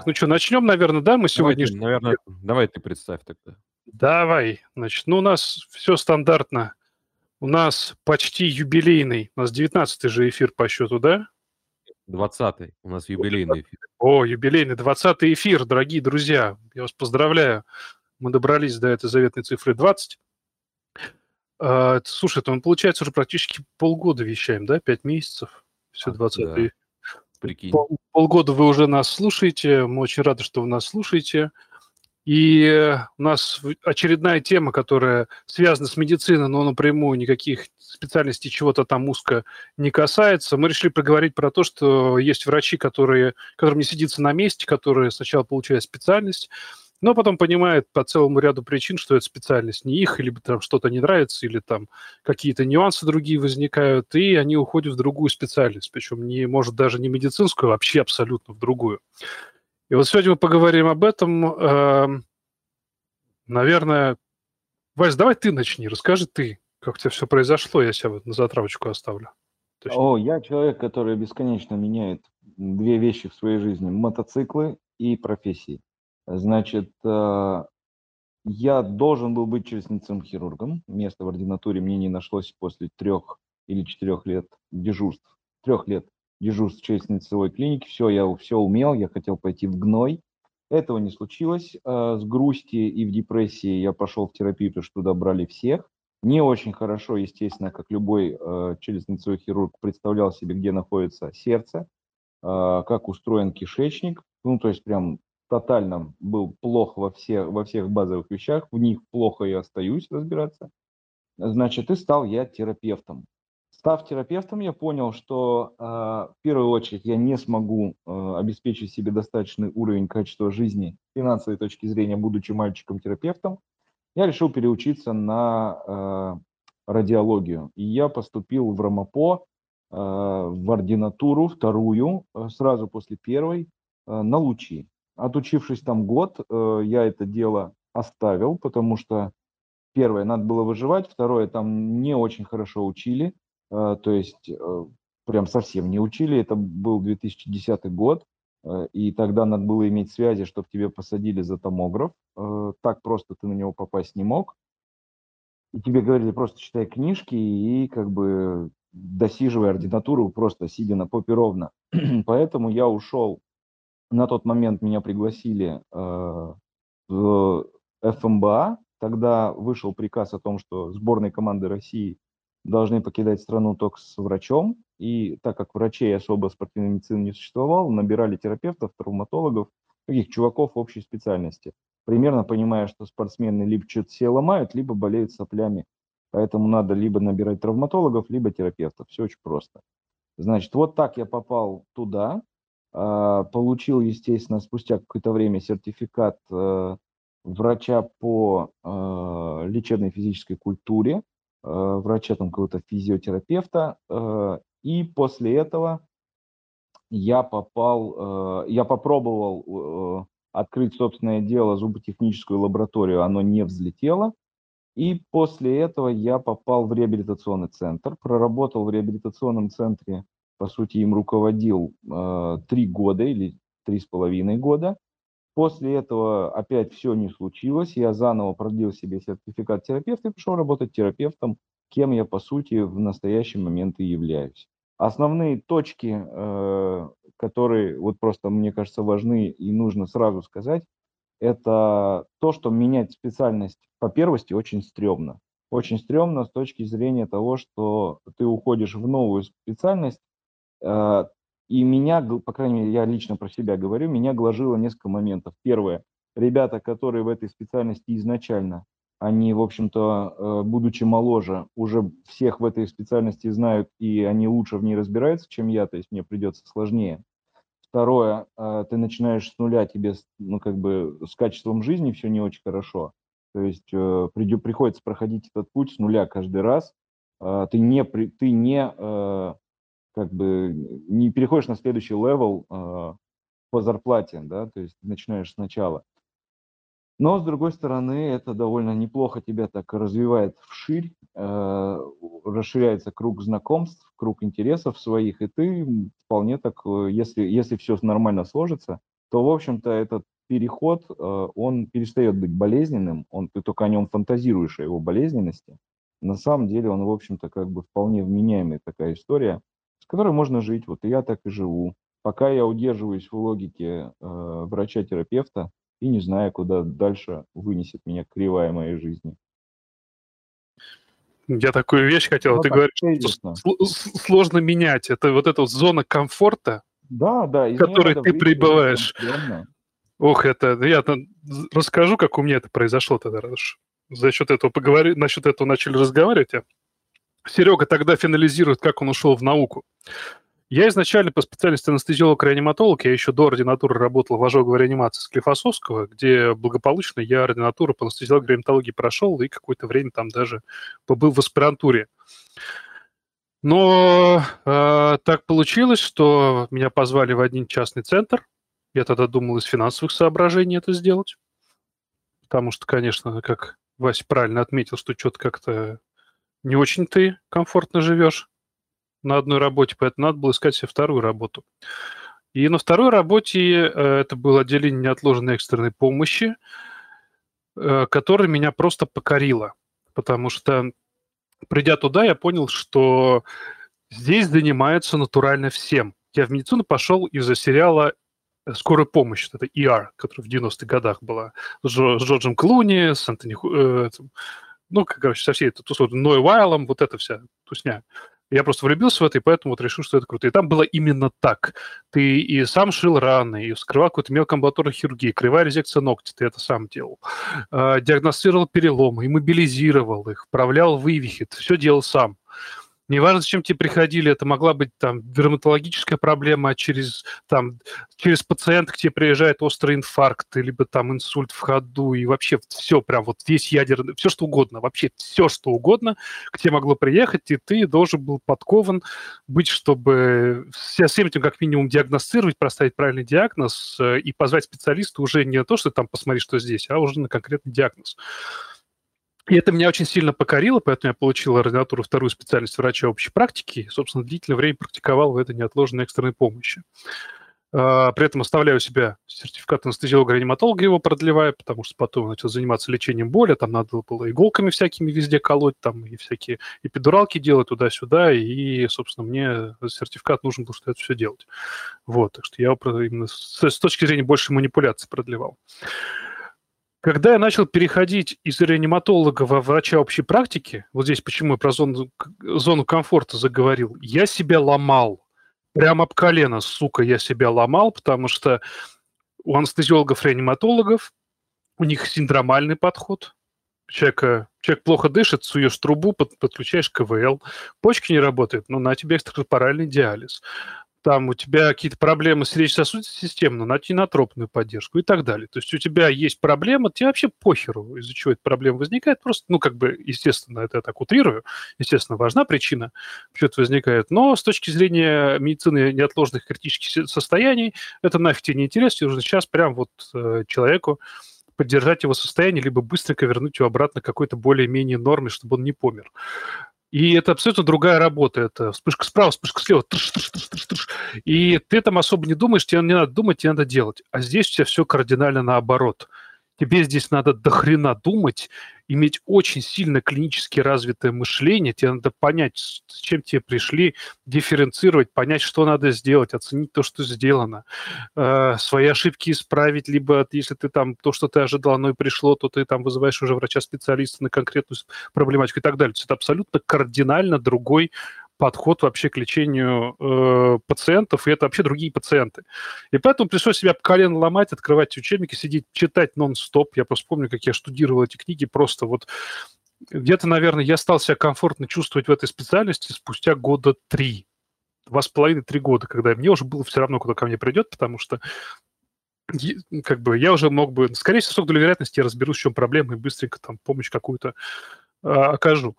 Так, ну что, начнем, наверное, да? Мы сегодня... Давай, наверное, давай ты представь тогда. Давай. Значит, ну у нас все стандартно. У нас почти юбилейный. У нас 19-й же эфир по счету, да? 20-й. У нас юбилейный эфир. О, юбилейный 20-й эфир, дорогие друзья. Я вас поздравляю. Мы добрались до этой заветной цифры 20. А, слушай, это мы, получается, уже практически полгода вещаем, да? Пять месяцев. Все, 20 да. Прикинь. Пол, полгода вы уже нас слушаете. Мы очень рады, что вы нас слушаете. И у нас очередная тема, которая связана с медициной, но напрямую никаких специальностей чего-то там узко не касается. Мы решили поговорить про то, что есть врачи, которые, которым не сидится на месте, которые сначала получают специальность, но потом понимают по целому ряду причин, что эта специальность не их, или там что-то не нравится, или там какие-то нюансы другие возникают, и они уходят в другую специальность, причем не, может, даже не медицинскую, а вообще абсолютно в другую. И вот сегодня мы поговорим об этом. Эм, наверное, Вась, давай ты начни, расскажи ты, как у тебя все произошло, я себя вот на затравочку оставлю. Точно. О, я человек, который бесконечно меняет две вещи в своей жизни. Мотоциклы и профессии. Значит, э, я должен был быть челюстно хирургом. Место в ординатуре мне не нашлось после трех или четырех лет дежурств. Трех лет дежурств в челюстно-лицевой клинике. Все, я все умел, я хотел пойти в гной. Этого не случилось. Э, с грусти и в депрессии я пошел в терапию, потому что туда брали всех. Не очень хорошо, естественно, как любой э, челюстно-лицевой хирург представлял себе, где находится сердце, как устроен кишечник. Ну, то есть прям тотально был плох во, все, во всех базовых вещах, в них плохо и остаюсь разбираться, значит, и стал я терапевтом. Став терапевтом, я понял, что э, в первую очередь я не смогу э, обеспечить себе достаточный уровень качества жизни с финансовой точки зрения, будучи мальчиком-терапевтом. Я решил переучиться на э, радиологию. И я поступил в РАМАПО, э, в ординатуру вторую, э, сразу после первой, э, на лучи. Отучившись там год, э, я это дело оставил, потому что первое, надо было выживать, второе, там не очень хорошо учили, э, то есть э, прям совсем не учили, это был 2010 год, и тогда надо было иметь связи, чтобы тебе посадили за томограф, так просто ты на него попасть не мог, и тебе говорили, просто читай книжки и как бы досиживай ординатуру, просто сидя на попе ровно. Поэтому я ушел на тот момент меня пригласили э, в ФМБА. Тогда вышел приказ о том, что сборные команды России должны покидать страну только с врачом. И так как врачей особо спортивной медицины не существовало, набирали терапевтов, травматологов, таких чуваков общей специальности. Примерно понимая, что спортсмены либо что-то себе ломают, либо болеют соплями. Поэтому надо либо набирать травматологов, либо терапевтов. Все очень просто. Значит, вот так я попал туда. А, получил, естественно, спустя какое-то время сертификат э, врача по э, лечебной физической культуре, э, врача там какого-то физиотерапевта, и после этого я попал, я попробовал открыть собственное дело, зуботехническую лабораторию, оно не взлетело, и после этого я попал в реабилитационный центр, проработал в реабилитационном центре по сути, им руководил э, три года или три с половиной года. После этого опять все не случилось, я заново продлил себе сертификат терапевта и пошел работать терапевтом, кем я, по сути, в настоящий момент и являюсь. Основные точки, э, которые вот просто, мне кажется, важны и нужно сразу сказать, это то, что менять специальность по первости очень стрёмно. Очень стрёмно с точки зрения того, что ты уходишь в новую специальность, и меня, по крайней мере, я лично про себя говорю, меня гложило несколько моментов. Первое, ребята, которые в этой специальности изначально, они, в общем-то, э, будучи моложе, уже всех в этой специальности знают, и они лучше в ней разбираются, чем я, то есть мне придется сложнее. Второе, э, ты начинаешь с нуля, тебе, ну, как бы, с качеством жизни все не очень хорошо. То есть приходится проходить этот путь с нуля каждый раз. Ты не, ты не как бы не переходишь на следующий level э, по зарплате, да, то есть начинаешь сначала. Но, с другой стороны, это довольно неплохо тебя так развивает вширь, э, расширяется круг знакомств, круг интересов своих, и ты вполне так, э, если, если все нормально сложится, то, в общем-то, этот переход, э, он перестает быть болезненным, он, ты только о нем фантазируешь, о его болезненности. На самом деле он, в общем-то, как бы вполне вменяемая такая история, которой можно жить. Вот и я так и живу. Пока я удерживаюсь в логике э, врача-терапевта и не знаю, куда дальше вынесет меня кривая моей жизни. Я такую вещь хотел. Ну, Ты говоришь, что сложно менять. Это вот эта вот зона комфорта, да, да, в которой ты пребываешь. Ох, это я расскажу, как у меня это произошло тогда. За счет этого поговори, насчет этого начали разговаривать. Серега тогда финализирует, как он ушел в науку. Я изначально по специальности анестезиолог-реаниматолог, я еще до ординатуры работал в ожоговой реанимации Склифосовского, где благополучно я ординатуру по анестезиологии-реаниматологии прошел и какое-то время там даже побыл в аспирантуре. Но э, так получилось, что меня позвали в один частный центр. Я тогда думал из финансовых соображений это сделать. Потому что, конечно, как Вася правильно отметил, что что-то как-то не очень ты комфортно живешь на одной работе, поэтому надо было искать себе вторую работу. И на второй работе э, это было отделение неотложенной экстренной помощи, э, которое меня просто покорило, потому что, придя туда, я понял, что здесь занимаются натурально всем. Я в медицину пошел из-за сериала «Скорая помощь», это ER, который в 90-х годах была, с Джорджем Клуни, с Антони... Э, ну, короче, со всей этой тусовкой, Ной Вайлом, вот эта вся тусня. Я просто влюбился в это, и поэтому вот решил, что это круто. И там было именно так. Ты и сам шил раны, и вскрывал какую-то мелкоамбулаторную хирургию, кривая резекция ногтя, ты это сам делал. Э, диагностировал переломы, иммобилизировал их, вправлял вывихи, все делал сам. Неважно, зачем тебе приходили, это могла быть там дерматологическая проблема, через, там, через пациента к тебе приезжает острый инфаркт, либо там инсульт в ходу, и вообще все, прям вот весь ядерный, все что угодно, вообще все что угодно к тебе могло приехать, и ты должен был подкован быть, чтобы все, всем этим как минимум диагностировать, проставить правильный диагноз э, и позвать специалиста уже не на то, что там посмотри, что здесь, а уже на конкретный диагноз. И это меня очень сильно покорило, поэтому я получил ординатуру вторую специальность врача общей практики. И, собственно, длительное время практиковал в этой неотложной экстренной помощи. А, при этом оставляю у себя сертификат анестезиолога-реаниматолога, его продлеваю, потому что потом начал заниматься лечением боли, там надо было иголками всякими везде колоть, там и всякие эпидуралки делать туда-сюда, и, собственно, мне сертификат нужен был, что это все делать. Вот, так что я именно с, с точки зрения больше манипуляции продлевал. Когда я начал переходить из реаниматолога во врача общей практики, вот здесь почему я про зону, зону комфорта заговорил, я себя ломал. Прямо об колено, сука, я себя ломал, потому что у анестезиологов-реаниматологов у них синдромальный подход. Человека, человек плохо дышит, суешь трубу, под, подключаешь КВЛ, почки не работают, ну на тебе экстракорпоральный диализ там у тебя какие-то проблемы с речь-сосудистой системой, на инотропную поддержку и так далее. То есть у тебя есть проблема, тебе вообще похеру, из-за чего эта проблема возникает. Просто, ну, как бы, естественно, это я так утрирую, естественно, важна причина, почему это возникает. Но с точки зрения медицины неотложных критических состояний, это нафиг тебе не интересно, нужно сейчас прям вот э, человеку поддержать его состояние, либо быстренько вернуть его обратно к какой-то более-менее норме, чтобы он не помер. И это абсолютно другая работа. Это вспышка справа, вспышка слева. И ты там особо не думаешь, тебе не надо думать, тебе надо делать. А здесь у тебя все кардинально наоборот. Тебе здесь надо дохрена думать, иметь очень сильно клинически развитое мышление, тебе надо понять, с чем тебе пришли, дифференцировать, понять, что надо сделать, оценить то, что сделано, э, свои ошибки исправить, либо если ты там то, что ты ожидал, оно и пришло, то ты там вызываешь уже врача-специалиста на конкретную проблематику и так далее. Это абсолютно кардинально другой подход вообще к лечению э, пациентов, и это вообще другие пациенты. И поэтому пришлось себя колено ломать, открывать учебники, сидеть, читать нон-стоп. Я просто помню, как я штудировал эти книги, просто вот где-то, наверное, я стал себя комфортно чувствовать в этой специальности спустя года три. Два с половиной, три года, когда мне уже было все равно, куда ко мне придет, потому что как бы я уже мог бы, скорее всего, с вероятности я разберусь, в чем проблема, и быстренько там помощь какую-то а, окажу.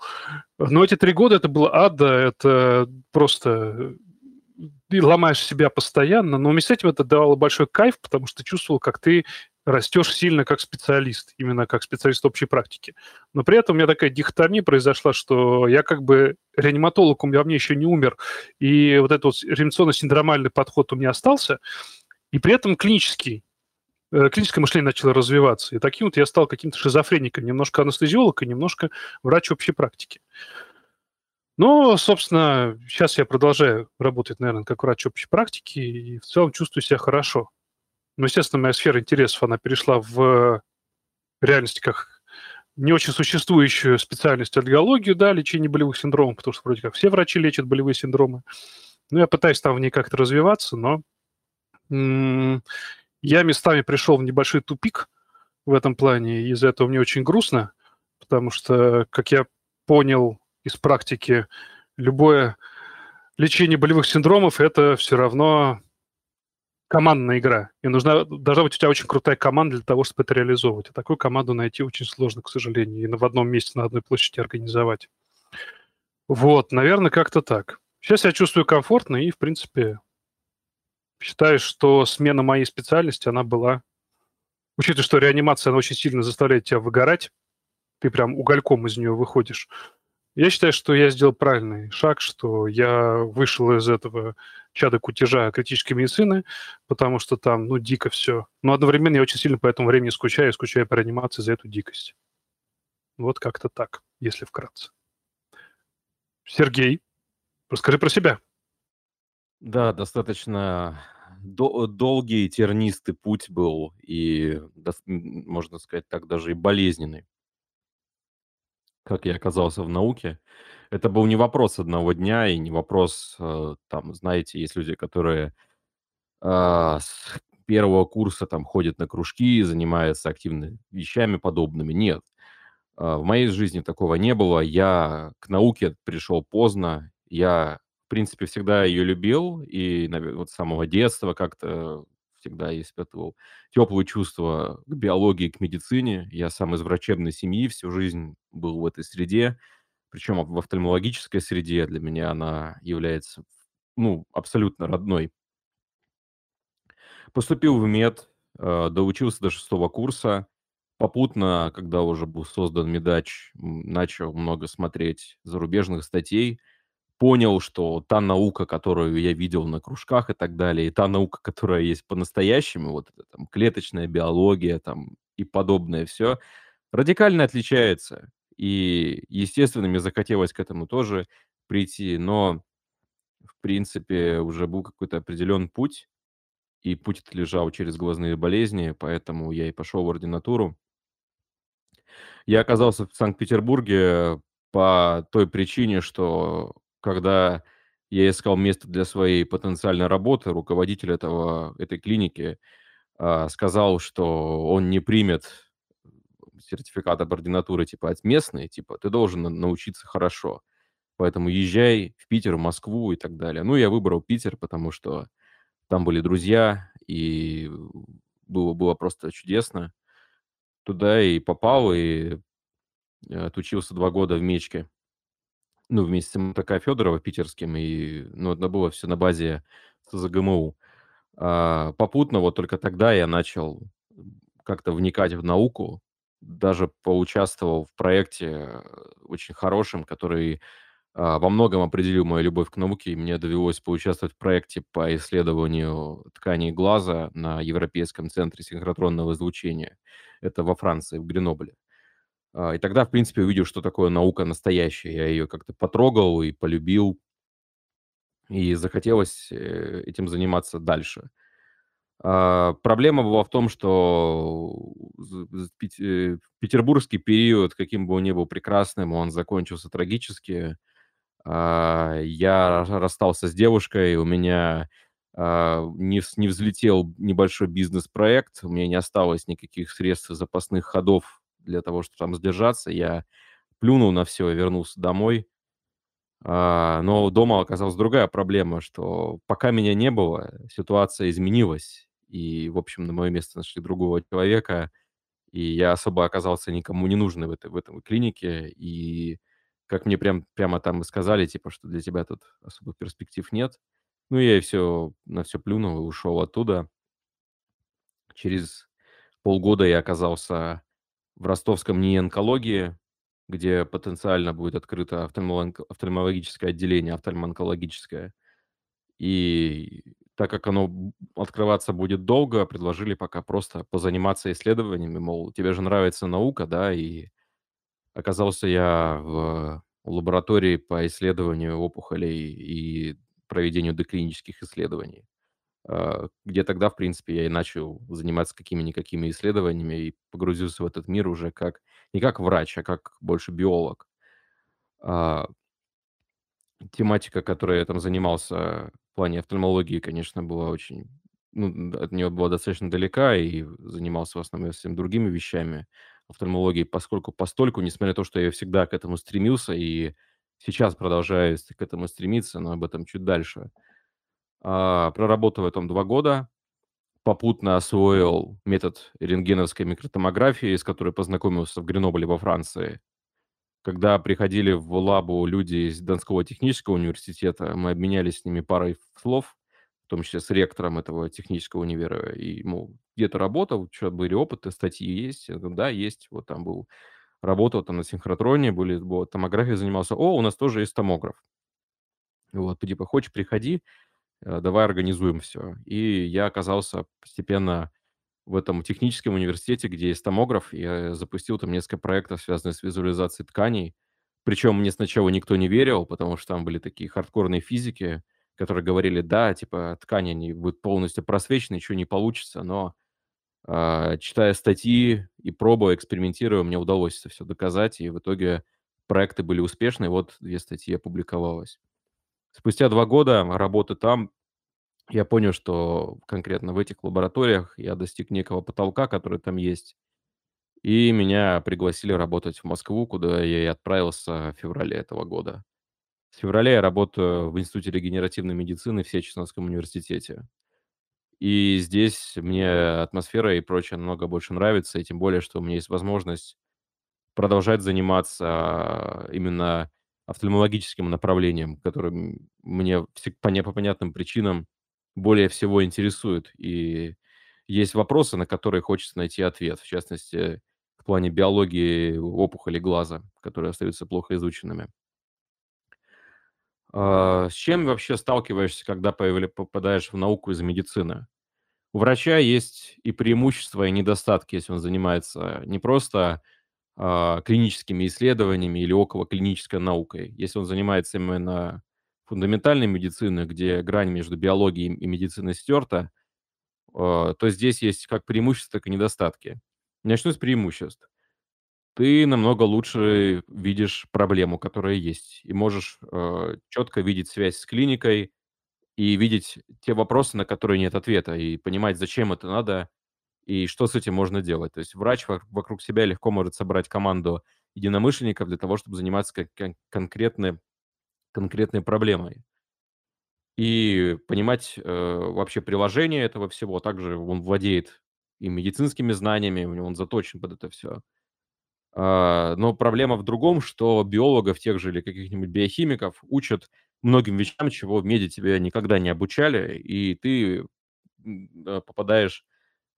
Но эти три года это было ада, это просто ты ломаешь себя постоянно, но вместе с этим это давало большой кайф, потому что ты чувствовал, как ты растешь сильно как специалист, именно как специалист общей практики. Но при этом у меня такая дихотомия произошла, что я как бы реаниматолог, у меня мне еще не умер, и вот этот вот реанимационно-синдромальный подход у меня остался, и при этом клинический э, клиническое мышление начало развиваться. И таким вот я стал каким-то шизофреником, немножко анестезиолог и немножко врач общей практики. Ну, собственно, сейчас я продолжаю работать, наверное, как врач общей практики и в целом чувствую себя хорошо. Но, естественно, моя сфера интересов, она перешла в реальности как не очень существующую специальность альгологию, да, лечение болевых синдромов, потому что вроде как все врачи лечат болевые синдромы. Ну, я пытаюсь там в ней как-то развиваться, но я местами пришел в небольшой тупик в этом плане, и из-за этого мне очень грустно, потому что, как я понял из практики, любое лечение болевых синдромов – это все равно командная игра. И нужна, должна быть у тебя очень крутая команда для того, чтобы это реализовывать. А такую команду найти очень сложно, к сожалению, и в одном месте, на одной площади организовать. Вот, наверное, как-то так. Сейчас я чувствую комфортно и, в принципе, считаю, что смена моей специальности, она была... Учитывая, что реанимация, она очень сильно заставляет тебя выгорать, ты прям угольком из нее выходишь. Я считаю, что я сделал правильный шаг, что я вышел из этого чада кутежа критической медицины, потому что там, ну, дико все. Но одновременно я очень сильно по этому времени скучаю, скучаю по реанимации за эту дикость. Вот как-то так, если вкратце. Сергей, расскажи про себя. Да, достаточно до- долгий, тернистый путь был, и, можно сказать так, даже и болезненный, как я оказался в науке. Это был не вопрос одного дня и не вопрос, э, там, знаете, есть люди, которые а, с первого курса там ходят на кружки, занимаются активными вещами подобными. Нет, а, в моей жизни такого не было. Я к науке пришел поздно. Я принципе, всегда ее любил, и вот с самого детства как-то всегда испытывал теплые чувства к биологии, к медицине. Я сам из врачебной семьи, всю жизнь был в этой среде, причем в офтальмологической среде для меня она является, ну, абсолютно родной. Поступил в мед, э, доучился до шестого курса. Попутно, когда уже был создан медач, начал много смотреть зарубежных статей – понял, что та наука, которую я видел на кружках и так далее, и та наука, которая есть по-настоящему, вот это, там, клеточная биология там, и подобное все, радикально отличается. И, естественно, мне захотелось к этому тоже прийти, но, в принципе, уже был какой-то определенный путь, и путь лежал через глазные болезни, поэтому я и пошел в ординатуру. Я оказался в Санкт-Петербурге по той причине, что когда я искал место для своей потенциальной работы, руководитель этого, этой клиники а, сказал, что он не примет сертификат об ординатуре типа от местной, типа ты должен научиться хорошо. Поэтому езжай в Питер, в Москву и так далее. Ну, я выбрал Питер, потому что там были друзья, и было, было просто чудесно. Туда и попал, и э, отучился два года в Мечке ну, вместе с МТК Федорова питерским, и, ну, это было все на базе СЗГМУ. А, попутно вот только тогда я начал как-то вникать в науку, даже поучаствовал в проекте очень хорошем, который а, во многом определил мою любовь к науке, и мне довелось поучаствовать в проекте по исследованию тканей глаза на Европейском центре синхротронного излучения. Это во Франции, в Гренобле. А, и тогда, в принципе, увидел, что такое наука настоящая. Я ее как-то потрогал и полюбил, и захотелось э, этим заниматься дальше. А, проблема была в том, что э, петербургский период, каким бы он ни был прекрасным, он закончился трагически. А, я расстался с девушкой, у меня не, не взлетел небольшой бизнес-проект, у меня не осталось никаких средств запасных ходов для того, чтобы там сдержаться. Я плюнул на все и вернулся домой. А, но дома оказалась другая проблема, что пока меня не было, ситуация изменилась. И, в общем, на мое место нашли другого человека. И я особо оказался никому не нужный в этой, в этой клинике. И как мне прям, прямо там и сказали, типа, что для тебя тут особых перспектив нет. Ну, я и все, на все плюнул и ушел оттуда. Через полгода я оказался в ростовском НИИ онкологии, где потенциально будет открыто офтальмологическое отделение, офтальмоонкологическое. И так как оно открываться будет долго, предложили пока просто позаниматься исследованиями, мол, тебе же нравится наука, да, и оказался я в лаборатории по исследованию опухолей и проведению доклинических исследований, где тогда, в принципе, я и начал заниматься какими-никакими исследованиями и погрузился в этот мир уже как не как врач, а как больше биолог. А, тематика, которой я там занимался в плане офтальмологии, конечно, была очень... Ну, от нее была достаточно далека, и занимался в основном совсем другими вещами офтальмологии, поскольку постольку, несмотря на то, что я всегда к этому стремился, и сейчас продолжаю к этому стремиться, но об этом чуть дальше. А, проработал в этом два года, попутно освоил метод рентгеновской микротомографии, с которой познакомился в Гренобле во Франции. Когда приходили в лабу люди из Донского технического университета, мы обменялись с ними парой слов, в том числе с ректором этого технического универа, и, мол, где-то работал, что, были опыты, статьи есть? Я говорю, да, есть, вот там был, работал там на синхротроне, были, вот, томографией занимался. О, у нас тоже есть томограф. Вот, типа, хочешь, приходи, давай организуем все. И я оказался постепенно в этом техническом университете, где есть томограф. Я запустил там несколько проектов, связанных с визуализацией тканей. Причем мне сначала никто не верил, потому что там были такие хардкорные физики, которые говорили, да, типа, ткани они будут полностью просвечены, ничего не получится, но э, читая статьи и пробуя, экспериментируя, мне удалось это все доказать, и в итоге проекты были успешны, вот две статьи опубликовалось. Спустя два года работы там я понял, что конкретно в этих лабораториях я достиг некого потолка, который там есть, и меня пригласили работать в Москву, куда я и отправился в феврале этого года. С февраля я работаю в Институте регенеративной медицины в Сеченовском университете. И здесь мне атмосфера и прочее намного больше нравится, и тем более, что у меня есть возможность продолжать заниматься именно офтальмологическим направлением, которым мне по непонятным причинам более всего интересует. И есть вопросы, на которые хочется найти ответ. В частности, в плане биологии опухоли глаза, которые остаются плохо изученными. А, с чем вообще сталкиваешься, когда попадаешь в науку из медицины? У врача есть и преимущества, и недостатки, если он занимается не просто клиническими исследованиями или около клинической наукой. Если он занимается именно фундаментальной медициной, где грань между биологией и медициной стерта, а, то здесь есть как преимущества, так и недостатки. Начну с преимуществ. Ты намного лучше видишь проблему, которая есть, и можешь э, четко видеть связь с клиникой и видеть те вопросы, на которые нет ответа, и понимать, зачем это надо и что с этим можно делать. То есть врач вокруг себя легко может собрать команду единомышленников для того, чтобы заниматься кон- конкретной конкретной проблемой. И понимать э, вообще приложение этого всего. Также он владеет и медицинскими знаниями, он заточен под это все. А, но проблема в другом, что биологов тех же или каких-нибудь биохимиков учат многим вещам, чего в меди тебя никогда не обучали, и ты попадаешь а,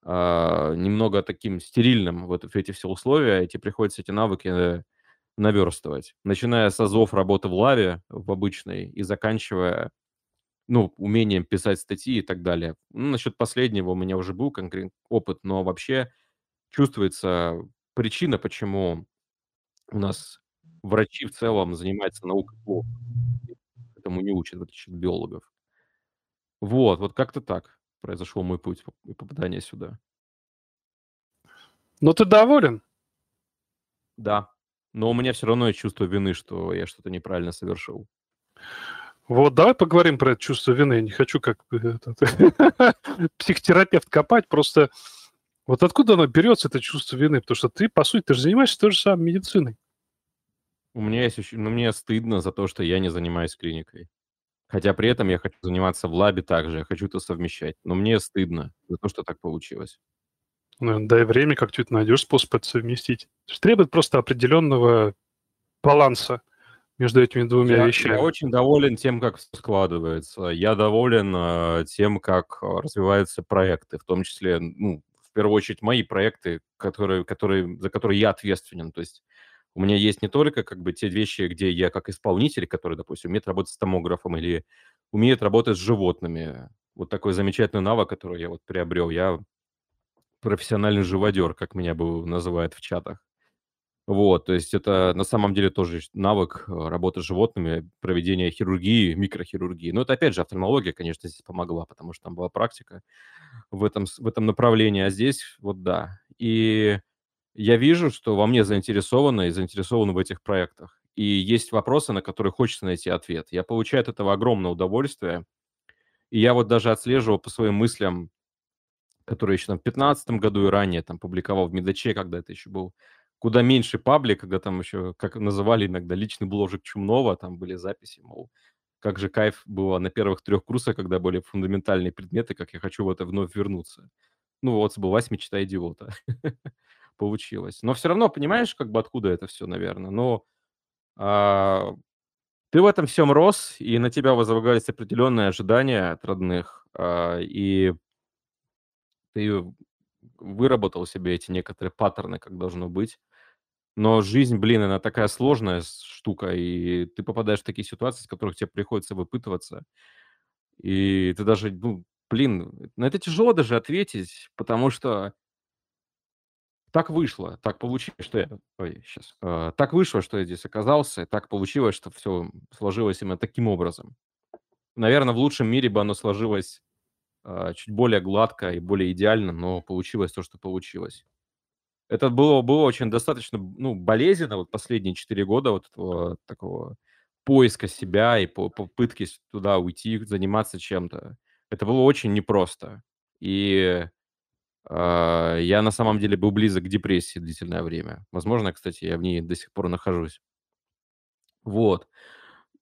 немного таким стерильным в, это, в эти все условия, и тебе приходится эти навыки наверстывать. Начиная с азов работы в лаве, в обычной, и заканчивая, ну, умением писать статьи и так далее. Ну, насчет последнего у меня уже был конкретный опыт, но вообще чувствуется причина, почему у нас врачи в целом занимаются наукой плохо. Этому не учат, в отличие от биологов. Вот, вот как-то так произошел мой путь и попадание сюда. Но ты доволен? Да. Но у меня все равно есть чувство вины, что я что-то неправильно совершил. Вот, давай поговорим про это чувство вины. Я не хочу как психотерапевт копать, просто вот откуда оно берется, это чувство вины? Потому что ты, по сути, ты же занимаешься той же самой медициной. У меня есть ну, мне стыдно за то, что я не занимаюсь клиникой. Хотя при этом я хочу заниматься в лабе также, я хочу это совмещать. Но мне стыдно за то, что так получилось. Ну, дай время, как ты найдешь способ это совместить. Это требует просто определенного баланса между этими двумя я, вещами. Я очень доволен тем, как все складывается. Я доволен э, тем, как развиваются проекты, в том числе, ну, в первую очередь, мои проекты, которые, которые, за которые я ответственен. То есть у меня есть не только как бы те вещи, где я как исполнитель, который, допустим, умеет работать с томографом или умеет работать с животными, вот такой замечательный навык, который я вот приобрел. Я профессиональный живодер, как меня бы называют в чатах. Вот, то есть это на самом деле тоже навык э, работы с животными, проведения хирургии, микрохирургии. Но это опять же офтальмология, конечно, здесь помогла, потому что там была практика в этом, в этом направлении, а здесь вот да. И я вижу, что во мне заинтересованы и заинтересованы в этих проектах. И есть вопросы, на которые хочется найти ответ. Я получаю от этого огромное удовольствие. И я вот даже отслеживал по своим мыслям, которые еще там в 2015 году и ранее там публиковал в Медаче, когда это еще был куда меньше паблик, когда там еще, как называли иногда, личный бложек Чумнова, там были записи, мол, как же кайф было на первых трех курсах, когда были фундаментальные предметы, как я хочу в это вновь вернуться. Ну вот, сбылась мечта идиота. Получилось. Но все равно, понимаешь, как бы откуда это все, наверное. Но а, ты в этом всем рос, и на тебя возлагались определенные ожидания от родных, а, и ты выработал себе эти некоторые паттерны, как должно быть. Но жизнь, блин, она такая сложная штука, и ты попадаешь в такие ситуации, с которых тебе приходится выпытываться. И ты даже, ну, блин, на это тяжело даже ответить, потому что так вышло, так получилось, что я... Ой, сейчас. Э, так вышло, что я здесь оказался, так получилось, что все сложилось именно таким образом. Наверное, в лучшем мире бы оно сложилось э, чуть более гладко и более идеально, но получилось то, что получилось. Это было, было очень достаточно ну, болезненно вот последние четыре года вот этого такого поиска себя и попытки туда уйти, заниматься чем-то. Это было очень непросто. И я на самом деле был близок к депрессии длительное время. Возможно, кстати, я в ней до сих пор нахожусь. Вот.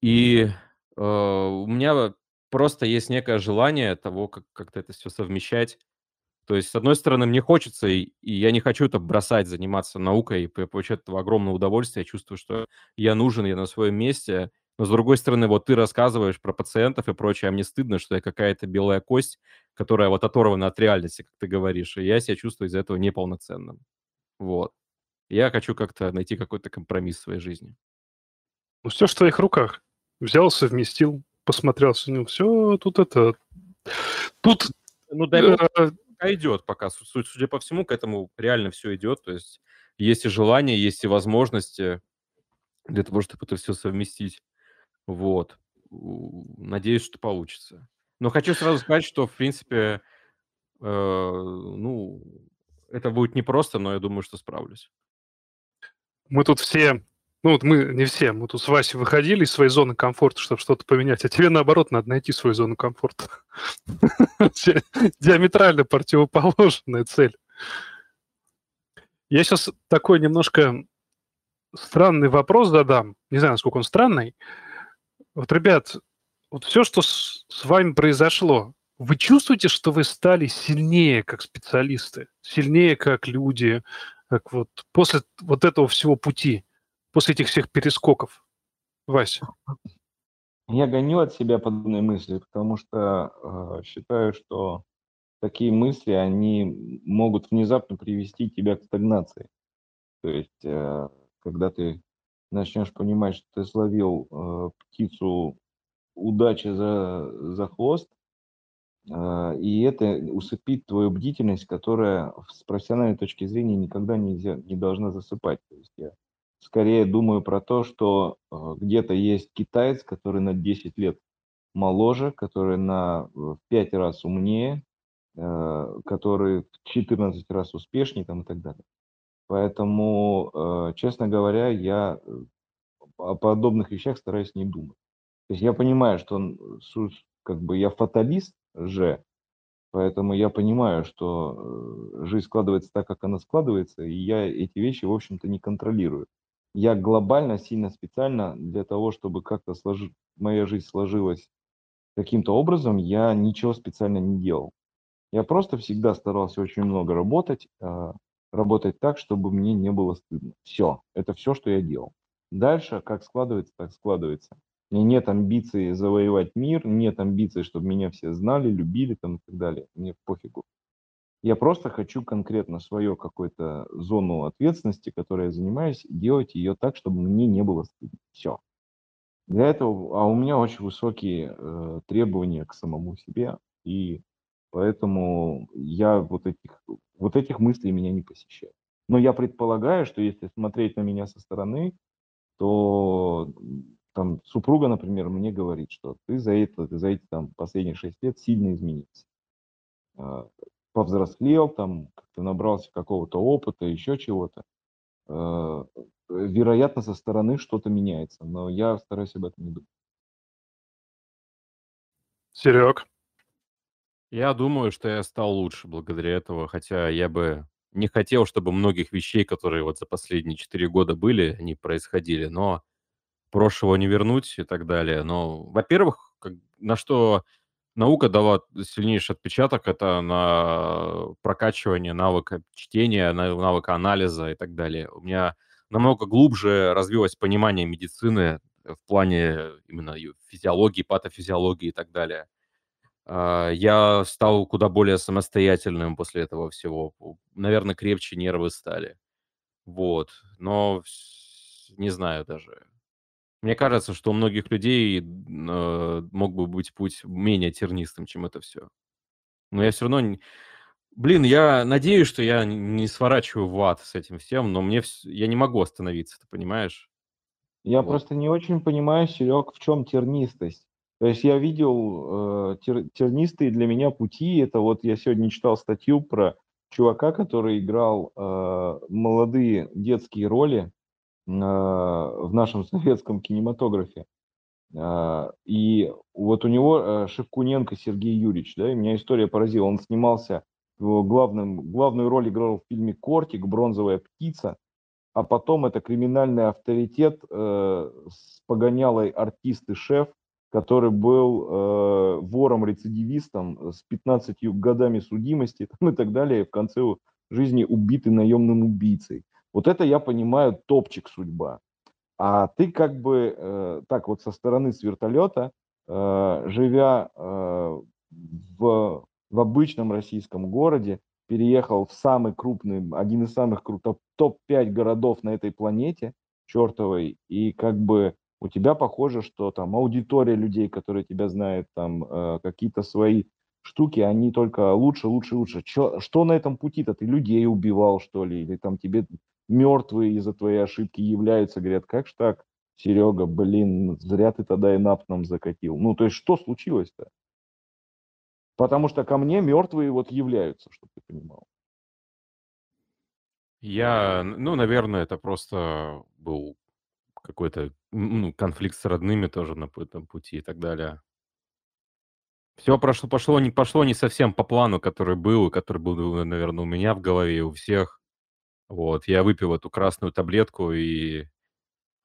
И э, у меня просто есть некое желание того, как как-то это все совмещать то есть, с одной стороны, мне хочется, и, и я не хочу это бросать, заниматься наукой и получать этого огромное удовольствие. Я чувствую, что я нужен, я на своем месте. Но, с другой стороны, вот ты рассказываешь про пациентов и прочее, а мне стыдно, что я какая-то белая кость, которая вот оторвана от реальности, как ты говоришь, и я себя чувствую из-за этого неполноценным. Вот. Я хочу как-то найти какой-то компромисс в своей жизни. Ну, все в твоих руках. Взял, совместил, посмотрел, ну, все, тут это... Тут ну, дай бог, э, пока идет, пока, судя по всему, к этому реально все идет. То есть есть и желание, есть и возможности для того, чтобы это все совместить. Вот. Надеюсь, что получится. Но хочу сразу сказать, что, в принципе, э, ну, это будет непросто, но я думаю, что справлюсь. Мы тут все ну вот мы не все, мы тут с Васей выходили из своей зоны комфорта, чтобы что-то поменять, а тебе наоборот надо найти свою зону комфорта. Диаметрально противоположная цель. Я сейчас такой немножко странный вопрос задам. Не знаю, насколько он странный. Вот, ребят, вот все, что с, с вами произошло, вы чувствуете, что вы стали сильнее как специалисты, сильнее как люди, как вот после вот этого всего пути? после этих всех перескоков? Вася. Я гоню от себя подобные мысли, потому что э, считаю, что такие мысли, они могут внезапно привести тебя к стагнации. То есть, э, когда ты начнешь понимать, что ты словил э, птицу удачи за, за хвост, э, и это усыпит твою бдительность, которая с профессиональной точки зрения никогда нельзя, не должна засыпать. То есть я скорее думаю про то, что э, где-то есть китаец, который на 10 лет моложе, который на в 5 раз умнее, э, который в 14 раз успешнее там, и так далее. Поэтому, э, честно говоря, я о подобных вещах стараюсь не думать. То есть я понимаю, что как бы я фаталист же, поэтому я понимаю, что жизнь складывается так, как она складывается, и я эти вещи, в общем-то, не контролирую я глобально, сильно специально для того, чтобы как-то сложи... моя жизнь сложилась каким-то образом, я ничего специально не делал. Я просто всегда старался очень много работать, э, работать так, чтобы мне не было стыдно. Все, это все, что я делал. Дальше, как складывается, так складывается. У меня нет амбиций завоевать мир, нет амбиций, чтобы меня все знали, любили там и так далее. Мне пофигу. Я просто хочу конкретно свою какую-то зону ответственности, которой я занимаюсь, делать ее так, чтобы мне не было стыдно. Все. Для этого, а у меня очень высокие э, требования к самому себе. И поэтому я вот этих, вот этих мыслей меня не посещают. Но я предполагаю, что если смотреть на меня со стороны, то там супруга, например, мне говорит, что ты за это, ты за эти там последние шесть лет сильно изменился. А, повзрослел, там как-то набрался какого-то опыта, еще чего-то. А, вероятно, со стороны что-то меняется, но я стараюсь об этом не думать. Серег? Я думаю, что я стал лучше благодаря этого, хотя я бы не хотел, чтобы многих вещей, которые вот за последние четыре года были, они происходили, но прошлого не вернуть и так далее. Но, во-первых, на что наука дала сильнейший отпечаток, это на прокачивание навыка чтения, навыка анализа и так далее. У меня намного глубже развилось понимание медицины в плане именно физиологии, патофизиологии и так далее. А, я стал куда более самостоятельным после этого всего. Наверное, крепче нервы стали. Вот. Но не знаю даже. Мне кажется, что у многих людей э, мог бы быть путь менее тернистым, чем это все. Но я все равно... Блин, я надеюсь, что я не сворачиваю в ад с этим всем, но мне я не могу остановиться, ты понимаешь? Я вот. просто не очень понимаю, Серег, в чем тернистость. То есть я видел э, тер, тернистые для меня пути. Это вот я сегодня читал статью про чувака, который играл э, молодые детские роли э, в нашем советском кинематографе. Э, и вот у него э, Шевкуненко Сергей Юрьевич, да, и меня история поразила. Он снимался, главным, главную роль играл в фильме «Кортик», «Бронзовая птица», а потом это криминальный авторитет э, с погонялой артист и шеф, который был э, вором-рецидивистом с 15 годами судимости там, и так далее, в конце жизни убитый наемным убийцей. Вот это я понимаю топчик судьба. А ты как бы э, так вот со стороны с вертолета, э, живя э, в, в обычном российском городе, переехал в самый крупный, один из самых крупных топ-5 городов на этой планете чертовой, и как бы у тебя похоже, что там аудитория людей, которые тебя знают, там э, какие-то свои штуки, они только лучше, лучше, лучше. Чё, что на этом пути-то? Ты людей убивал, что ли? Или там тебе мертвые из-за твоей ошибки являются, говорят, как ж так, Серега, блин, зря ты тогда и нап нам закатил. Ну, то есть, что случилось-то? Потому что ко мне мертвые вот являются, чтобы ты понимал. Я, ну, наверное, это просто был какой-то ну, конфликт с родными тоже на этом пути и так далее. Все прошло, пошло, не, пошло не совсем по плану, который был, и который был, наверное, у меня в голове и у всех. Вот, я выпил эту красную таблетку, и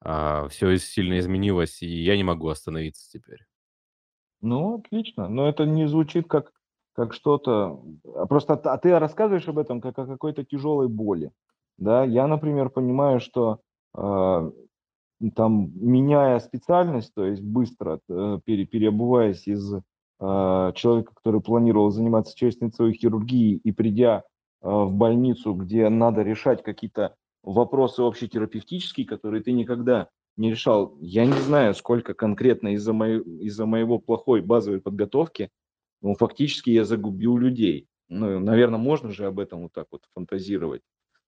а, все сильно изменилось, и я не могу остановиться теперь. Ну, отлично. Но это не звучит как, как что-то... А просто а ты рассказываешь об этом как о какой-то тяжелой боли. Да, я, например, понимаю, что э, там, меняя специальность, то есть быстро э, пере, переобуваясь из э, человека, который планировал заниматься челюстно-лицевой хирургией и придя э, в больницу, где надо решать какие-то вопросы общетерапевтические, которые ты никогда не решал. Я не знаю, сколько конкретно из-за моей, из моего плохой базовой подготовки, ну, фактически я загубил людей. Ну, наверное, можно же об этом вот так вот фантазировать.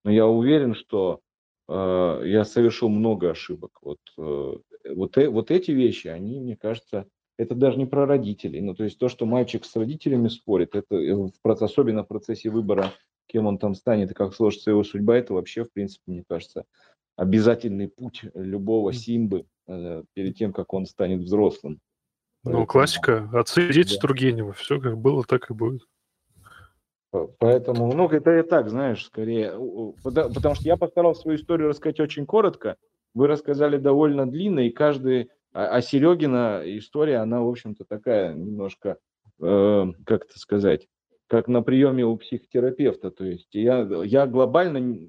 Но я уверен, что я совершил много ошибок. Вот, э, вот, э, вот эти вещи, они, мне кажется, это даже не про родителей. Ну, то есть то, что мальчик с родителями спорит, это в, особенно в процессе выбора, кем он там станет и как сложится его судьба, это вообще, в принципе, мне кажется, обязательный путь любого Симбы э, перед тем, как он станет взрослым. Ну, Поэтому... классика. Отцы и дети да. Тургенева. Все как было, так и будет. Поэтому, ну, это и так, знаешь, скорее, потому что я постарался свою историю рассказать очень коротко, вы рассказали довольно длинно, и каждый, а, а Серегина история, она, в общем-то, такая немножко, э, как это сказать, как на приеме у психотерапевта, то есть я, я глобально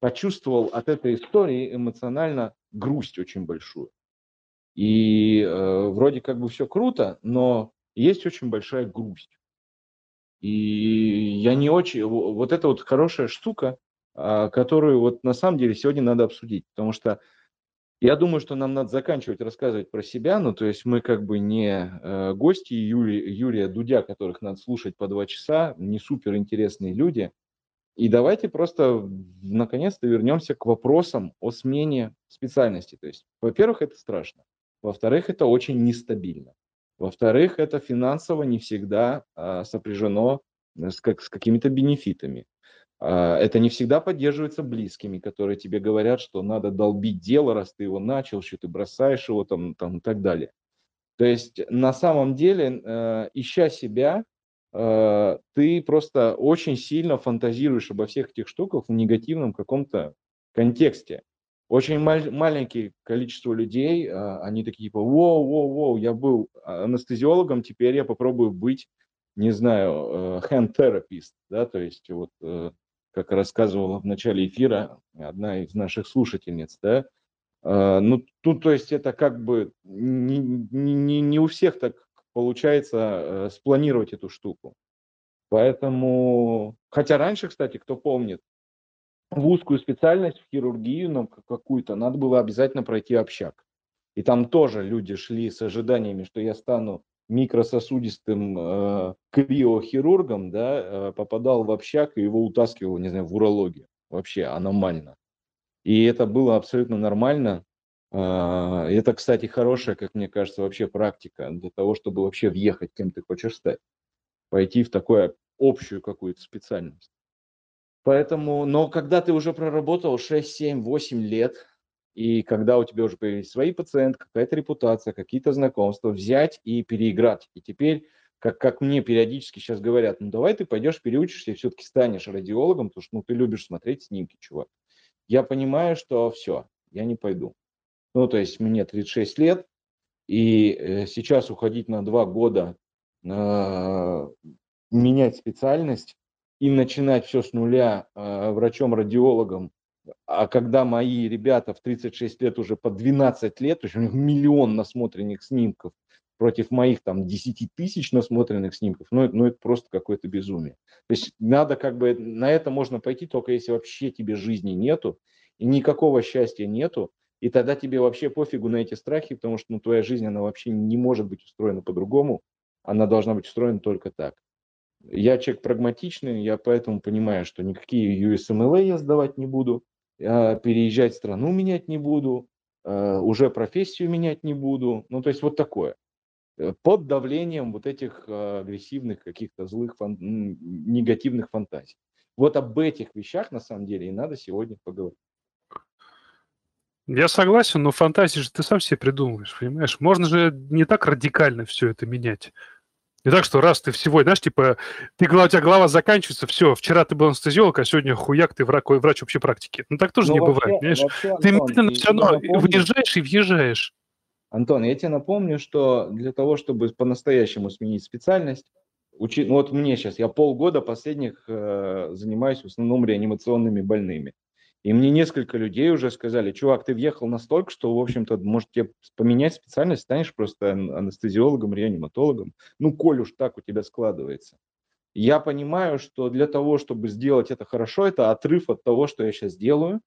почувствовал от этой истории эмоционально грусть очень большую. И э, вроде как бы все круто, но есть очень большая грусть. И я не очень... Вот это вот хорошая штука, а, которую вот на самом деле сегодня надо обсудить, потому что Я думаю, что нам надо заканчивать рассказывать про себя, ну, то есть мы как бы не э, гости Юли, Юрия Дудя, которых надо слушать по два часа, не супер интересные люди. И давайте просто наконец-то вернемся к вопросам о смене специальности. То есть, во-первых, это страшно. Во-вторых, это очень нестабильно. Во-вторых, это финансово не всегда а, сопряжено с, как, с какими-то бенефитами. А, это не всегда поддерживается близкими, которые тебе говорят, что надо долбить дело, раз ты его начал, что ты бросаешь его там, там и так далее. То есть на самом деле, э, ища себя, э, ты просто очень сильно фантазируешь обо всех этих штуках в негативном каком-то контексте. Очень мал- маленькое количество людей, э, они такие типа, воу, воу, воу, я был анестезиологом, теперь я попробую быть, не знаю, hand therapist, да, то есть вот как рассказывала в начале эфира одна из наших слушательниц, да, а, ну, тут, то есть, это как бы не, не, не у всех так получается э, спланировать эту штуку. Поэтому, хотя раньше, кстати, кто помнит, в узкую специальность, в хирургию, ну, какую-то, надо было обязательно пройти общак. И там тоже люди шли с ожиданиями, что я стану микрососудистым э, криохирургом, да, э, попадал в общак и его утаскивал, не знаю, в урологию. Вообще аномально. И это было абсолютно нормально. Э, это, кстати, хорошая, как мне кажется, вообще практика для того, чтобы вообще въехать, кем ты хочешь стать. Пойти в такую общую какую-то специальность. Поэтому, но когда ты уже проработал 6, 7, 8 лет, и когда у тебя уже появились свои пациенты, какая-то репутация, какие-то знакомства, взять и переиграть. И теперь, как, как мне периодически сейчас говорят, ну давай ты пойдешь, переучишься и все-таки станешь радиологом, потому что ну, ты любишь смотреть снимки, чувак. Я понимаю, что все, я не пойду. Ну, то есть мне 36 лет, и э, сейчас уходить на два года, э, менять специальность и начинать все с нуля э, врачом-радиологом, а когда мои ребята в 36 лет уже по 12 лет, то есть у них миллион насмотренных снимков против моих там 10 тысяч насмотренных снимков, ну, ну это просто какое-то безумие. То есть надо как бы, на это можно пойти только если вообще тебе жизни нету, и никакого счастья нету, и тогда тебе вообще пофигу на эти страхи, потому что ну, твоя жизнь, она вообще не может быть устроена по-другому, она должна быть устроена только так. Я человек прагматичный, я поэтому понимаю, что никакие USMLA я сдавать не буду, переезжать страну менять не буду, э, уже профессию менять не буду. Ну, то есть вот такое. Э, под давлением вот этих э, агрессивных, каких-то злых, фан... негативных фантазий. Вот об этих вещах на самом деле и надо сегодня поговорить. Я согласен, но фантазии же ты сам себе придумываешь, понимаешь? Можно же не так радикально все это менять. Не так, что раз ты всего, знаешь, типа, ты, у тебя голова заканчивается, все, вчера ты был анестезиолог, а сегодня хуяк, ты врач, врач общей практики. Ну так тоже Но не вообще, бывает, понимаешь? Вообще, ты Антон, медленно все равно напомню, выезжаешь и въезжаешь. Антон, я тебе напомню, что для того, чтобы по-настоящему сменить специальность, учи... ну вот мне сейчас, я полгода последних э, занимаюсь в основном реанимационными больными. И мне несколько людей уже сказали, чувак, ты въехал настолько, что, в общем-то, может тебе поменять специальность, станешь просто анестезиологом, реаниматологом. Ну, коль уж так у тебя складывается. Я понимаю, что для того, чтобы сделать это хорошо, это отрыв от того, что я сейчас делаю.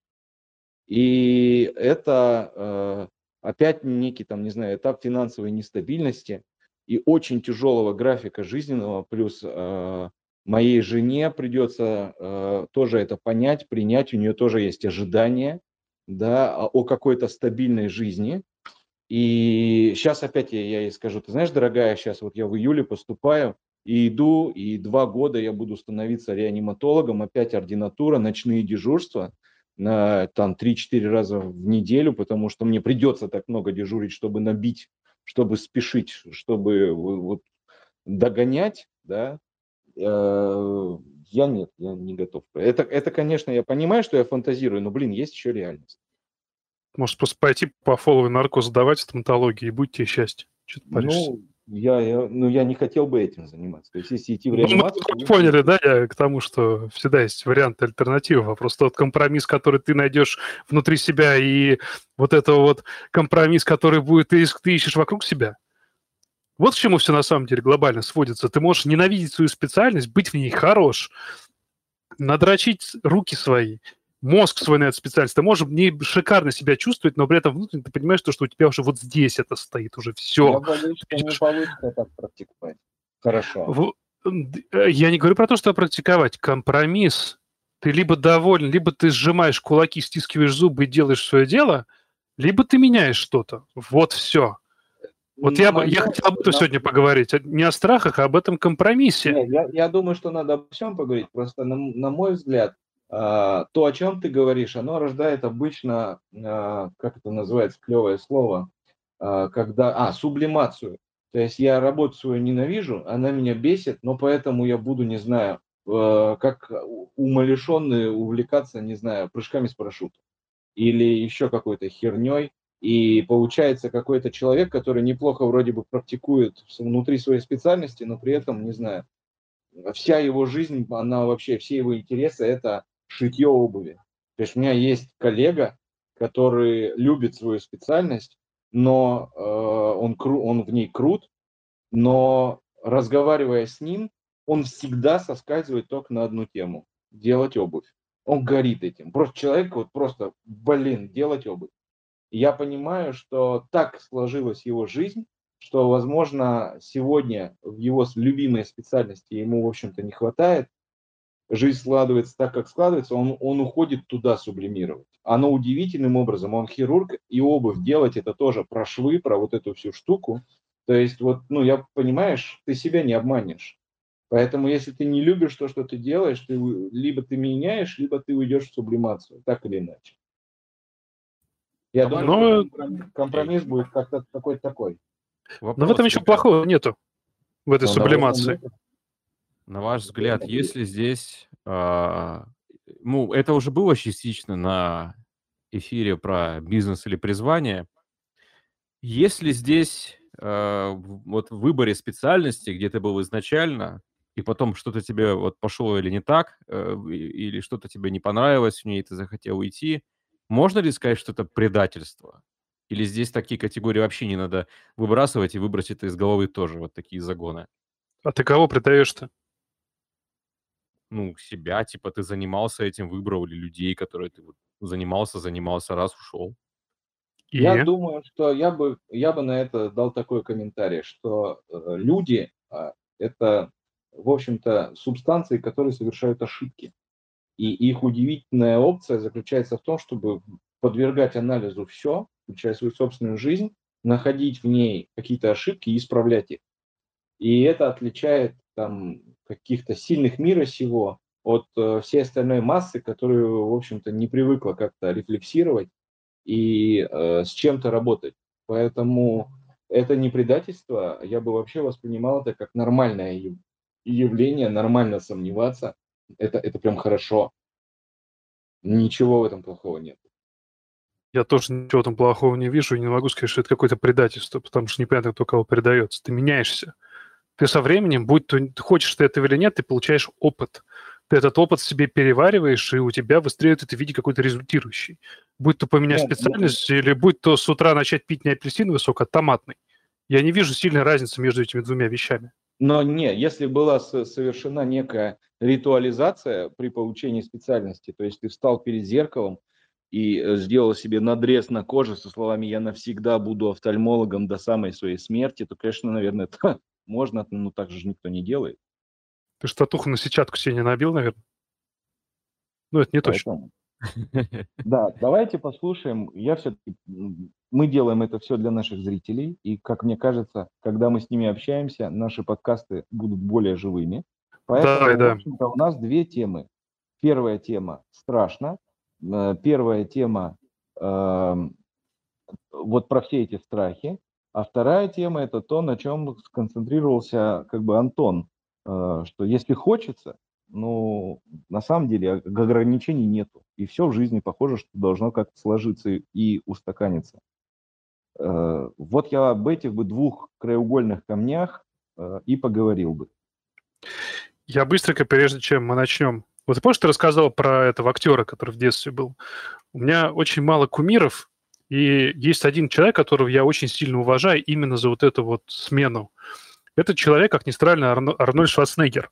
И это э, опять некий, там, не знаю, этап финансовой нестабильности и очень тяжелого графика жизненного, плюс э, Моей жене придется э, тоже это понять, принять. У нее тоже есть ожидания да, о какой-то стабильной жизни. И сейчас опять я, я ей скажу, ты знаешь, дорогая, сейчас вот я в июле поступаю, и иду, и два года я буду становиться реаниматологом, опять ординатура, ночные дежурства, на там 3-4 раза в неделю, потому что мне придется так много дежурить, чтобы набить, чтобы спешить, чтобы вот догонять, да, я нет, я не готов. Это, это, конечно, я понимаю, что я фантазирую, но, блин, есть еще реальность. Может, просто пойти по фоловой наркоз сдавать стоматологии и будь тебе счастье. Что ты паришься? Ну, я, я, ну, я не хотел бы этим заниматься. То есть, если идти в реанимацию... Ну, мы поняли, да, я к тому, что всегда есть варианты альтернативы. Просто тот компромисс, который ты найдешь внутри себя, и вот это вот компромисс, который будет, ты, ты ищешь вокруг себя, вот к чему все на самом деле глобально сводится. Ты можешь ненавидеть свою специальность, быть в ней хорош, надрочить руки свои, мозг свой на эту специальность, ты можешь не шикарно себя чувствовать, но при этом внутренне ты понимаешь, что, что у тебя уже вот здесь это стоит уже все. Я боюсь, что не получится так практиковать. Хорошо. В- э, Я не говорю про то, что практиковать. Компромисс. Ты либо доволен, либо ты сжимаешь кулаки, стискиваешь зубы и делаешь свое дело, либо ты меняешь что-то. Вот все. Вот я, бы, я Моё- хотел об этом да. сегодня поговорить. а Не о страхах, а об этом компромиссе. Нет, я, я думаю, что надо обо всем поговорить. Просто, на, на мой взгляд, а, то, о чем ты говоришь, оно рождает обычно, а, как это называется, клевое слово, а, когда, а, сублимацию. То есть я работу свою ненавижу, она меня бесит, но поэтому я буду, не знаю, э, как умалишенный увлекаться, не знаю, прыжками с парашютом или еще какой-то херней. И получается какой-то человек, который неплохо вроде бы практикует внутри своей специальности, но при этом, не знаю, вся его жизнь, она вообще, все его интересы – это шитье обуви. То есть у меня есть коллега, который любит свою специальность, но э, он, кру- он в ней крут, но разговаривая с ним, он всегда соскальзывает только на одну тему – делать обувь. Он горит этим. Просто человек вот просто, блин, делать обувь. Я понимаю, что так сложилась его жизнь, что, возможно, сегодня в его любимой специальности ему, в общем-то, не хватает. Жизнь складывается так, как складывается, он, он уходит туда сублимировать. Оно удивительным образом, он хирург, и обувь делать это тоже про швы, про вот эту всю штуку. То есть вот, ну, я, понимаешь, ты себя не обманешь. Поэтому, если ты не любишь то, что ты делаешь, ты либо ты меняешь, либо ты уйдешь в сублимацию, так или иначе. Я ну, думаю, что компромисс, компромисс будет как-то какой-то такой. Но в Вопрос, этом ничего ребят. плохого нету, в этой Но на сублимации. На ваш взгляд, если здесь, а, ну, это уже было частично на эфире про бизнес или призвание, если здесь а, в- вот в выборе специальности, где ты был изначально, и потом что-то тебе вот пошло или не так, э, или что-то тебе не понравилось в ней, и ты захотел уйти, можно ли сказать, что это предательство? Или здесь такие категории вообще не надо выбрасывать и выбросить это из головы тоже, вот такие загоны? А ты кого предаешь-то? ну, себя, типа, ты занимался этим, выбрал, или людей, которые ты вот занимался, занимался, раз ушел. И? Я думаю, что я бы, я бы на это дал такой комментарий, что э, люди а, это, в общем-то, субстанции, которые совершают ошибки. И их удивительная опция заключается в том, чтобы подвергать анализу все, включая свою собственную жизнь, находить в ней какие-то ошибки и исправлять их. И это отличает там каких-то сильных мира сего от э, всей остальной массы, которую, в общем-то, не привыкла как-то рефлексировать и э, с чем-то работать. Поэтому это не предательство, я бы вообще воспринимал это как нормальное яв- явление, нормально сомневаться. Это, это прям хорошо. Ничего в этом плохого нет. Я тоже ничего там плохого не вижу и не могу сказать, что это какое-то предательство, потому что непонятно, кто кого предается. Ты меняешься. Ты со временем, будь то ты хочешь ты этого или нет, ты получаешь опыт. Ты этот опыт себе перевариваешь, и у тебя выстреливает это в виде какой-то результирующий. Будь то поменять Нет, ну, специальность, или будь то с утра начать пить не апельсиновый сок, а томатный. Я не вижу сильной разницы между этими двумя вещами. Но не, если была со- совершена некая ритуализация при получении специальности, то есть ты встал перед зеркалом и э, сделал себе надрез на коже со словами «я навсегда буду офтальмологом до самой своей смерти», то, конечно, наверное, это можно, но так же никто не делает. Ты что, татуху на сетчатку себе не набил, наверное? Ну, это не точно. Поэтому- Да, давайте послушаем. Я все-таки мы делаем это все для наших зрителей, и как мне кажется, когда мы с ними общаемся, наши подкасты будут более живыми. Поэтому, да. общем-то, у нас две темы. Первая тема страшно. Э, Первая тема эм, вот про все эти страхи. А вторая тема это то, на чем сконцентрировался как бы Антон, э, что если хочется, ну, на самом деле ог- ограничений нету. И все в жизни похоже, что должно как-то сложиться и- и устаканиться. Э, Вот я об этих бы двух краеугольных камнях э, и поговорил бы. Я быстренько, прежде чем мы начнем. Вот ты помнишь, ты рассказал про этого актера, который в детстве был? У меня очень мало кумиров, и есть один человек, которого я очень сильно уважаю именно за вот эту вот смену. Этот человек, как ни странно, Арно- Арнольд Шварценеггер.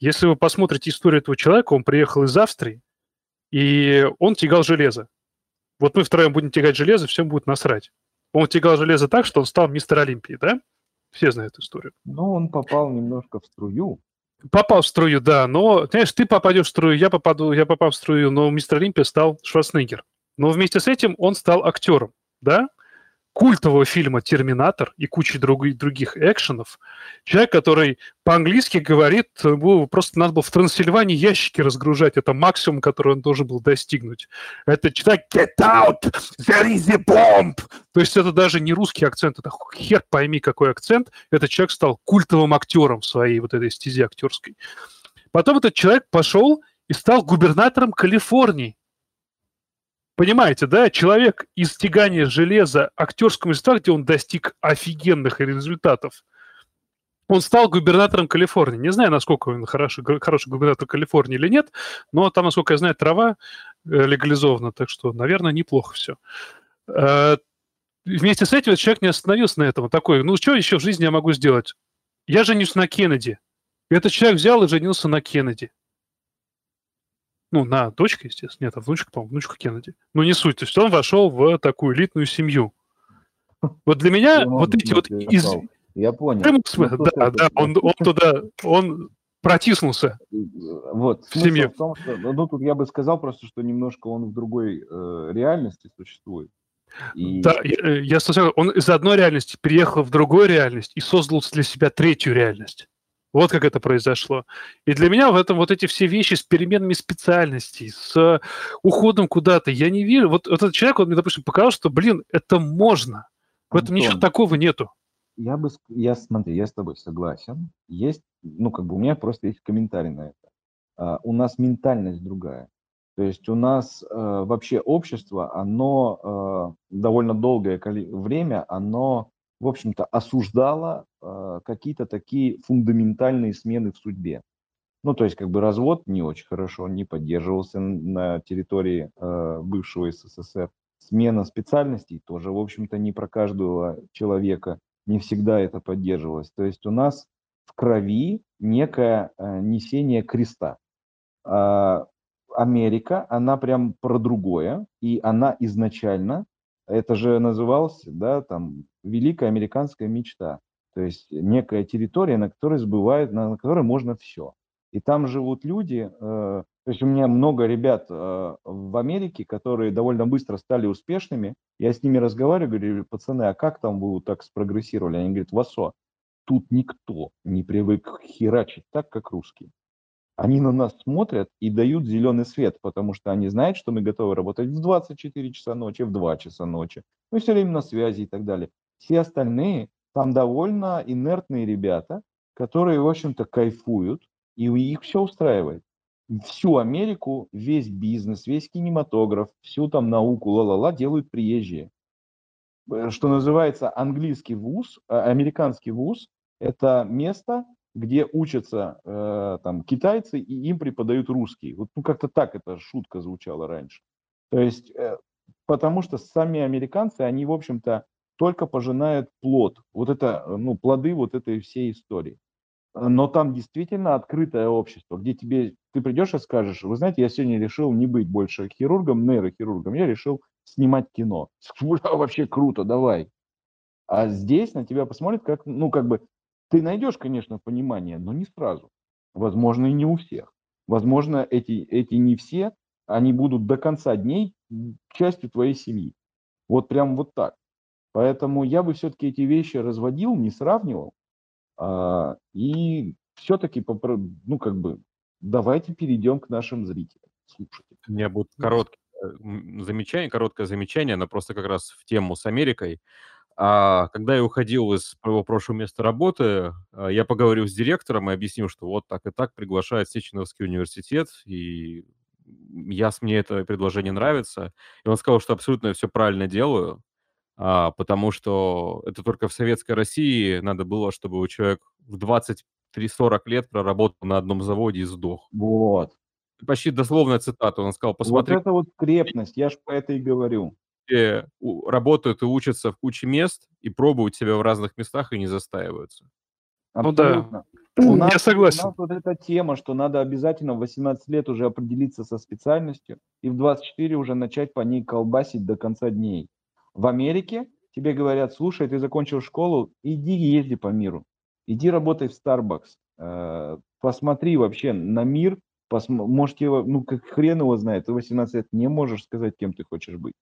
Если вы посмотрите историю этого человека, он приехал из Австрии, и он тягал железо. Вот мы втроем будем тягать железо, всем будет насрать. Он тягал железо так, что он стал мистер Олимпии, да? Все знают историю. Ну, он попал немножко в струю. Попал в струю, да, но, знаешь, ты попадешь в струю, я попаду, я попал в струю, но мистер Олимпия стал Шварценеггер. Но вместе с этим он стал актером, да? Культового фильма «Терминатор» и кучи друг, других экшенов, человек, который по-английски говорит, ему просто надо было в Трансильвании ящики разгружать, это максимум, который он должен был достигнуть. Это человек «Get out! There is a bomb!» То есть это даже не русский акцент, это хер пойми какой акцент. Этот человек стал культовым актером в своей вот этой стези актерской. Потом этот человек пошел и стал губернатором Калифорнии. Понимаете, да, человек из тягания железа актерского мастерства, где он достиг офигенных результатов, он стал губернатором Калифорнии. Не знаю, насколько он хороший, хороший губернатор Калифорнии или нет, но там, насколько я знаю, трава э, легализована, так что, наверное, неплохо все. Э, вместе с этим человек не остановился на этом. Такой, ну что еще в жизни я могу сделать? Я женюсь на Кеннеди. Этот человек взял и женился на Кеннеди. Ну, на дочке, естественно. Нет, а внучка, по-моему, внучка Кеннеди. Ну, не суть. То есть он вошел в такую элитную семью. Вот для меня я вот эти вот из... Я понял. Ну, да, да, он, он туда, он протиснулся вот, в семью. В том, что, ну, тут я бы сказал просто, что немножко он в другой э, реальности существует. И... Да, я, я сказал, он из одной реальности переехал в другую реальность и создал для себя третью реальность. Вот как это произошло. И для меня в этом вот эти все вещи с переменами специальностей, с уходом куда-то, я не верю. Вот, вот этот человек, он мне, допустим, показал, что, блин, это можно. В этом Антон, ничего такого нету. Я бы, я смотри, я с тобой согласен. Есть, ну, как бы у меня просто есть комментарий на это. Uh, у нас ментальность другая. То есть у нас uh, вообще общество, оно uh, довольно долгое время, оно в общем-то, осуждала э, какие-то такие фундаментальные смены в судьбе. Ну, то есть, как бы развод не очень хорошо, не поддерживался на территории э, бывшего СССР. Смена специальностей тоже, в общем-то, не про каждого человека, не всегда это поддерживалось. То есть у нас в крови некое э, несение креста. А Америка, она прям про другое, и она изначально это же называлось, да, там, великая американская мечта. То есть некая территория, на которой сбывает, на которой можно все. И там живут люди, э, то есть у меня много ребят э, в Америке, которые довольно быстро стали успешными. Я с ними разговариваю, говорю, пацаны, а как там вы так спрогрессировали? Они говорят, Васо, тут никто не привык херачить так, как русские они на нас смотрят и дают зеленый свет, потому что они знают, что мы готовы работать в 24 часа ночи, в 2 часа ночи. Мы все время на связи и так далее. Все остальные там довольно инертные ребята, которые, в общем-то, кайфуют, и у них все устраивает. Всю Америку, весь бизнес, весь кинематограф, всю там науку, ла-ла-ла, делают приезжие. Э, что называется английский вуз, а, американский вуз, это место, где учатся э, там китайцы и им преподают русский. Вот ну как-то так эта шутка звучала раньше. То есть, э, потому что сами американцы, они в общем-то только пожинают плод, вот это, ну плоды вот этой всей истории. Но там действительно открытое общество, где тебе ты придешь и скажешь, вы знаете, я сегодня решил не быть больше хирургом, нейрохирургом, я решил снимать кино. Вообще круто, давай. А здесь на тебя посмотрят как, ну как бы ты найдешь, конечно, понимание, но не сразу. Возможно, и не у всех. Возможно, эти, эти не все, они будут до конца дней частью твоей семьи. Вот прям вот так. Поэтому я бы все-таки эти вещи разводил, не сравнивал. А, и все-таки, ну, как бы, давайте перейдем к нашим зрителям, слушателям. У меня будет короткое э, замечание, короткое замечание, но просто как раз в тему с Америкой. А когда я уходил из своего прошлого места работы, а, я поговорил с директором и объяснил, что вот так и так приглашает Сеченовский университет, и я, мне это предложение нравится. И он сказал, что абсолютно все правильно делаю, а, потому что это только в советской России надо было, чтобы у человека в 23-40 лет проработал на одном заводе и сдох. Вот. Почти дословная цитата. Он сказал, посмотри... Вот это вот крепность, я же по это и говорю работают и учатся в куче мест и пробуют себя в разных местах и не застаиваются. Абсолютно. Ну, да. У нас, Я у согласен. нас вот эта тема, что надо обязательно в 18 лет уже определиться со специальностью и в 24 уже начать по ней колбасить до конца дней. В Америке тебе говорят, слушай, ты закончил школу, иди езди по миру, иди работай в Starbucks, э, посмотри вообще на мир, посм- может, тебе, ну, как хрен его знает, ты 18 лет не можешь сказать, кем ты хочешь быть.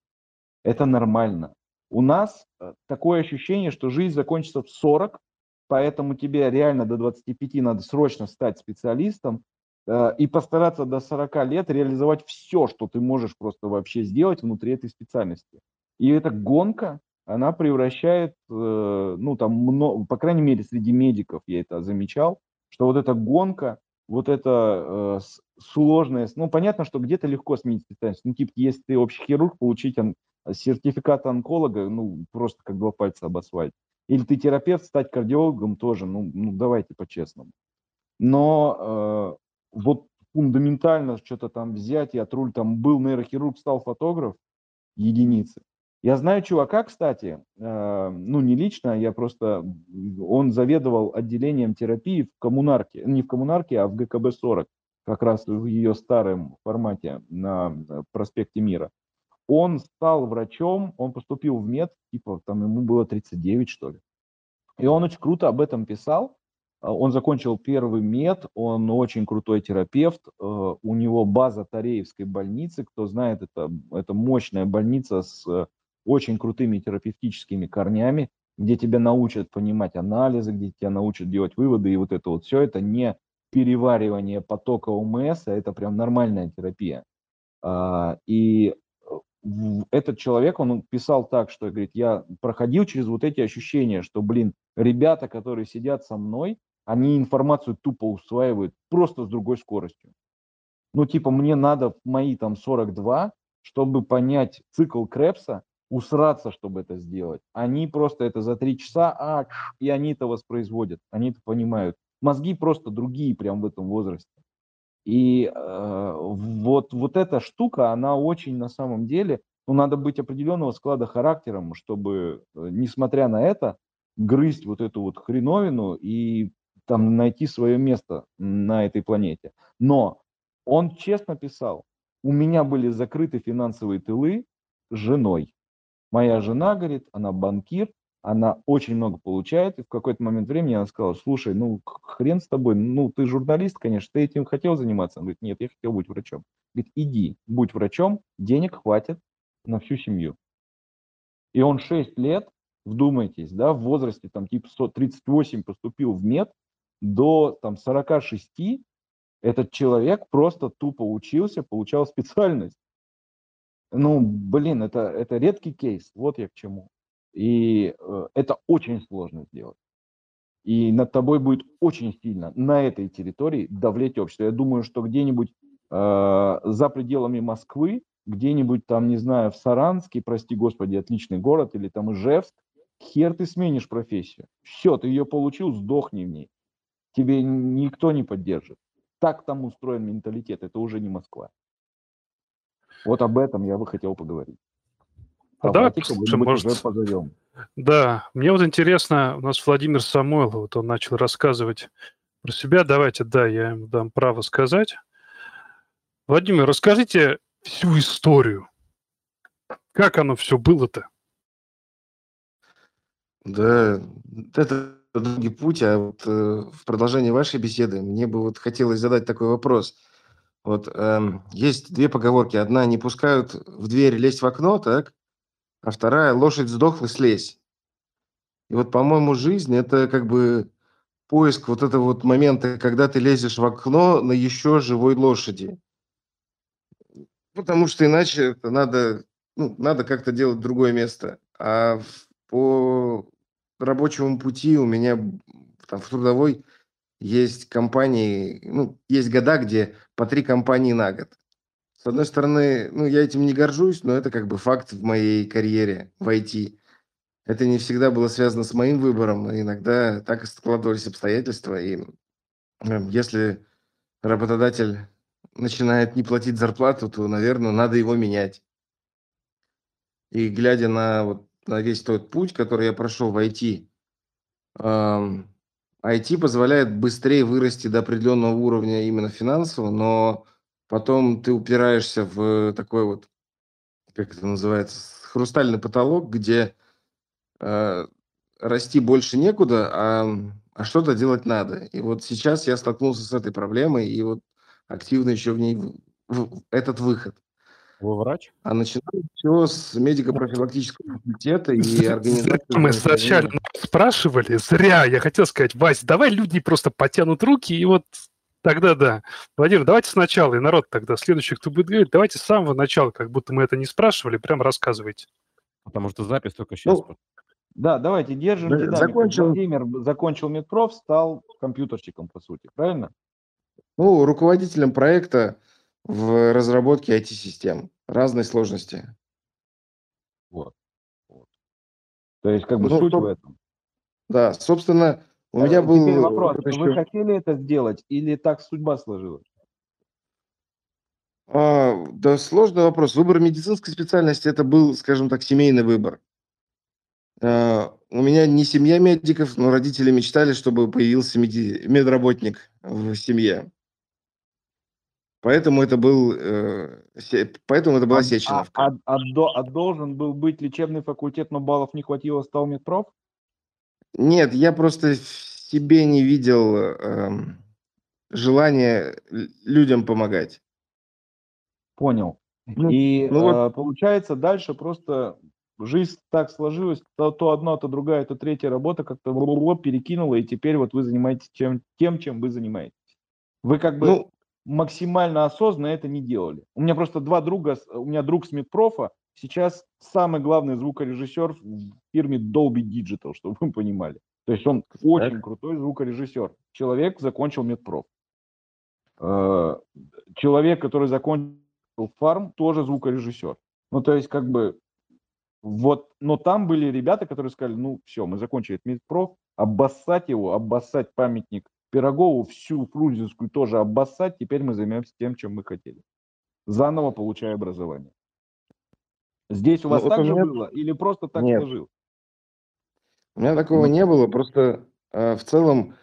Это нормально. У нас э, такое ощущение, что жизнь закончится в 40, поэтому тебе реально до 25 надо срочно стать специалистом э, и постараться до 40 лет реализовать все, что ты можешь просто вообще сделать внутри этой специальности. И эта гонка, она превращает, э, ну там, много, по крайней мере, среди медиков я это замечал, что вот эта гонка, вот это э, сложность, ну понятно, что где-то легко сменить специальность, ну типа, если ты общий хирург, получить сертификат онколога, ну просто как два пальца об асфальт. Или ты терапевт, стать кардиологом тоже, ну, ну давайте по-честному. Но э, вот фундаментально что-то там взять, я труль там был нейрохирург, стал фотограф, единицы. Я знаю чувака, кстати, э, ну не лично, я просто, он заведовал отделением терапии в коммунарке, не в коммунарке, а в ГКБ-40, как раз в ее старом формате на проспекте Мира. Он стал врачом, он поступил в мед, типа там ему было 39, что ли. И он очень круто об этом писал. А, он закончил первый мед, он очень крутой терапевт. Э, у него база Тареевской больницы. Кто знает, это, это мощная больница с э, очень крутыми терапевтическими корнями, где тебя научат понимать анализы, где тебя научат делать выводы. И вот это вот все, это не переваривание потока ОМС, а это прям нормальная терапия. А, и этот человек, он писал так, что говорит, я проходил через вот эти ощущения, что, блин, ребята, которые сидят со мной, они информацию тупо усваивают просто с другой скоростью. Ну, типа, мне надо в мои там 42, чтобы понять цикл Крепса, усраться, чтобы это сделать. Они просто это за три часа, а, и они это воспроизводят, они это понимают. Мозги просто другие прям в этом возрасте. И э, вот, вот эта штука, она очень на самом деле, ну, надо быть определенного склада характером, чтобы, э, несмотря на это, грызть вот эту вот хреновину и там найти свое место на этой планете. Но он честно писал, у меня были закрыты финансовые тылы женой. Моя жена, говорит, она банкир, она очень много получает, и в какой-то момент времени она сказала, слушай, ну хрен с тобой, ну ты журналист, конечно, ты этим хотел заниматься? Он говорит, нет, я хотел быть врачом. Говорит, иди, будь врачом, денег хватит на всю семью. И он 6 лет, вдумайтесь, да, в возрасте там типа 138 поступил в мед, до там 46 этот человек просто тупо учился, получал специальность. Ну, блин, это, это редкий кейс, вот я к чему. И э, это очень сложно сделать. И над тобой будет очень сильно на этой территории давлеть общество. Я думаю, что где-нибудь э, за пределами Москвы, где-нибудь там, не знаю, в Саранске, прости господи, отличный город, или там Ижевск, хер ты сменишь профессию. Все, ты ее получил, сдохни в ней. Тебе никто не поддержит. Так там устроен менталитет, это уже не Москва. Вот об этом я бы хотел поговорить. А давай послушаем, может... Уже позовем. Да, мне вот интересно, у нас Владимир Самойлов, вот он начал рассказывать про себя. Давайте, да, я ему дам право сказать. Владимир, расскажите всю историю. Как оно все было-то? Да, это долгий путь, а вот э, в продолжении вашей беседы мне бы вот хотелось задать такой вопрос. Вот э, есть две поговорки. Одна не пускают в дверь лезть в окно, так? А вторая лошадь сдохла, слезь. И вот, по-моему, жизнь – это как бы поиск вот этого вот момента, когда ты лезешь в окно на еще живой лошади. Потому что иначе это надо, ну, надо как-то делать другое место. А по рабочему пути у меня там, в трудовой есть компании, ну, есть года, где по три компании на год. С одной стороны, ну, я этим не горжусь, но это как бы факт в моей карьере в IT. Это не всегда было связано с моим выбором, иногда так и складывались обстоятельства. И эм, если работодатель начинает не платить зарплату, то, наверное, надо его менять. И глядя на, вот, на весь тот путь, который я прошел в IT, эм, IT позволяет быстрее вырасти до определенного уровня именно финансово, но потом ты упираешься в такой вот, как это называется, хрустальный потолок, где э, расти больше некуда, а, а что-то делать надо. И вот сейчас я столкнулся с этой проблемой, и вот активно еще в ней в, в, этот выход. Вы врач? А начиналось все с медико-профилактического факультета и организации... Мы сначала спрашивали, зря, я хотел сказать, Вась, давай люди просто потянут руки, и вот тогда да. Владимир, давайте сначала, и народ тогда, следующий, кто будет говорить, давайте с самого начала, как будто мы это не спрашивали, прям рассказывайте. Потому что запись только сейчас. Ну, да, давайте держим да, динамику. Закончил... Владимир закончил медпроф, стал компьютерщиком, по сути, правильно? Ну, руководителем проекта в разработке IT-систем разной сложности. Вот. вот. То есть, как бы ну, суть то... в этом. Да, собственно, у меня был... Теперь вопрос, еще... вы хотели это сделать или так судьба сложилась? А, да, сложный вопрос. Выбор медицинской специальности – это был, скажем так, семейный выбор. А, у меня не семья медиков, но родители мечтали, чтобы появился меди... медработник в семье. Поэтому это был, э, поэтому это была а, Сеченовка. А, а, а, а должен был быть лечебный факультет, но баллов не хватило, стал медпроф? Нет, я просто в себе не видел э, желания людям помогать. Понял. Ну, И ну, вот... э, получается дальше просто жизнь так сложилась, то, то одно, то другая, то третья работа как-то перекинула, и теперь вот вы занимаетесь чем, тем, чем вы занимаетесь. Вы как бы ну, максимально осознанно это не делали. У меня просто два друга, у меня друг с медпрофа, сейчас самый главный звукорежиссер в фирме Dolby Digital, чтобы вы понимали. То есть он очень крутой звукорежиссер. Человек закончил медпроф. Э, человек, который закончил фарм, тоже звукорежиссер. Ну, то есть, как бы, вот, но там были ребята, которые сказали, ну, все, мы закончили медпроф, обоссать его, обоссать памятник Пирогову всю Фрунзенскую тоже обоссать, теперь мы займемся тем, чем мы хотели. Заново получая образование. Здесь у вас ну, так же меня... было или просто так Нет. сложилось? У меня такого не было, просто э, в целом,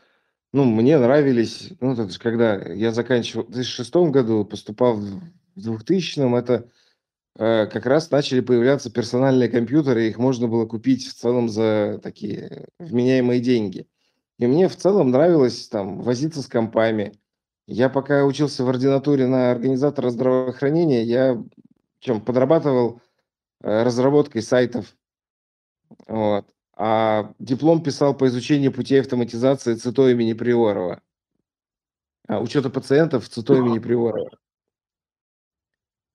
ну, мне нравились, ну, это же когда я заканчивал, в 2006 году поступал в 2000-м, это э, как раз начали появляться персональные компьютеры, их можно было купить в целом за такие вменяемые деньги. И мне в целом нравилось там возиться с компами. Я пока учился в ординатуре на организатора здравоохранения, я чем подрабатывал разработкой сайтов. Вот. А диплом писал по изучению путей автоматизации ЦИТО имени Приорова. А, учета пациентов ЦИТО имени Приорова.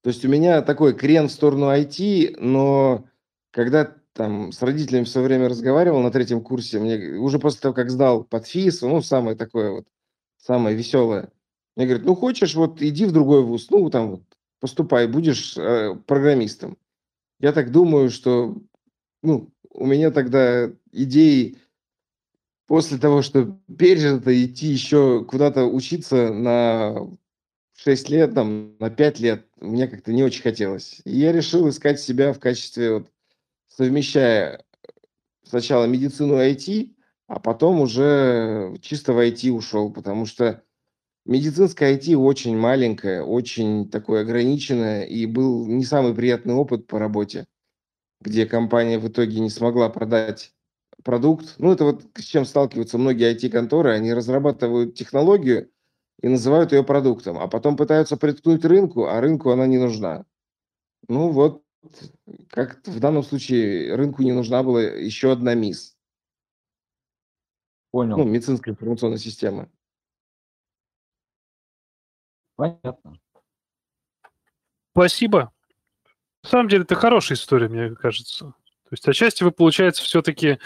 То есть у меня такой крен в сторону IT, но когда там с родителями все время разговаривал на третьем курсе, мне уже после того, как сдал под ФИС, ну, самое такое вот, самое веселое, мне говорят, ну, хочешь, вот иди в другой вуз, ну, там вот, поступай, будешь э, программистом. Я так думаю, что, ну, у меня тогда идеи после того, что пережито, идти еще куда-то учиться на 6 лет, там, на 5 лет, мне как-то не очень хотелось. И я решил искать себя в качестве вот совмещая сначала медицину и IT, а потом уже чисто в IT ушел, потому что медицинское IT очень маленькое, очень такое ограниченное, и был не самый приятный опыт по работе, где компания в итоге не смогла продать продукт. Ну, это вот с чем сталкиваются многие IT-конторы. Они разрабатывают технологию и называют ее продуктом, а потом пытаются приткнуть рынку, а рынку она не нужна. Ну, вот как в данном случае рынку не нужна была еще одна МИС. Понял. Ну, медицинская информационная система. Понятно. Спасибо. На самом деле, это хорошая история, мне кажется. То есть, отчасти вы, получается, все-таки...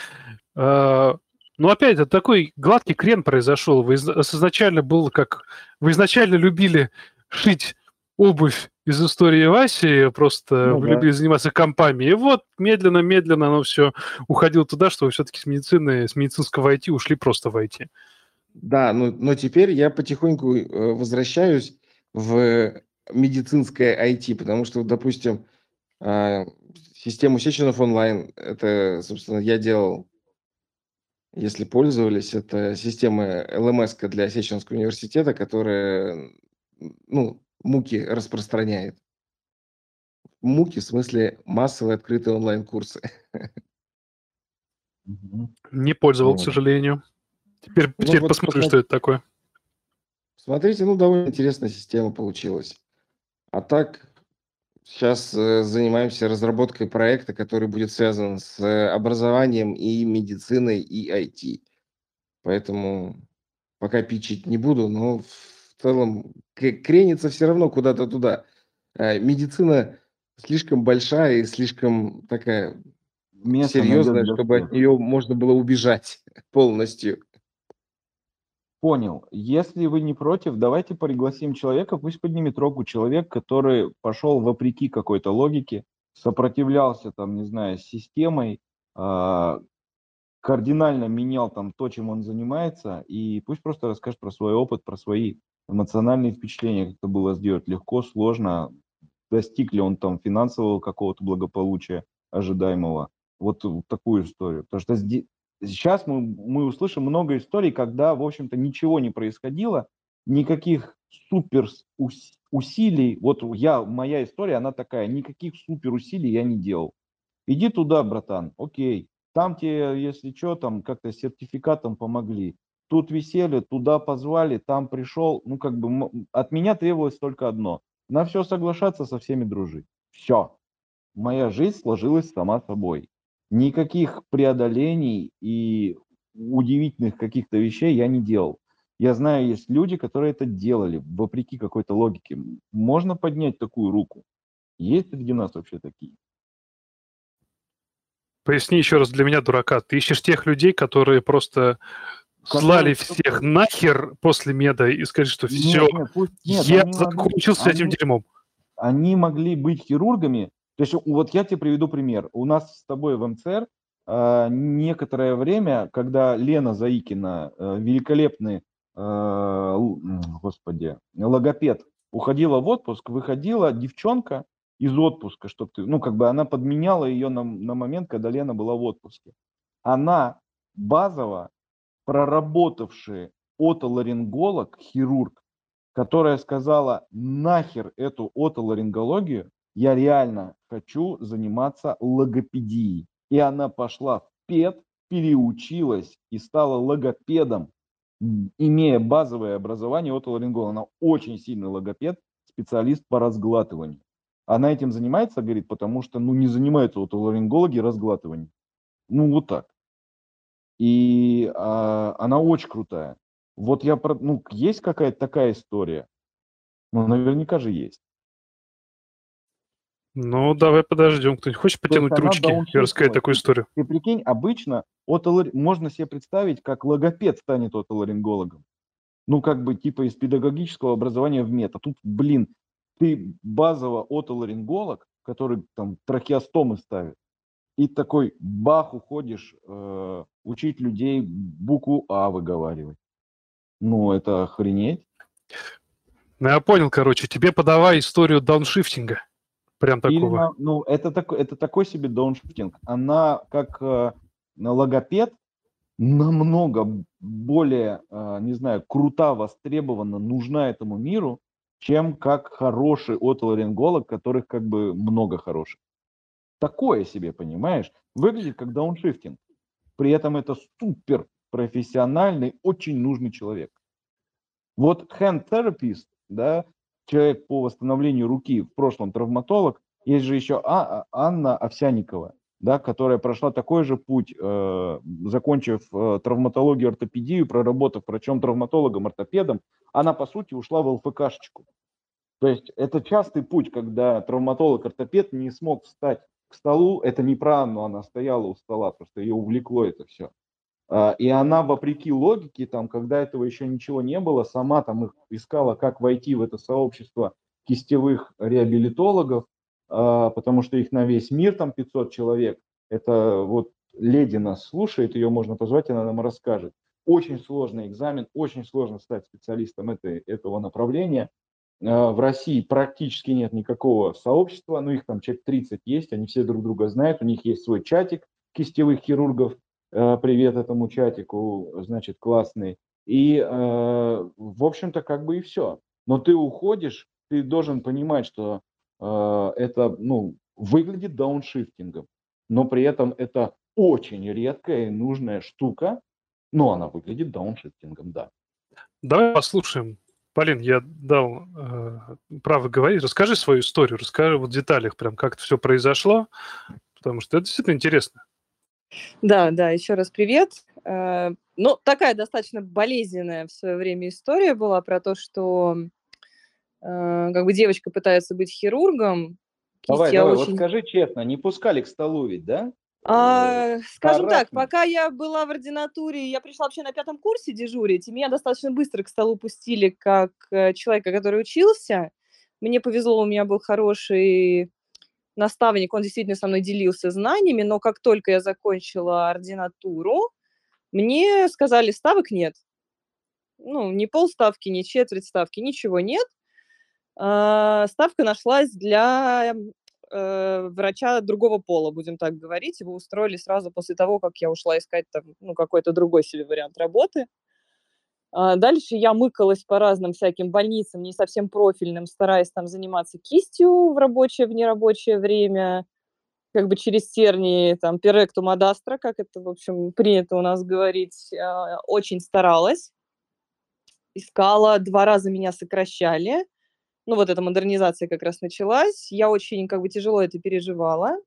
Э, ну, опять, это такой гладкий крен произошел. Вы изначально был как... Вы изначально любили шить обувь из истории Васи, просто ну, любили да. заниматься компами. И вот медленно-медленно оно все уходило туда, что вы все-таки с медицины, с медицинского IT ушли просто в IT. Да, но, но теперь я потихоньку э, возвращаюсь в медицинское IT, потому что, допустим, а, систему Сеченов онлайн, это, собственно, я делал если пользовались, это система LMS для Сеченского университета, которая ну, муки распространяет. Муки в смысле массовые открытые онлайн-курсы. Не пользовал, к сожалению. Теперь, ну, теперь вот посмотрю, что это такое. Смотрите, ну, довольно интересная система получилась. А так, сейчас э, занимаемся разработкой проекта, который будет связан с э, образованием и медициной, и IT. Поэтому пока пичить не буду, но в целом кренится все равно куда-то туда. А медицина слишком большая и слишком такая Место серьезная, чтобы от нее можно было убежать полностью. Понял. Если вы не против, давайте пригласим человека, пусть поднимет руку человек, который пошел вопреки какой-то логике, сопротивлялся там, не знаю, системой, э, кардинально менял там то, чем он занимается, и пусть просто расскажет про свой опыт, про свои эмоциональные впечатления, как это было сделать легко, сложно, достиг ли он там финансового какого-то благополучия ожидаемого. Вот такую историю. Потому что сейчас мы, мы услышим много историй, когда, в общем-то, ничего не происходило, никаких супер усилий, вот я, моя история, она такая, никаких супер усилий я не делал. Иди туда, братан, окей, там тебе, если что, там как-то сертификатом помогли. Тут висели, туда позвали, там пришел. Ну, как бы от меня требовалось только одно. На все соглашаться, со всеми дружить. Все. Моя жизнь сложилась сама собой никаких преодолений и удивительных каких-то вещей я не делал. Я знаю, есть люди, которые это делали, вопреки какой-то логике. Можно поднять такую руку? Есть среди нас вообще такие? Поясни еще раз для меня, дурака. Ты ищешь тех людей, которые просто которые... слали всех нахер после меда и сказали, что все, нет, нет, пусть, нет, я закончил могли, с этим они, дерьмом. Они могли быть хирургами, то есть вот я тебе приведу пример. У нас с тобой в МЦР э, некоторое время, когда Лена Заикина, э, великолепный, э, господи, логопед, уходила в отпуск, выходила девчонка из отпуска, чтобы ты, ну, как бы она подменяла ее на, на момент, когда Лена была в отпуске. Она базово проработавший отоларинголог, хирург, которая сказала нахер эту отоларингологию, я реально хочу заниматься логопедией. И она пошла в ПЕД, переучилась и стала логопедом, имея базовое образование от ларинголога. Она очень сильный логопед, специалист по разглатыванию. Она этим занимается, говорит, потому что ну, не занимаются вот ларингологи разглатыванием. Ну, вот так. И а, она очень крутая. Вот я, ну, есть какая-то такая история? Ну, наверняка же есть. Ну, давай подождем. Кто-нибудь хочет потянуть ручки и рассказать такую историю? Ты прикинь, обычно отолар... можно себе представить, как логопед станет отоларингологом. Ну, как бы типа из педагогического образования в мета. Тут, блин, ты базово отоларинголог, который там трахеостомы ставит, и такой бах уходишь э, учить людей букву А выговаривать. Ну, это охренеть. Ну, я понял, короче, тебе подавай историю дауншифтинга. Прям такого. Или, ну, это, так, это такой себе дауншифтинг. Она как э, логопед намного более, э, не знаю, крута, востребована, нужна этому миру, чем как хороший отоларинголог, которых как бы много хороших. Такое себе, понимаешь? Выглядит как дауншифтинг. При этом это супер профессиональный, очень нужный человек. Вот hand therapist, да, человек по восстановлению руки, в прошлом травматолог. Есть же еще а, а, Анна Овсяникова, да, которая прошла такой же путь, э, закончив э, травматологию, ортопедию, проработав врачом-травматологом, ортопедом, она, по сути, ушла в ЛФКшечку. То есть это частый путь, когда травматолог-ортопед не смог встать к столу. Это не про Анну, она стояла у стола, просто ее увлекло это все. А, и она, вопреки логике, там, когда этого еще ничего не было, сама там искала, как войти в это сообщество кистевых реабилитологов, а, потому что их на весь мир там 500 человек. Это вот леди нас слушает, ее можно позвать, она нам расскажет. Очень сложный экзамен, очень сложно стать специалистом этой, этого направления. А, в России практически нет никакого сообщества, ну их там человек 30 есть, они все друг друга знают, у них есть свой чатик кистевых хирургов, привет этому чатику, значит, классный. И, э, в общем-то, как бы и все. Но ты уходишь, ты должен понимать, что э, это, ну, выглядит дауншифтингом, но при этом это очень редкая и нужная штука, но она выглядит дауншифтингом, да. Давай послушаем. Полин, я дал э, право говорить. Расскажи свою историю, расскажи вот в деталях прям, как это все произошло, потому что это действительно интересно. Да, да, еще раз привет. Э, ну, такая достаточно болезненная в свое время история была про то, что э, как бы девочка пытается быть хирургом. Давай, давай, очень... вот скажи честно, не пускали к столу ведь, да? А, скажем так, пока я была в ординатуре, я пришла вообще на пятом курсе дежурить, и меня достаточно быстро к столу пустили как э, человека, который учился. Мне повезло, у меня был хороший наставник, он действительно со мной делился знаниями, но как только я закончила ординатуру, мне сказали, ставок нет. Ну, ни полставки, ни четверть ставки, ничего нет. А, ставка нашлась для э, врача другого пола, будем так говорить. Его устроили сразу после того, как я ушла искать там, ну, какой-то другой себе вариант работы. А дальше я мыкалась по разным всяким больницам, не совсем профильным, стараясь там заниматься кистью в рабочее, в нерабочее время, как бы через тернии, там, перектум адастра, как это, в общем, принято у нас говорить, а, очень старалась, искала, два раза меня сокращали, ну, вот эта модернизация как раз началась, я очень, как бы, тяжело это переживала,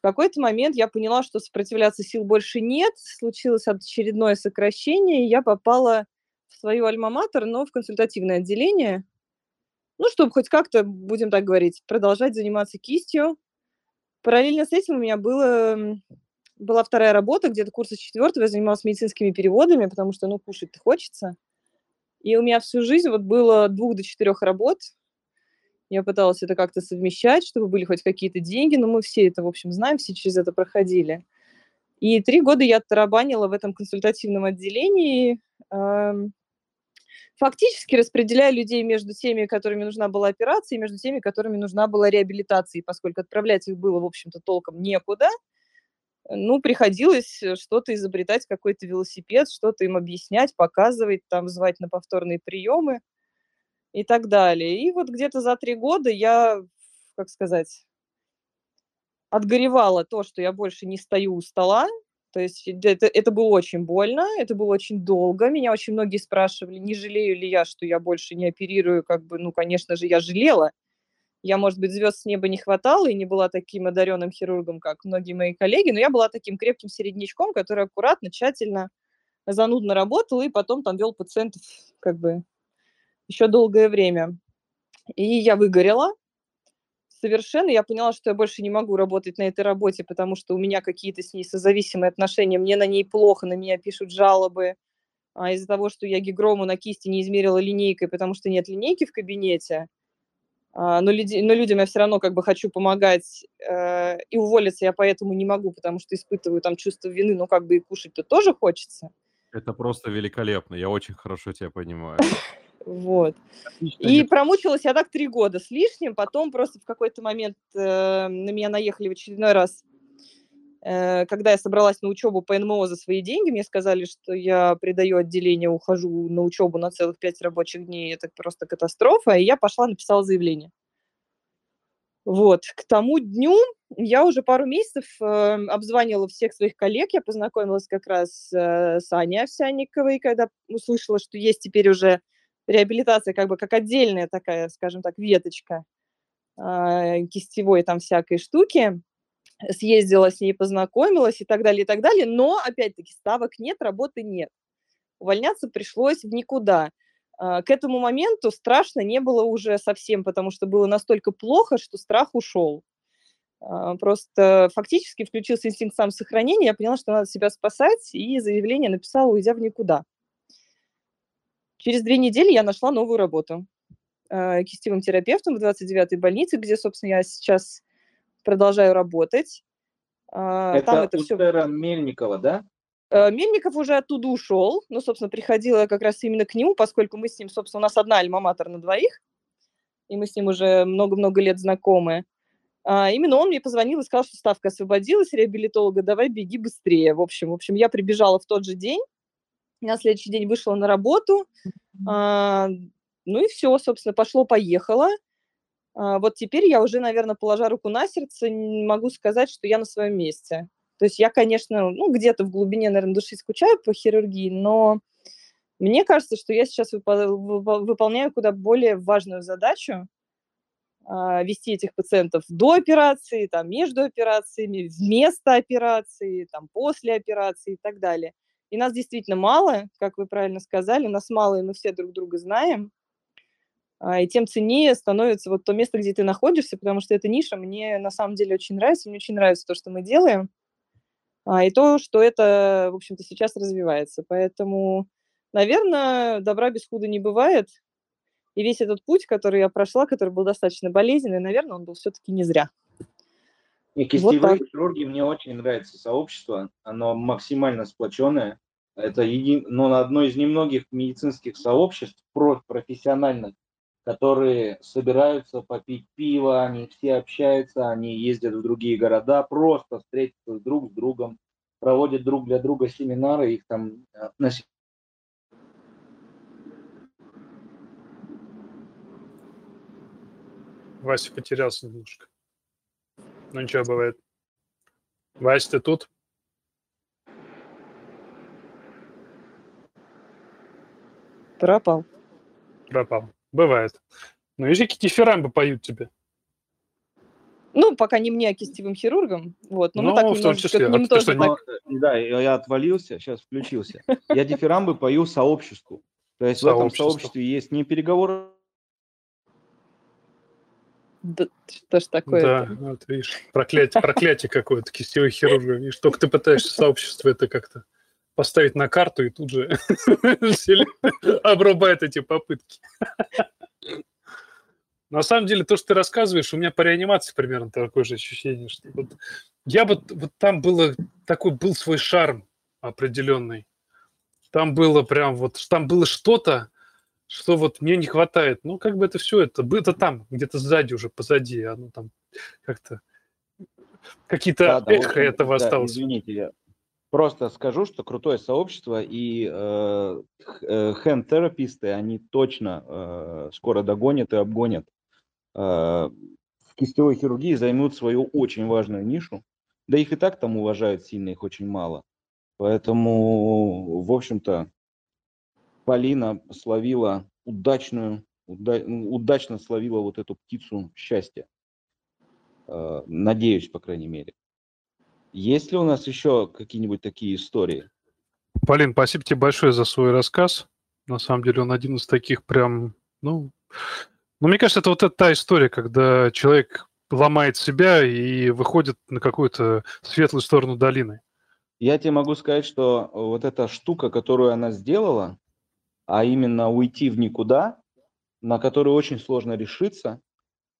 в какой-то момент я поняла, что сопротивляться сил больше нет, случилось очередное сокращение, и я попала в свою альма-матер, но в консультативное отделение, ну, чтобы хоть как-то, будем так говорить, продолжать заниматься кистью. Параллельно с этим у меня было, была вторая работа, где-то курса четвертого, я занималась медицинскими переводами, потому что, ну, кушать-то хочется. И у меня всю жизнь вот было двух до четырех работ – я пыталась это как-то совмещать, чтобы были хоть какие-то деньги, но мы все это, в общем, знаем, все через это проходили. И три года я тарабанила в этом консультативном отделении, фактически распределяя людей между теми, которыми нужна была операция, и между теми, которыми нужна была реабилитация, поскольку отправлять их было, в общем-то, толком некуда, ну, приходилось что-то изобретать, какой-то велосипед, что-то им объяснять, показывать, там, звать на повторные приемы и так далее. И вот где-то за три года я, как сказать, отгоревала то, что я больше не стою у стола. То есть это, это было очень больно, это было очень долго. Меня очень многие спрашивали, не жалею ли я, что я больше не оперирую. Как бы, ну, конечно же, я жалела. Я, может быть, звезд с неба не хватало и не была таким одаренным хирургом, как многие мои коллеги, но я была таким крепким середнячком, который аккуратно, тщательно, занудно работал и потом там вел пациентов как бы еще долгое время. И я выгорела совершенно. Я поняла, что я больше не могу работать на этой работе, потому что у меня какие-то с ней созависимые отношения. Мне на ней плохо, на меня пишут жалобы. А из-за того, что я гигрому на кисти не измерила линейкой, потому что нет линейки в кабинете, а, но, люди, но людям я все равно как бы хочу помогать, э, и уволиться я поэтому не могу, потому что испытываю там чувство вины, но как бы и кушать-то тоже хочется. Это просто великолепно, я очень хорошо тебя понимаю. Вот. Отлично, и промучилась я так три года с лишним, потом просто в какой-то момент э, на меня наехали в очередной раз, э, когда я собралась на учебу по НМО за свои деньги, мне сказали, что я предаю отделение, ухожу на учебу на целых пять рабочих дней, это просто катастрофа, и я пошла, написала заявление. Вот, к тому дню я уже пару месяцев э, обзванивала всех своих коллег, я познакомилась как раз э, с Аней Овсянниковой, когда услышала, что есть теперь уже реабилитация как бы как отдельная такая, скажем так, веточка э, кистевой там всякой штуки. Съездила с ней, познакомилась и так далее, и так далее. Но, опять-таки, ставок нет, работы нет. Увольняться пришлось в никуда. Э, к этому моменту страшно не было уже совсем, потому что было настолько плохо, что страх ушел. Э, просто фактически включился инстинкт самосохранения, я поняла, что надо себя спасать, и заявление написала, уйдя в никуда. Через две недели я нашла новую работу э, кистевым терапевтом в 29-й больнице, где, собственно, я сейчас продолжаю работать. Э, это, Там это все... Мельникова, да? Э, Мельников уже оттуда ушел, но, собственно, приходила как раз именно к нему, поскольку мы с ним, собственно, у нас одна альма-матер на двоих, и мы с ним уже много-много лет знакомы. А, именно он мне позвонил и сказал, что ставка освободилась, реабилитолога, давай беги быстрее. В общем, в общем, я прибежала в тот же день, на следующий день вышла на работу, а, ну и все, собственно, пошло-поехало. А, вот теперь я уже, наверное, положа руку на сердце, могу сказать, что я на своем месте. То есть я, конечно, ну, где-то в глубине, наверное, души скучаю по хирургии, но мне кажется, что я сейчас выполняю куда более важную задачу, а, вести этих пациентов до операции, там, между операциями, вместо операции, там, после операции и так далее. И нас действительно мало, как вы правильно сказали, нас мало, и мы все друг друга знаем. А, и тем ценнее становится вот то место, где ты находишься, потому что эта ниша мне на самом деле очень нравится, мне очень нравится то, что мы делаем, а, и то, что это, в общем-то, сейчас развивается. Поэтому, наверное, добра без худа не бывает, и весь этот путь, который я прошла, который был достаточно болезненный, наверное, он был все-таки не зря. И кистевые вот хирурги мне очень нравится сообщество, оно максимально сплоченное. Это еди... ну, одно из немногих медицинских сообществ профессиональных, которые собираются попить пиво, они все общаются, они ездят в другие города, просто встретятся друг с другом, проводят друг для друга семинары, их там э, на Вася потерялся немножко. Ну ничего, бывает. Вася, ты тут? Пропал. Пропал. Бывает. Ну, видишь, какие дифирамбы поют тебе. Ну, пока не мне, а кистевым хирургам. Вот. Но ну, мы так в том числе. А тоже что, так... Да, я отвалился, сейчас включился. Я дифирамбы пою сообществу. То есть в этом сообществе есть не переговоры да, что ж такое? Да, вот видишь, проклятие, проклятие какое-то кистевой хирурга. Видишь, только ты пытаешься сообщество это как-то поставить на карту, и тут же обрубает эти попытки. На самом деле, то, что ты рассказываешь, у меня по реанимации примерно такое же ощущение, что вот я вот, вот там было такой был свой шарм определенный. Там было прям вот, там было что-то, что вот мне не хватает. Ну, как бы это все, это, это там, где-то сзади уже, позади, оно там как-то какие-то да, да, эхо вот, этого да, осталось. Извините, я просто скажу, что крутое сообщество и э, э хенд-тераписты, они точно э, скоро догонят и обгонят. Э, в кистевой хирургии займут свою очень важную нишу. Да их и так там уважают сильно, их очень мало. Поэтому, в общем-то, Полина словила удачную, уда, удачно словила вот эту птицу счастья. Э, надеюсь, по крайней мере. Есть ли у нас еще какие-нибудь такие истории? Полин, спасибо тебе большое за свой рассказ. На самом деле он один из таких прям, ну, ну мне кажется, это вот эта та история, когда человек ломает себя и выходит на какую-то светлую сторону долины. Я тебе могу сказать, что вот эта штука, которую она сделала, а именно уйти в никуда, на который очень сложно решиться.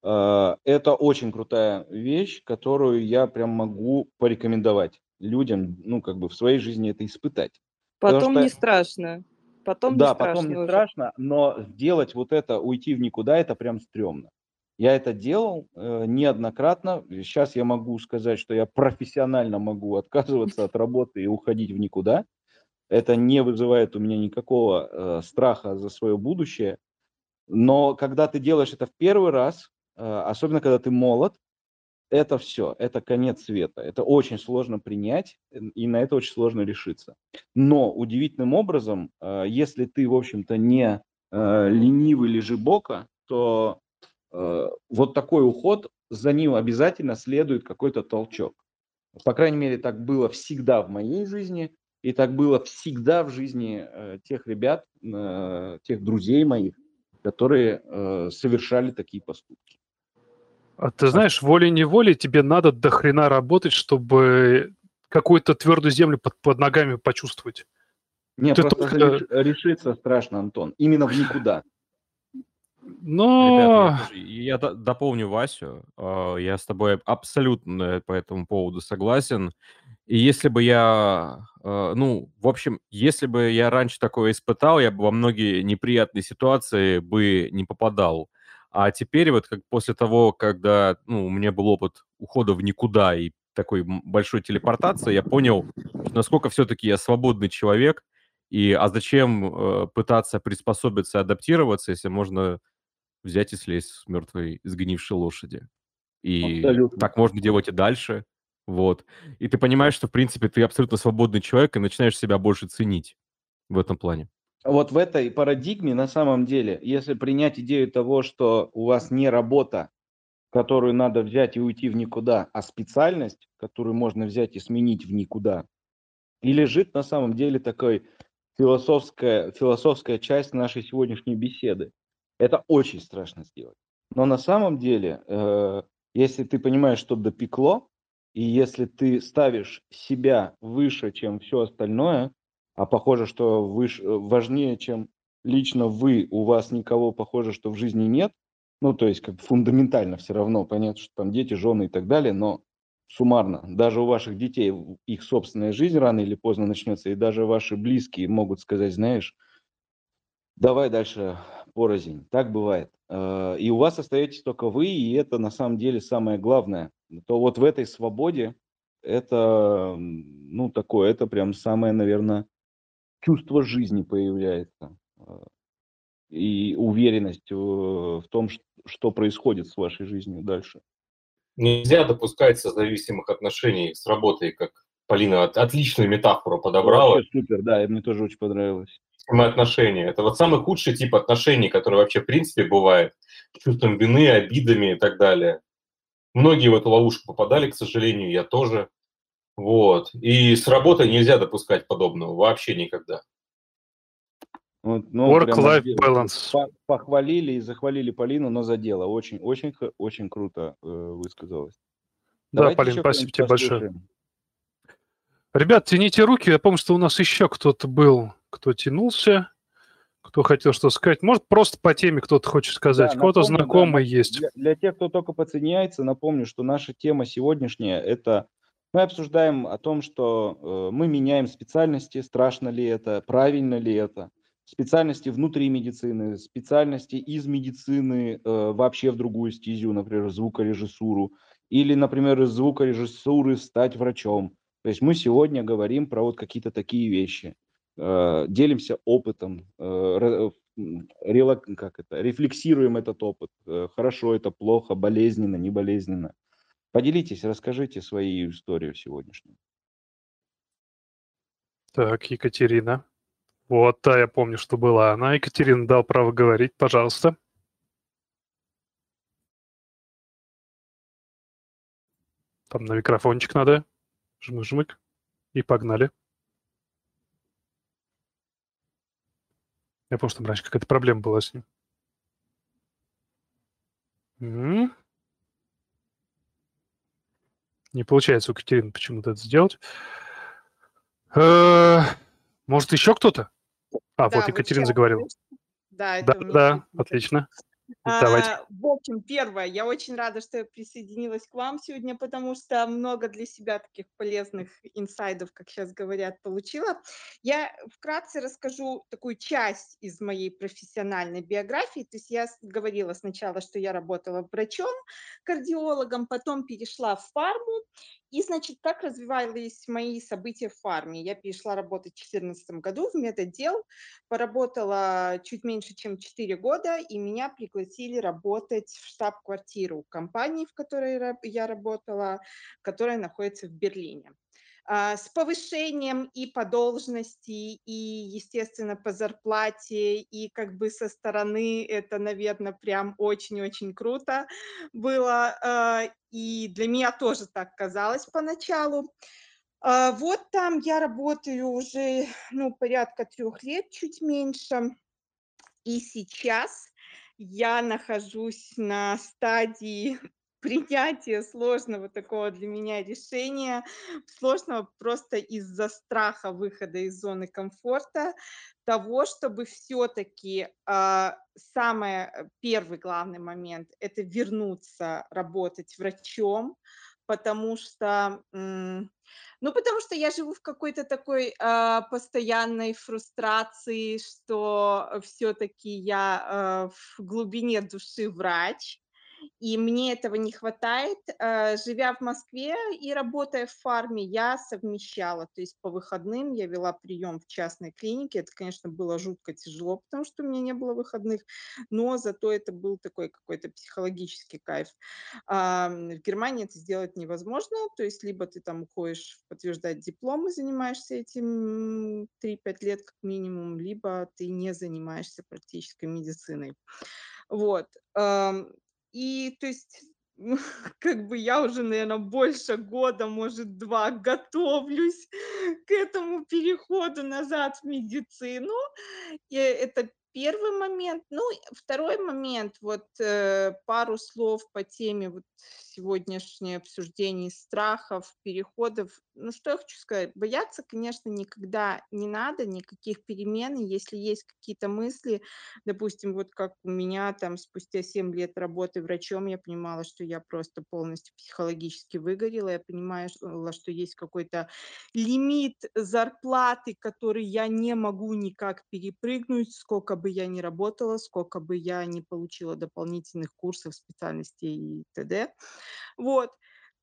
Э, это очень крутая вещь, которую я прям могу порекомендовать людям, ну, как бы в своей жизни это испытать. Потом что... не страшно. Потом да, не страшно потом не уже. страшно, но сделать вот это, уйти в никуда, это прям стрёмно. Я это делал э, неоднократно. Сейчас я могу сказать, что я профессионально могу отказываться от работы и уходить в никуда. Это не вызывает у меня никакого э, страха за свое будущее. Но когда ты делаешь это в первый раз, э, особенно когда ты молод, это все, это конец света. Это очень сложно принять, и на это очень сложно решиться. Но удивительным образом, э, если ты, в общем-то, не э, ленивый лежебока, то э, вот такой уход, за ним обязательно следует какой-то толчок. По крайней мере, так было всегда в моей жизни. И так было всегда в жизни э, тех ребят, э, тех друзей моих, которые э, совершали такие поступки. А ты знаешь, волей-неволей тебе надо до хрена работать, чтобы какую-то твердую землю под, под ногами почувствовать. Нет, ты просто только... решиться страшно, Антон. Именно в никуда. Но... Ребята, я, я дополню Васю. А, я с тобой абсолютно по этому поводу согласен. И если бы я, э, ну, в общем, если бы я раньше такое испытал, я бы во многие неприятные ситуации бы не попадал. А теперь вот как после того, когда ну, у меня был опыт ухода в никуда и такой большой телепортации, я понял, насколько все-таки я свободный человек, и а зачем э, пытаться приспособиться, адаптироваться, если можно взять и слезть с мертвой, сгнившей лошади. И Абсолютно. так можно делать и дальше. Вот. И ты понимаешь, что, в принципе, ты абсолютно свободный человек и начинаешь себя больше ценить в этом плане. Вот в этой парадигме, на самом деле, если принять идею того, что у вас не работа, которую надо взять и уйти в никуда, а специальность, которую можно взять и сменить в никуда, и лежит на самом деле такой философская, философская часть нашей сегодняшней беседы. Это очень страшно сделать. Но на самом деле, э, если ты понимаешь, что допекло, и если ты ставишь себя выше, чем все остальное, а похоже, что выше, важнее, чем лично вы, у вас никого, похоже, что в жизни нет, ну, то есть как фундаментально все равно, понятно, что там дети, жены и так далее, но суммарно, даже у ваших детей их собственная жизнь рано или поздно начнется, и даже ваши близкие могут сказать, знаешь, давай дальше порознь. Так бывает. Э, и у вас остаетесь только вы, и это на самом деле самое главное. То вот в этой свободе это, ну, такое, это прям самое, наверное, чувство жизни появляется. Э, и уверенность в том, что происходит с вашей жизнью дальше. Нельзя допускать созависимых отношений с работой, как Полина отличную метафору подобрала. Вообще супер, да, мне тоже очень понравилось. Отношения. Это вот самый худший тип отношений, который вообще в принципе бывает. Чувством вины, обидами и так далее. Многие в эту ловушку попадали, к сожалению, я тоже. Вот. И с работой нельзя допускать подобного вообще никогда. Вот, ну, Work-life balance. Похвалили и захвалили Полину, но за дело. Очень, очень, очень круто э, высказалась. Да, Давайте Полин, спасибо тебе большое. Ребят, тяните руки. Я помню, что у нас еще кто-то был, кто тянулся, кто хотел что сказать. Может, просто по теме кто-то хочет сказать. Да, Кто-то знакомый да, есть. Для, для тех, кто только подсоединяется, напомню, что наша тема сегодняшняя – это мы обсуждаем о том, что э, мы меняем специальности, страшно ли это, правильно ли это специальности внутри медицины, специальности из медицины э, вообще в другую стезю, например, звукорежиссуру, или, например, из звукорежиссуры стать врачом. То есть мы сегодня говорим про вот какие-то такие вещи, делимся опытом, э, как это, рефлексируем этот опыт, э, хорошо это, плохо, болезненно, не болезненно. Поделитесь, расскажите свою историю сегодняшнюю. Так, Екатерина. Вот, да, я помню, что была она. Екатерина дал право говорить, пожалуйста. Там на микрофончик надо. Жмык-жмык. И погнали. Я помню, что там раньше какая-то проблема была с ним. М-м. Не получается у Катерины почему-то это сделать. Э, может, еще кто-то? А, да, вот Екатерина заговорила. Да, да, да, отлично. Давайте. А, в общем, первое, я очень рада, что я присоединилась к вам сегодня, потому что много для себя таких полезных инсайдов, как сейчас говорят, получила. Я вкратце расскажу такую часть из моей профессиональной биографии. То есть я говорила сначала, что я работала врачом, кардиологом, потом перешла в фарму. И, значит, как развивались мои события в фарме? Я перешла работать в 2014 году в медотдел, поработала чуть меньше, чем 4 года, и меня пригласили работать в штаб-квартиру компании, в которой я работала, которая находится в Берлине с повышением и по должности, и, естественно, по зарплате, и как бы со стороны это, наверное, прям очень-очень круто было. А, и для меня тоже так казалось поначалу. А, вот там я работаю уже, ну, порядка трех лет, чуть меньше. И сейчас я нахожусь на стадии принятия сложного такого для меня решения, сложного просто из-за страха выхода из зоны комфорта, того, чтобы все-таки э, а, самый первый главный момент – это вернуться работать врачом, потому что, ну, потому что я живу в какой-то такой э, постоянной фрустрации, что все-таки я э, в глубине души врач, и мне этого не хватает. Э, живя в Москве и работая в фарме, я совмещала, то есть по выходным я вела прием в частной клинике. Это, конечно, было жутко тяжело, потому что у меня не было выходных, но зато это был такой какой-то психологический кайф. В Германии это сделать невозможно, то есть либо ты там уходишь подтверждать диплом и занимаешься этим 3-5 лет как минимум, либо ты не занимаешься практической медициной. Вот. И то есть как бы я уже, наверное, больше года, может, два готовлюсь к этому переходу назад в медицину. И это первый момент. Ну, второй момент, вот э, пару слов по теме вот сегодняшнее обсуждение страхов, переходов. Ну, что я хочу сказать? Бояться, конечно, никогда не надо, никаких перемен. Если есть какие-то мысли, допустим, вот как у меня там спустя 7 лет работы врачом, я понимала, что я просто полностью психологически выгорела. Я понимаю, что есть какой-то лимит зарплаты, который я не могу никак перепрыгнуть, сколько бы я ни работала, сколько бы я не получила дополнительных курсов, специальностей и т.д. Вот.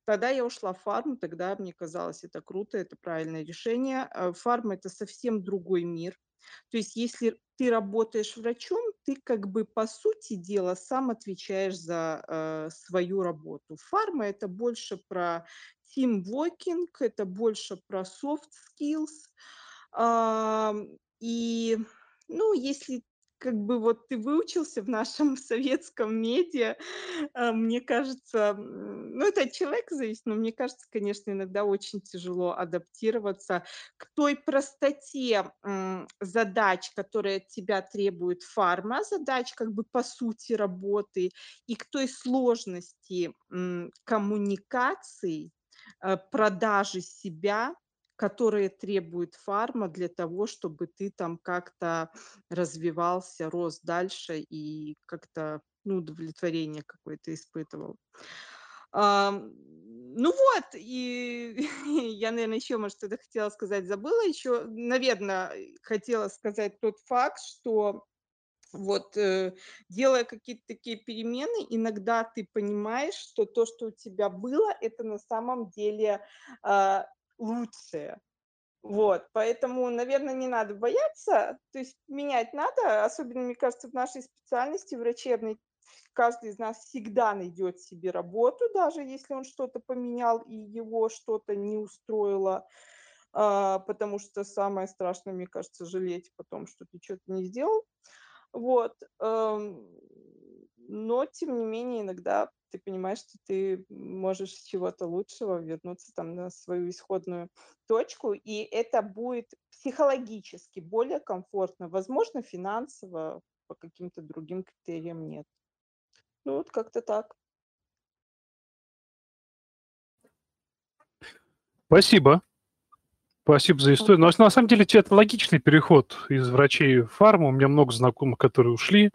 Тогда я ушла в фарм, тогда мне казалось это круто, это правильное решение. Э, фарм – это совсем другой мир. То есть если ты работаешь врачом, ты как бы по сути дела сам отвечаешь за э, свою работу. Фарма – это больше про teamworking, это больше про soft skills. Э, и ну, если как бы вот ты выучился в нашем советском медиа, а, мне кажется, ну, это от человека зависит, но мне кажется, конечно, иногда очень тяжело адаптироваться к той простоте задач, которые от тебя требует фарма, задач как бы по сути работы, и к той сложности коммуникаций, э, продажи себя, которые требует фарма для того, чтобы ты там как-то развивался, рос дальше и как-то ну, удовлетворение какое-то испытывал. А, ну вот, и я, наверное, еще, может, что-то хотела сказать, забыла. Еще, наверное, хотела сказать тот факт, что вот э, делая какие-то такие перемены, иногда ты понимаешь, что то, что у тебя было, это на самом деле э, лучшее. Вот, поэтому, наверное, не надо бояться, то есть менять надо, особенно, мне кажется, в нашей специальности врачебной, каждый из нас всегда найдет себе работу, даже если он что-то поменял и его что-то не устроило, а, потому что самое страшное, мне кажется, жалеть потом, что ты что-то не сделал. Вот, эм, но, тем не менее, иногда ты понимаешь, что ты можешь чего-то лучшего вернуться там на свою исходную точку, и это будет психологически более комфортно, возможно, финансово, по каким-то другим критериям нет. Ну, вот как-то так. Спасибо. Спасибо за историю. Но на самом деле это логичный переход из врачей в фарму. У меня много знакомых, которые ушли.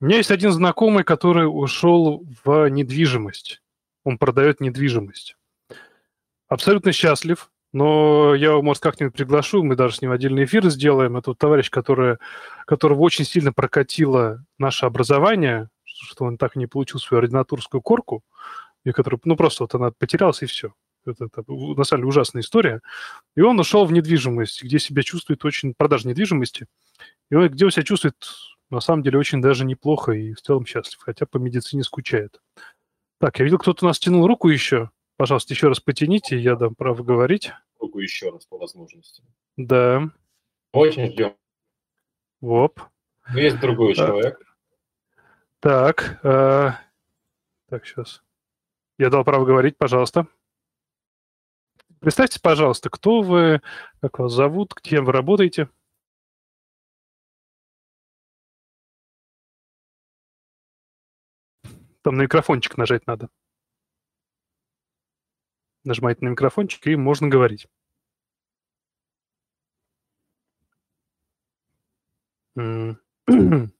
У меня есть один знакомый, который ушел в недвижимость. Он продает недвижимость. Абсолютно счастлив, но я его, может, как-нибудь приглашу, мы даже с ним отдельный эфир сделаем. Это вот товарищ, который, которого очень сильно прокатило наше образование, что он так и не получил свою ординатурскую корку, и который, ну, просто вот она потерялась, и все. Это, это на самом деле ужасная история. И он ушел в недвижимость, где себя чувствует очень... Продажа недвижимости. И он, где он себя чувствует на самом деле очень даже неплохо и в целом счастлив, хотя по медицине скучает. Так, я видел, кто-то у нас тянул руку еще. Пожалуйста, еще раз потяните, я дам право говорить. Руку еще раз по возможности. Да. Очень ждем. Воп. Есть другой человек. Так, э, так, сейчас. Я дал право говорить, пожалуйста. Представьте, пожалуйста, кто вы, как вас зовут, кем вы работаете? Там на микрофончик нажать надо. Нажимаете на микрофончик, и можно говорить.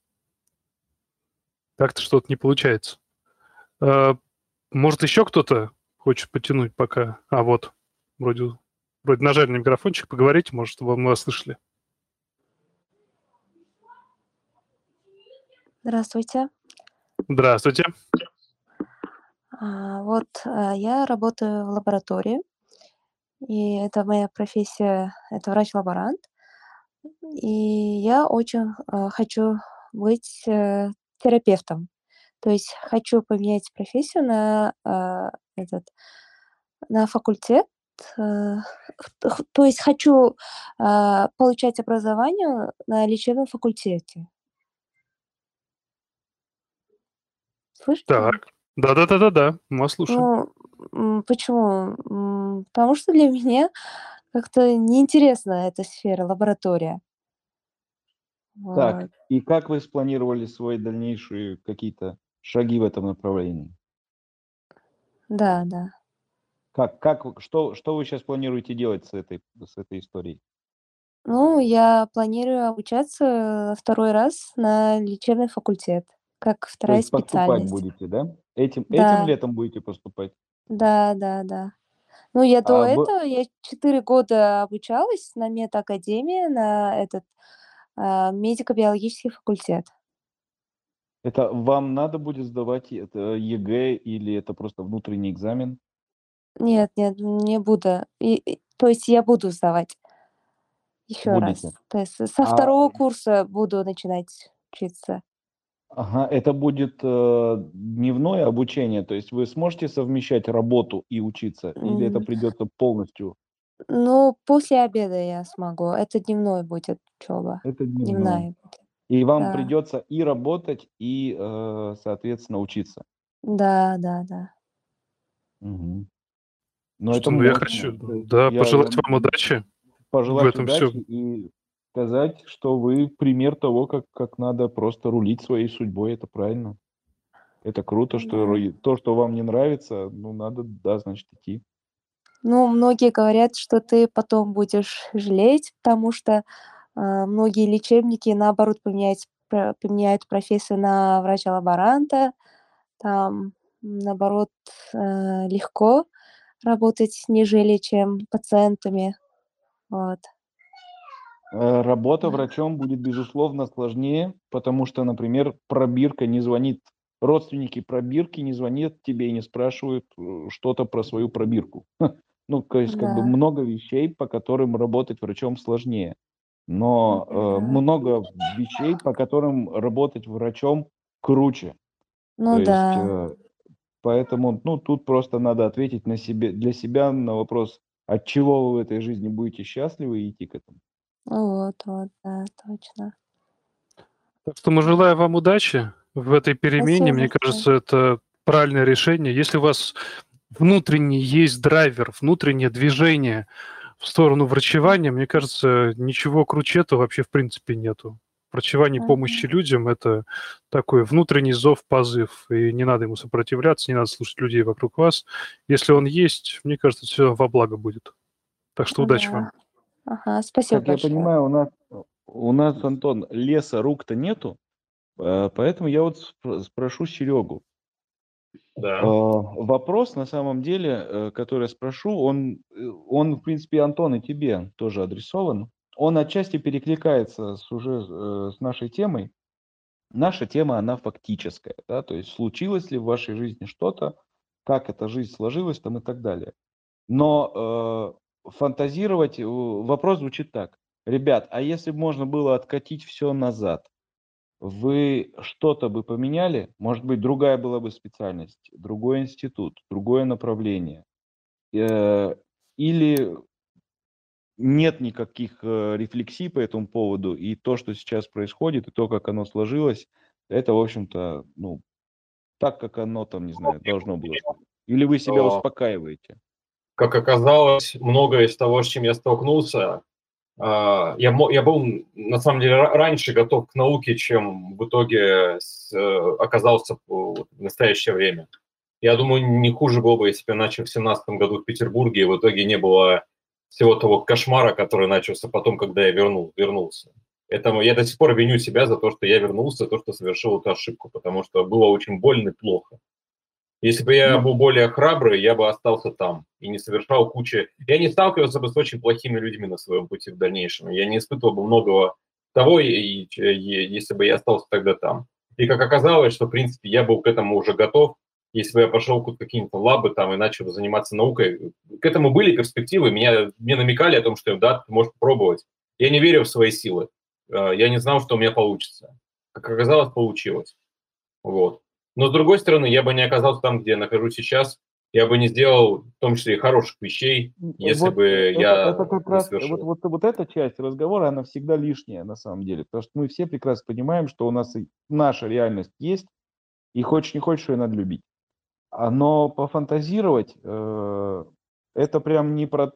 Так-то что-то не получается. А, может, еще кто-то хочет потянуть пока. А вот, вроде, вроде нажали на микрофончик, поговорите, может, вам вас слышали. Здравствуйте. Здравствуйте. А, вот а, я работаю в лаборатории, и это моя профессия, это врач-лаборант. И я очень а, хочу быть э, терапевтом. То есть хочу поменять профессию на этот на факультет. Э, то есть хочу получать образование на лечебном факультете. Слышите? Так. Да-да-да-да-да, мы вас слушаем. Ну, почему? Потому что для меня как-то неинтересна эта сфера, лаборатория. Так, Вот. и как вы спланировали свои дальнейшие какие-то шаги в этом направлении? Да, да. Как, как, что, что вы сейчас планируете делать с этой, с этой историей? Ну, я планирую обучаться второй раз на лечебный факультет, как То вторая есть поступать специальность. будете, да? Этим, этим Да, летом будете поступать? да, да, да. Ну, я до А вы, этого, я 4 года обучалась на медакадемии, на этот а, медико-биологический факультет. это вам надо будет сдавать это ЕГЭ или это просто внутренний экзамен? Нет, нет, не буду. И, и- то есть я буду сдавать еще раз. Будете. То есть со А второго курса буду начинать учиться. Ага, это будет э, дневное обучение, то есть вы сможете совмещать работу и учиться, или это М, придется полностью? Ну, после обеда я смогу. Это дневной будет учеба. Это дневное. Дневная будет. И вам Да, придется и работать, и, э, соответственно, учиться. да, да, да. Мгм. Но это Что, ну я мощно. хочу, То есть да, я, пожелать вам удачи в пожелать этом все. удачи и сказать, что вы пример того, как, как надо просто рулить своей судьбой. Это правильно. Это круто, что Да. то, что вам не нравится, ну, надо, да, значит, идти. Ну, многие говорят, что ты потом будешь жалеть, потому что а, многие лечебники, наоборот, поменяют, поменяют профессию на врача-лаборанта. Там, наоборот, э, легко работать, нежели чем пациентами. Вот. Э, Работа Да. врачом будет, безусловно, сложнее, потому что, например, пробирка не звонит, родственники пробирки не звонят тебе и не спрашивают э, что-то про свою пробирку. Ну, то есть, как бы Да, много вещей, по которым работать врачом сложнее. Но э, да. много вещей, по которым работать врачом круче. То Ну есть, да. э, поэтому, ну, тут просто надо ответить на себе, для себя на вопрос, от чего вы в этой жизни будете счастливы и идти к этому. Вот, вот, да, точно. Так что мы желаем вам удачи в этой перемене. Спасибо Мне большое. кажется, это правильное решение. Если у вас внутренний есть драйвер, внутреннее движение в сторону врачевания, мне кажется, ничего круче этого вообще в принципе нету. Врачевание помощи Мгм. людям– это такой внутренний зов, позыв, и не надо ему сопротивляться, не надо слушать людей вокруг вас. Если он есть, мне кажется, все во благо будет. Так что удачи вам. Ага, спасибо Как я большое. понимаю, у нас, у нас, Антон, леса рук-то нету, э, поэтому я вот спр- спрошу Серегу. Э, Да. Вопрос, на самом деле, э, который я спрошу, он, э, он, в принципе, Антон, и тебе тоже адресован. Он отчасти перекликается с уже э, с нашей темой. Наша тема, она фактическая, да, то есть случилось ли в вашей жизни что-то, как эта жизнь сложилась там и так далее. Но э, фантазировать, э, вопрос звучит так. Ребят, а если бы можно было откатить все назад, вы что-то бы поменяли? Может быть, другая была бы специальность, другой институт, другое направление? Э, Или нет никаких э, рефлексий по этому поводу, и то, что сейчас происходит, и то, как оно сложилось, это, в общем-то, ну, так, как оно там, не знаю, должно было. Или вы себя успокаиваете? Как оказалось, многое из того, с чем я столкнулся, а, я, я был, на самом деле, ра- раньше готов к науке, чем в итоге э, оказался в настоящее время. Я думаю, не хуже было бы, если бы я начал в семнадцатом году в Петербурге, и в итоге не было всего того кошмара, который начался потом, когда я вернул, вернулся. Это, я до сих пор виню себя за то, что я вернулся, то, что совершил эту ошибку, потому что было очень больно и плохо. Если бы я был более храбрый, я бы остался там и не совершал кучи... Я не сталкивался бы с очень плохими людьми на своем пути в дальнейшем. Я не испытывал бы многого того, если бы я остался тогда там. И как оказалось, что, в принципе, я был к этому уже готов, если бы я пошел в какие-то лабы там и начал заниматься наукой. К этому были перспективы, меня, мне намекали о том, что да, ты можешь попробовать. Я не верил в свои силы. Э, я не знал, что у меня получится. Как оказалось, получилось. Вот. Но с другой стороны, я бы не оказался там, где я нахожусь сейчас, я бы не сделал, в том числе и хороших вещей, если вот бы это, я это как раз вот, вот, вот эта часть разговора, она всегда лишняя на самом деле, потому что мы все прекрасно понимаем, что у нас и наша реальность есть, и хочешь не хочешь, ее надо любить. А, Но пофантазировать, э, это прям не про...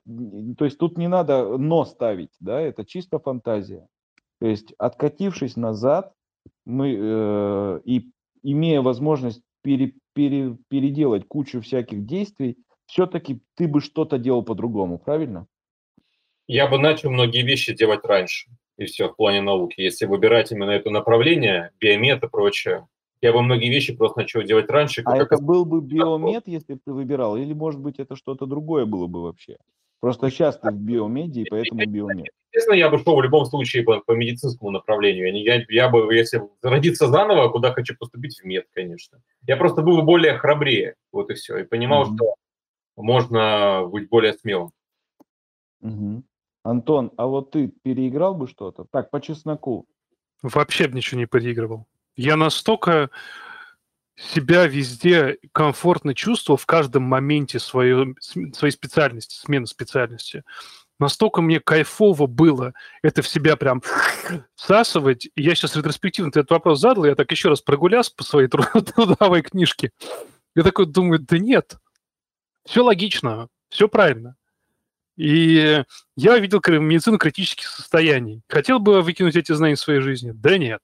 То есть тут не надо но ставить, да, это чисто фантазия. То есть откатившись назад, мы э, и имея возможность пере, пере, переделать кучу всяких действий, все-таки ты бы что-то делал по-другому, правильно? Я бы начал многие вещи делать раньше, и все, в плане науки. Если выбирать именно это направление, биомет и прочее, я бы многие вещи просто начал делать раньше. А как это был бы биомед, если бы ты выбирал, или, может быть, это что-то другое было бы вообще? Просто сейчас ты в биомеде, и поэтому биомед. Естественно, я бы шел в любом случае по, по медицинскому направлению. Я, я, я бы, если родиться заново, куда хочу поступить, в мед, конечно. Я просто был бы более храбрее, вот и все. И понимал, Мгм. что можно быть более смелым. Мгм. Антон, а вот ты переиграл бы что-то? Так, по чесноку. Вообще б ничего не переигрывал. Я настолько себя везде комфортно чувствовал в каждом моменте своей, своей специальности, смены специальности. Настолько мне кайфово было это в себя прям всасывать. Я сейчас ретроспективно этот вопрос задал, я так еще раз прогулялся по своей тру- трудовой книжке. Я такой думаю, да нет, все логично, все правильно. И я видел медицину критических состояний. Хотел бы выкинуть эти знания из своей жизни? Да нет.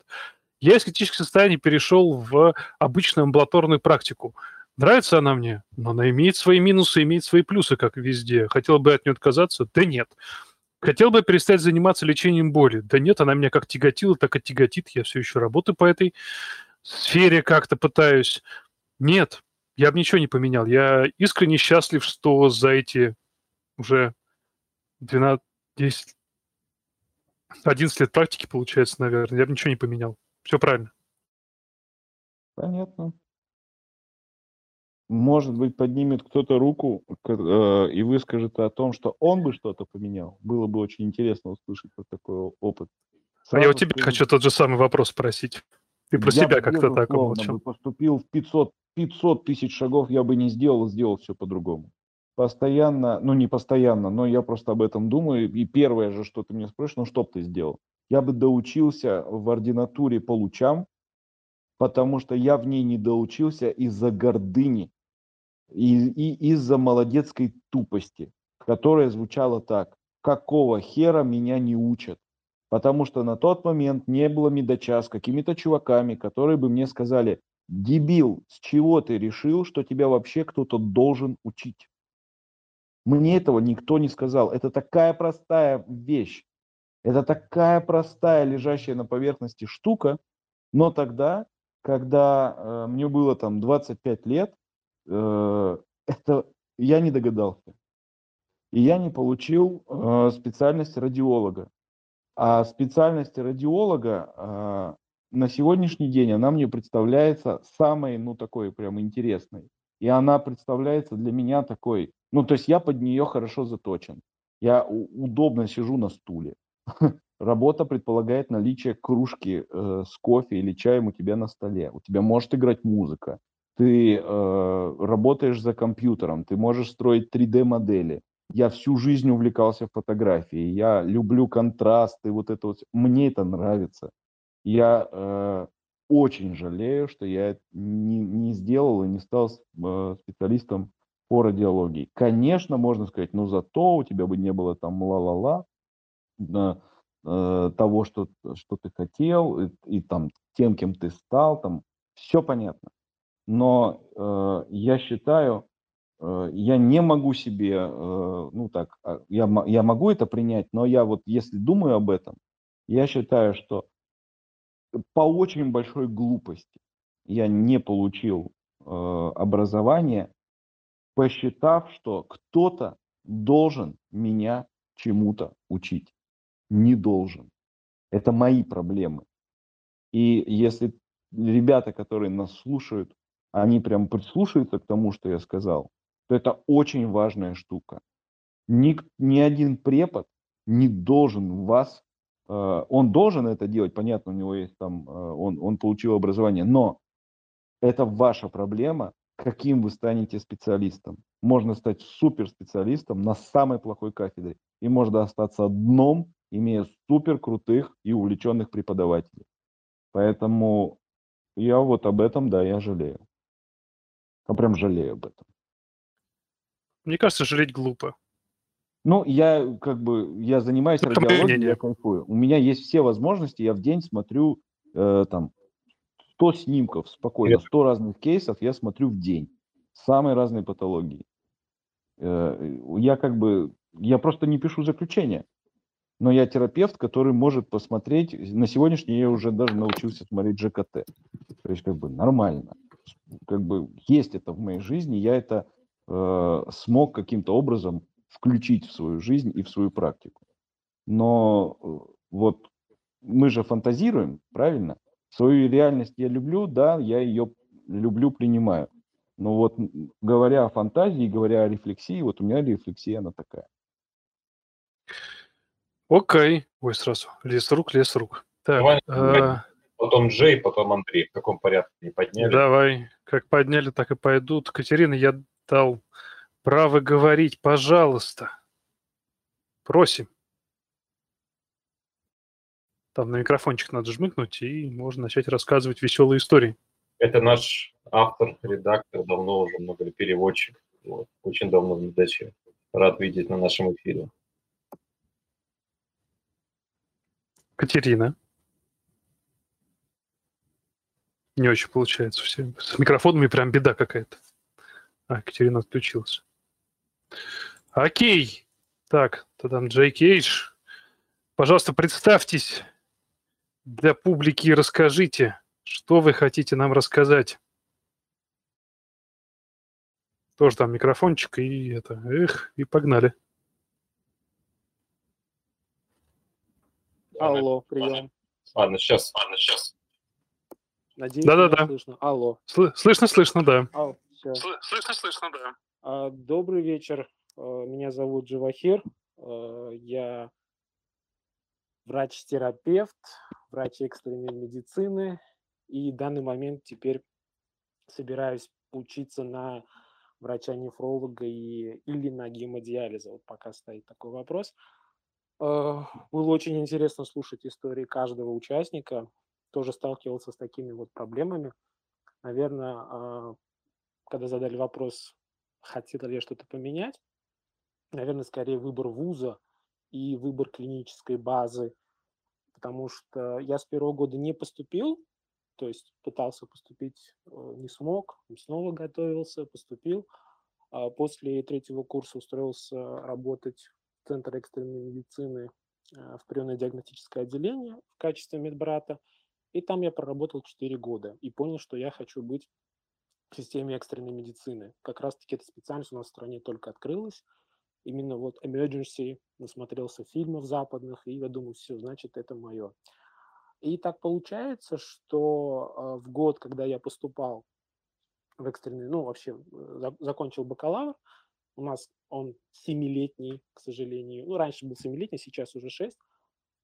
Я из критических состояний перешел в обычную амбулаторную практику. Нравится она мне? Но она имеет свои минусы, имеет свои плюсы, как везде. Хотел бы от нее отказаться? Да нет. Хотел бы перестать заниматься лечением боли? Да нет, она меня как тяготила, так и тяготит. Я все еще работаю по этой сфере, как-то пытаюсь. Нет, я бы ничего не поменял. Я искренне счастлив, что за эти уже 12, 10, 11 лет практики, получается, наверное, я бы ничего не поменял. Все правильно. Понятно. Может быть, поднимет кто-то руку э, и выскажет о том, что он бы что-то поменял. Было бы очень интересно услышать вот такой опыт. А я у Сразу тебя скажу, хочу тот же самый вопрос спросить. Ты про я себя как-то так умолчал. бы поступил в 500, 500 тысяч шагов, я бы не сделал, сделал все по-другому. Постоянно, ну не постоянно, но я просто об этом думаю. И первое же, что ты меня спрашиваешь, ну что бы ты сделал? Я бы доучился в ординатуре по лучам, потому что я в ней не доучился из-за гордыни и, и из-за молодецкой тупости, которая звучала так. Какого хера меня не учат? Потому что на тот момент не было медача с какими-то чуваками, которые бы мне сказали, дебил, с чего ты решил, что тебя вообще кто-то должен учить? Мне этого никто не сказал. Это такая простая вещь. Это такая простая, лежащая на поверхности штука. Но тогда, когда э, мне было там 25 лет, э, это я не догадался. И я не получил э, специальность радиолога. А специальность радиолога э, на сегодняшний день, она мне представляется самой, ну, такой прям интересной. И она представляется для меня такой, ну, то есть я под нее хорошо заточен. Я удобно сижу на стуле. Работа предполагает наличие кружки э, с кофе или чаем у тебя на столе. У тебя может играть музыка. Ты э, работаешь за компьютером, ты можешь строить 3D-модели. Я всю жизнь увлекался фотографией. Я люблю контрасты, вот это вот. Мне это нравится. Я э, очень жалею, что я не, не сделал и не стал э, специалистом по радиологии. Конечно, можно сказать, ну зато у тебя бы не было там ла-ла-ла, того, что, что ты хотел, и, и там тем, кем ты стал, там все понятно. Но э, я считаю, э, я не могу себе, э, ну так, а, я, я могу это принять, но я вот если думаю об этом, я считаю, что по очень большой глупости я не получил э, образование, посчитав, что кто-то должен меня чему-то учить. Не должен. Это мои проблемы. И если ребята, которые нас слушают, они прям прислушаются к тому, что я сказал, то это очень важная штука. Ни, ни один препод не должен вас, э, он должен это делать, понятно, у него есть там, э, он, он получил образование, но это ваша проблема, каким вы станете специалистом. Можно стать суперспециалистом на самой плохой кафедре, и можно остаться дном, имея супер крутых и увлеченных преподавателей. Поэтому я вот об этом, да, я жалею. Я прям жалею об этом. Мне кажется, жалеть глупо. Ну, я как бы, я занимаюсь Это радиологией, я кайфую. У меня есть все возможности, я в день смотрю э, там 100 снимков спокойно, 100 разных кейсов я смотрю в день. Самые разные патологии. Э, я как бы, я просто не пишу заключения. Но я терапевт, который может посмотреть, на сегодняшний я уже даже научился смотреть ЖКТ. То есть как бы нормально. Как бы есть это в моей жизни, я это э, смог каким-то образом включить в свою жизнь и в свою практику. Но э, вот мы же фантазируем, правильно? Свою реальность я люблю, да, я ее люблю, принимаю. Но вот говоря о фантазии, говоря о рефлексии, вот у меня рефлексия, она такая. Окей. Ой, сразу. Лес рук, лес рук. Так, Давай, а... Потом Джей, потом Андрей. В каком порядке не подняли? Давай. Как подняли, так и пойдут. Катерина, я дал Право говорить, пожалуйста. Просим. Там на микрофончик надо жмыкнуть, и можно начать рассказывать веселые истории. Это наш автор, редактор, давно уже много переводчик. Вот. Очень давно в. Рад видеть на нашем эфире. Катерина. Не очень получается все. С микрофонами прям беда какая-то. А, Катерина отключилась. Окей. Так, там Джей Кейдж. Пожалуйста, представьтесь для публики и расскажите, что вы хотите нам рассказать. Тоже там микрофончик и это, эх, и погнали. Алло, прием. Ладно, сейчас, ладно, сейчас. Надеюсь, Да-да-да. слышно. Алло. Слышно, слышно, да. Ау, Слышно, слышно, да. А, добрый вечер. А, меня зовут Джавахир. А, я врач-терапевт, врач экстренной медицины. И в данный момент теперь собираюсь учиться на врача-нефролога и, или на гемодиализа. Вот пока стоит такой вопрос. Было очень интересно слушать истории каждого участника. Тоже сталкивался с такими вот проблемами. Наверное, когда задали вопрос, хотел ли я что-то поменять, наверное, скорее выбор вуза и выбор клинической базы, потому что я с первого года не поступил, то есть пытался поступить, э, не смог, снова готовился, поступил. А после третьего курса устроился работать Центр экстренной медицины э, в приемно-диагностическое отделение в качестве медбрата. И там я проработал 4 года и понял, что я хочу быть в системе экстренной медицины. Как раз-таки эта специальность у нас в стране только открылась. Именно вот emergency, насмотрелся фильмов западных, и я думаю, все, значит, это мое. И так получается, что э, в год, когда я поступал в экстренный, ну, вообще э, закончил бакалавр, у нас он семилетний, к сожалению. Ну, раньше был семилетний, сейчас уже шесть.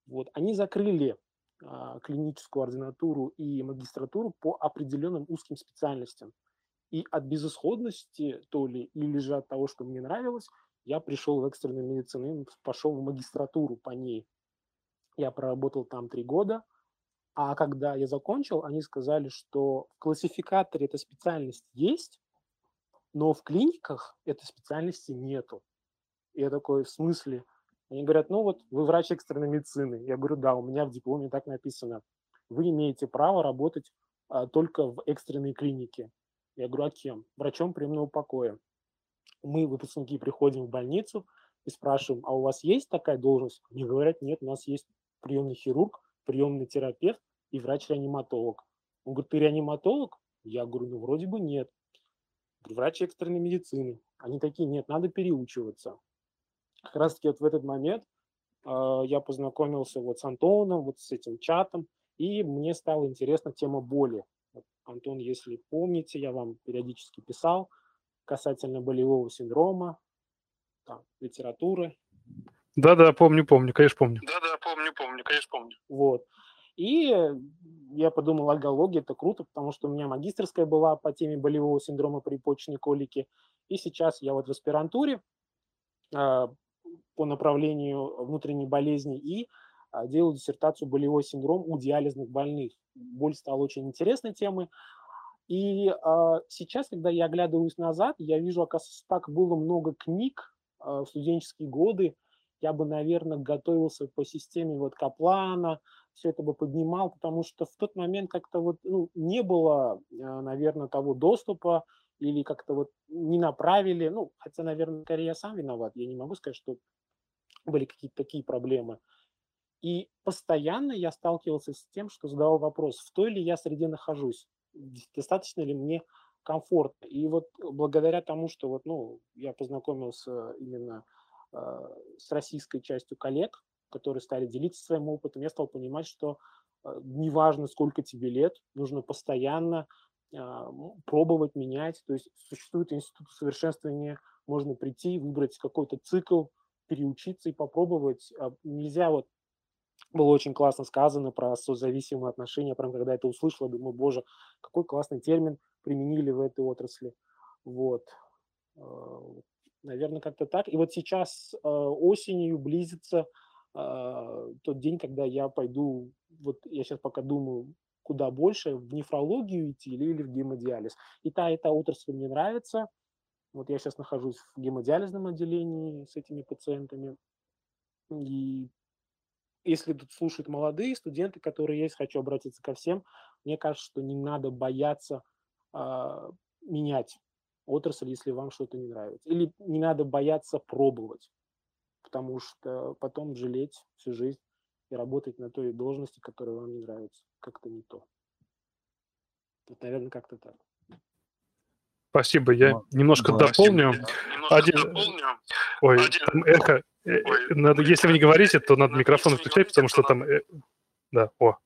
Вот, они закрыли а, клиническую ординатуру и магистратуру по определенным узким специальностям. И от безысходности, то ли, или же от того, что мне нравилось, я пришел в экстренную медицину пошел в магистратуру по ней. Я проработал там три года, а когда я закончил, они сказали, что в классификаторе эта специальность есть, но в клиниках этой специальности нету. Я такой, в смысле? Они говорят, ну вот вы врач экстренной медицины. Я говорю, да, у меня в дипломе так написано. Вы имеете право работать а, только в экстренной клинике. Я говорю, а кем? Врачом приемного покоя. Мы, выпускники, приходим в больницу и спрашиваем, а у вас есть такая должность? Мне говорят, нет, у нас есть приемный хирург, приемный терапевт и врач-реаниматолог. Он говорит, ты реаниматолог? Я говорю, ну вроде бы нет. Врач экстренной медицины. Они такие, нет, надо переучиваться. Как раз таки вот в этот момент э, я познакомился вот с Антоном, вот с этим чатом, и мне стала интересна тема боли. Вот, Антон, если помните, я вам периодически писал касательно болевого синдрома, там, литературы. Да-да, помню, помню, конечно, помню. Да-да, помню, помню, конечно, помню. Вот. И я подумал, агология – это круто, потому что у меня магистрская была по теме болевого синдрома при почечной колике. И сейчас я вот в аспирантуре э, по направлению внутренней болезни и э, делаю диссертацию «Болевой синдром у диализных больных». Боль стала очень интересной темой. И э, сейчас, когда я оглядываюсь назад, я вижу, оказывается, так было много книг э, в студенческие годы. Я бы, наверное, готовился по системе вот Каплана, все это бы поднимал, потому что в тот момент как-то вот ну, не было, а, наверное, того доступа или как-то вот не направили, ну, хотя, наверное, скорее я сам виноват, я не могу сказать, что были какие-то такие проблемы. И постоянно я сталкивался с тем, что задавал вопрос, в той ли я среде нахожусь, достаточно ли мне комфортно. И вот благодаря тому, что вот, ну, я познакомился именно с российской частью коллег, которые стали делиться своим опытом, я стал понимать, что э, неважно, сколько тебе лет, нужно постоянно а, пробовать, менять. То есть существует институт совершенствования, можно прийти, выбрать какой-то цикл, переучиться и попробовать. А, нельзя вот было очень классно сказано про созависимые отношения. Прям когда это услышал, думаю, боже, какой классный термин применили в этой отрасли. Вот. Наверное, как-то так. И вот сейчас осенью близится а, тот день, когда я пойду, вот я сейчас пока думаю, куда больше, в нефрологию идти или, или в гемодиализ. И та, и та отрасль мне нравится. Вот я сейчас нахожусь в гемодиализном отделении с этими пациентами. И если тут слушают молодые студенты, которые есть, хочу обратиться ко всем, мне кажется, что не надо бояться э, менять отрасль, если вам что-то не нравится. Или не надо бояться пробовать потому что потом жалеть всю жизнь и работать на той должности, которая вам не нравится, как-то не то. Вот, наверное, как-то так. Спасибо. Я ну, немножко да. дополню. Немножко Один... дополню. Ой, Один... там эхо. Э, Ой. Надо, если вы не говорите, то надо микрофон включать, потому что там... Э, да, о.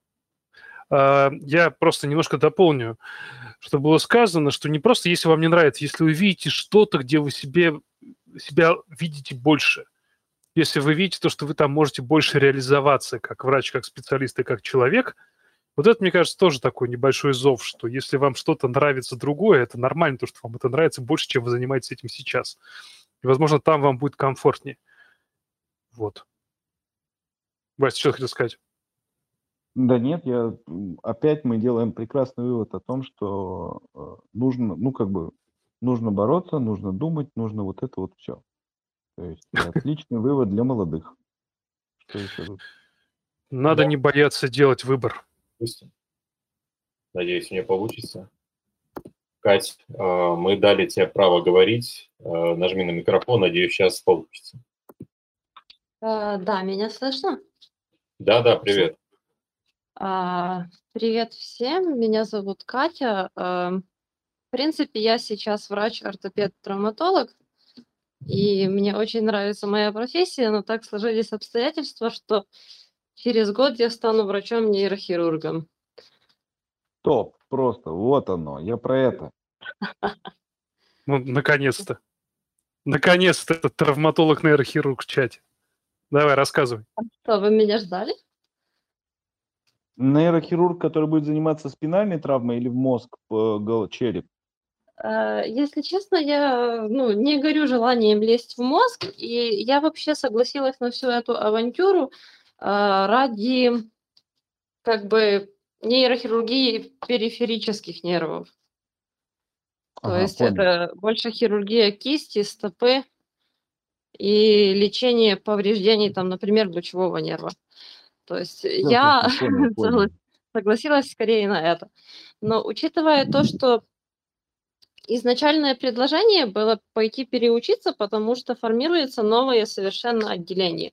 А, я просто немножко дополню, что было сказано, что не просто если вам не нравится, если вы видите что-то, где вы себе, себя видите больше – если вы видите то, что вы там можете больше реализоваться как врач, как специалист и как человек, вот это, мне кажется, тоже такой небольшой зов, что если вам что-то нравится другое, это нормально, то, что вам это нравится больше, чем вы занимаетесь этим сейчас. И, возможно, там вам будет комфортнее. Вот. Вася, что хотел сказать? Да нет, я опять мы делаем прекрасный вывод о том, что э, нужно, ну как бы, нужно бороться, нужно думать, нужно вот это вот все. То есть отличный вывод для молодых. Что еще тут? Надо не бояться делать выбор. Надеюсь, у меня получится. Кать, а, мы дали тебе право говорить. А, нажми на микрофон, надеюсь, сейчас получится. А, да, меня слышно? Да, да, привет. Привет всем, меня зовут Катя. В принципе, я сейчас врач-ортопед-травматолог. И мне очень нравится моя профессия, но так сложились обстоятельства, что через год я стану врачом-нейрохирургом. Топ, просто, вот оно, я про это. Ну, наконец-то. Наконец-то этот травматолог-нейрохирург в чате. Давай, рассказывай. А что, вы меня ждали? Нейрохирург, который будет заниматься спинальной травмой или в мозг, череп? Э, если честно, я ну, не горю желанием лезть в мозг, и я вообще согласилась на всю эту авантюру ради как бы нейрохирургии периферических нервов. То ага, есть понял. это больше хирургия кисти, стопы и лечение повреждений, там, например, лучевого нерва. То есть ну, я понял, понял. согласилась скорее на это. Но учитывая то, что изначальное предложение было пойти переучиться, потому что формируется новое совершенно отделение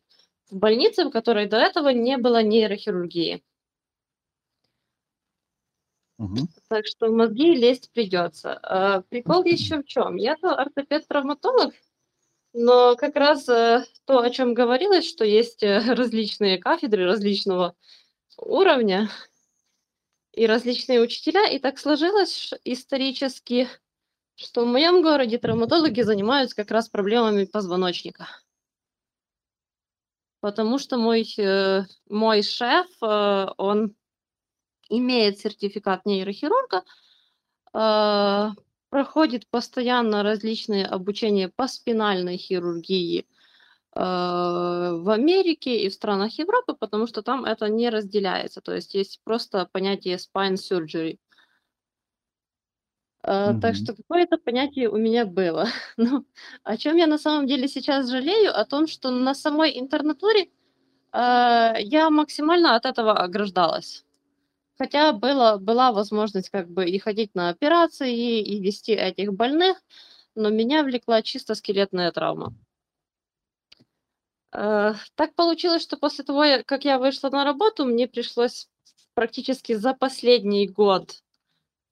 в больнице, в которой до этого не было нейрохирургии. Угу. Так что в мозги лезть придется. А, прикол еще в чем? Я-то ортопед-травматолог, но как раз э, то, о чем говорилось, что есть э, различные кафедры различного уровня и различные учителя, и так сложилось исторически, что в моем городе травматологи занимаются как раз проблемами позвоночника. Потому что мой, э, мой шеф, он имеет сертификат нейрохирурга, проходит постоянно различные обучения по спинальной хирургии э, в Америке и в странах Европы, потому что там это не разделяется. То есть есть просто понятие spine surgery. Mm-hmm. Так что какое-то понятие у меня было. Но о чем я на самом деле сейчас жалею? О том, что на самой интернатуре э, я максимально от этого ограждалась. Хотя было, была возможность как бы и ходить на операции, и вести этих больных, но меня влекла чисто скелетная травма. Э, так получилось, что после того, как я вышла на работу, мне пришлось практически за последний год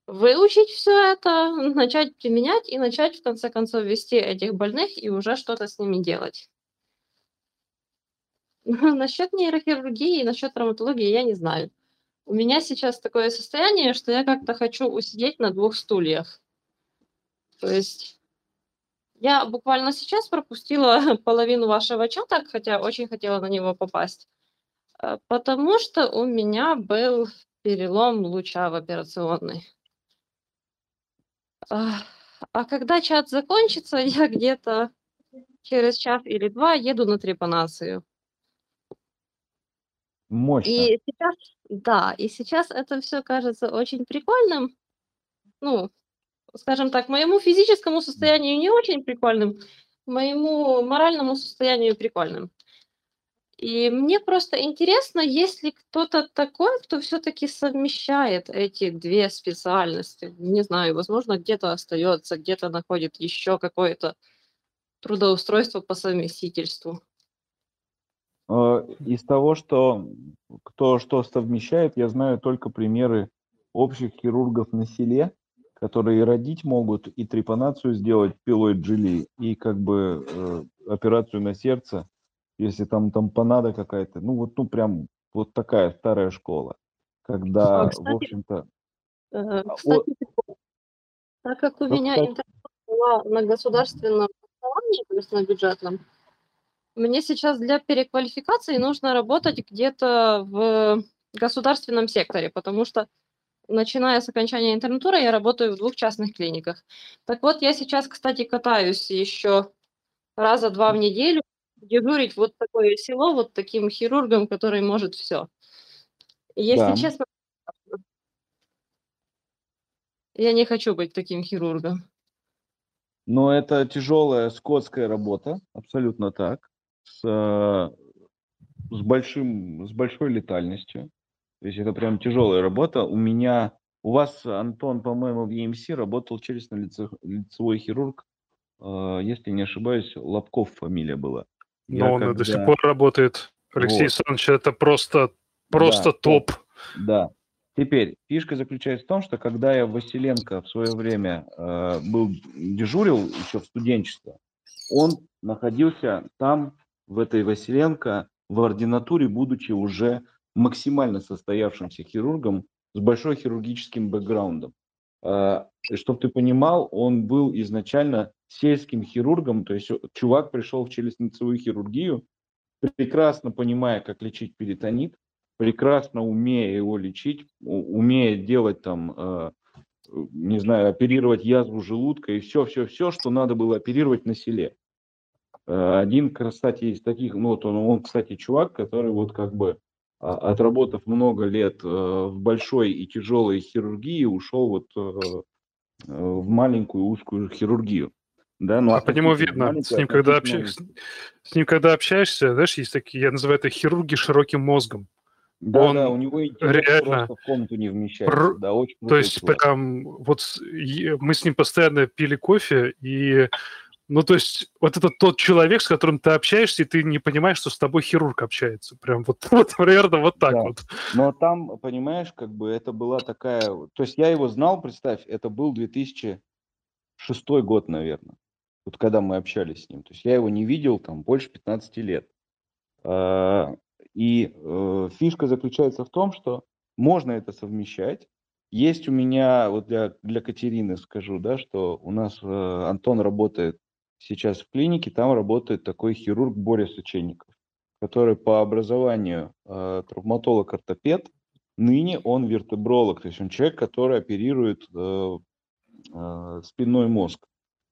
выучить все это, начать применять и начать в конце концов вести этих больных и уже что-то с ними делать. Насчет нейрохирургии и насчет травматологии я не знаю. У меня сейчас такое состояние, что я как-то хочу усидеть на двух стульях. То есть я буквально сейчас пропустила половину вашего чата, хотя очень хотела на него попасть, э, потому что у меня был перелом луча в операционной. А когда чат закончится, я где-то через час или два еду на трепанацию. Мощно. И сейчас, да, и сейчас это все кажется очень прикольным. Ну, скажем так, моему физическому состоянию не очень прикольным, моему моральному состоянию прикольным. И мне просто интересно, есть ли кто-то такой, кто все-таки совмещает эти две специальности. Не знаю, возможно, где-то остается, где-то находит еще какое-то трудоустройство по совместительству. Э, из того, что кто что совмещает, я знаю только примеры общих хирургов на селе, которые родить могут, и трепанацию сделать пилой джили, и как бы э, операцию на сердце, если там там тампонада какая-то. Ну вот, ну прям вот такая старая школа. Когда, а, кстати, в общем-то... Э, а, кстати, о, так как у меня интернет была на государственном образовании, то есть на бюджетном, мне сейчас для переквалификации нужно работать где-то в государственном секторе, потому что начиная с окончания интернатуры я работаю в двух частных клиниках. Так вот, я сейчас, кстати, катаюсь еще раза два в неделю дежурить вот такое село вот таким хирургом, который может все. Если да. честно, я не хочу быть таким хирургом. Но это тяжелая скотская работа, абсолютно так с, э, с, большим, с большой летальностью. То есть это прям тяжелая работа. У меня, у вас, Антон, по-моему, в EMC работал челюстно-лицевой хирург, э, если не ошибаюсь, Лобков фамилия была. Но он когда... до сих пор работает. Алексей вот. Александрович, это просто, просто да, топ. Да. Теперь, фишка заключается в том, что когда я Василенко в свое время э, был дежурил еще в студенчестве, он находился там в этой Василенко в ординатуре, будучи уже максимально состоявшимся хирургом с большой хирургическим бэкграундом. А, Чтобы ты понимал, он был изначально сельским хирургом, то есть чувак пришел в челюстно-лицевую хирургию, прекрасно понимая, как лечить перитонит, прекрасно умея его лечить, умея делать там, а, не знаю, оперировать язву желудка и все-все-все, что надо было оперировать на селе. Э, один, кстати, из таких, ну вот он, он, кстати, чувак, который вот как бы а, отработав много лет э, в большой и тяжелой хирургии, ушел вот э, в маленькую узкую хирургию. Да, ну, а, а по нему видно, с ним, когда общаешься, с ним когда общаешься, знаешь, есть такие, я называю это хирурги широким мозгом. Да, он да, у него реально в комнату не вмещается. Пр... Да, очень То есть чувак. прям вот мы с ним постоянно пили кофе, и Ну, то есть вот это тот человек, с которым ты общаешься, и ты не понимаешь, что с тобой хирург общается. Прям вот, вот примерно вот так Да. вот. Но там, понимаешь, как бы это была такая... То есть я его знал, представь, это был 2006 год, наверное. Вот когда мы общались с ним. То есть я его не видел там больше 15 лет. А, И э, фишка заключается в том, что можно это совмещать. Есть у меня, вот для, для Катерины скажу, да, что у нас э, Антон работает сейчас в клинике, там работает такой хирург Боря Соченников, который по образованию э, травматолог-ортопед, ныне он вертебролог, то есть он человек, который оперирует э, э, спинной мозг.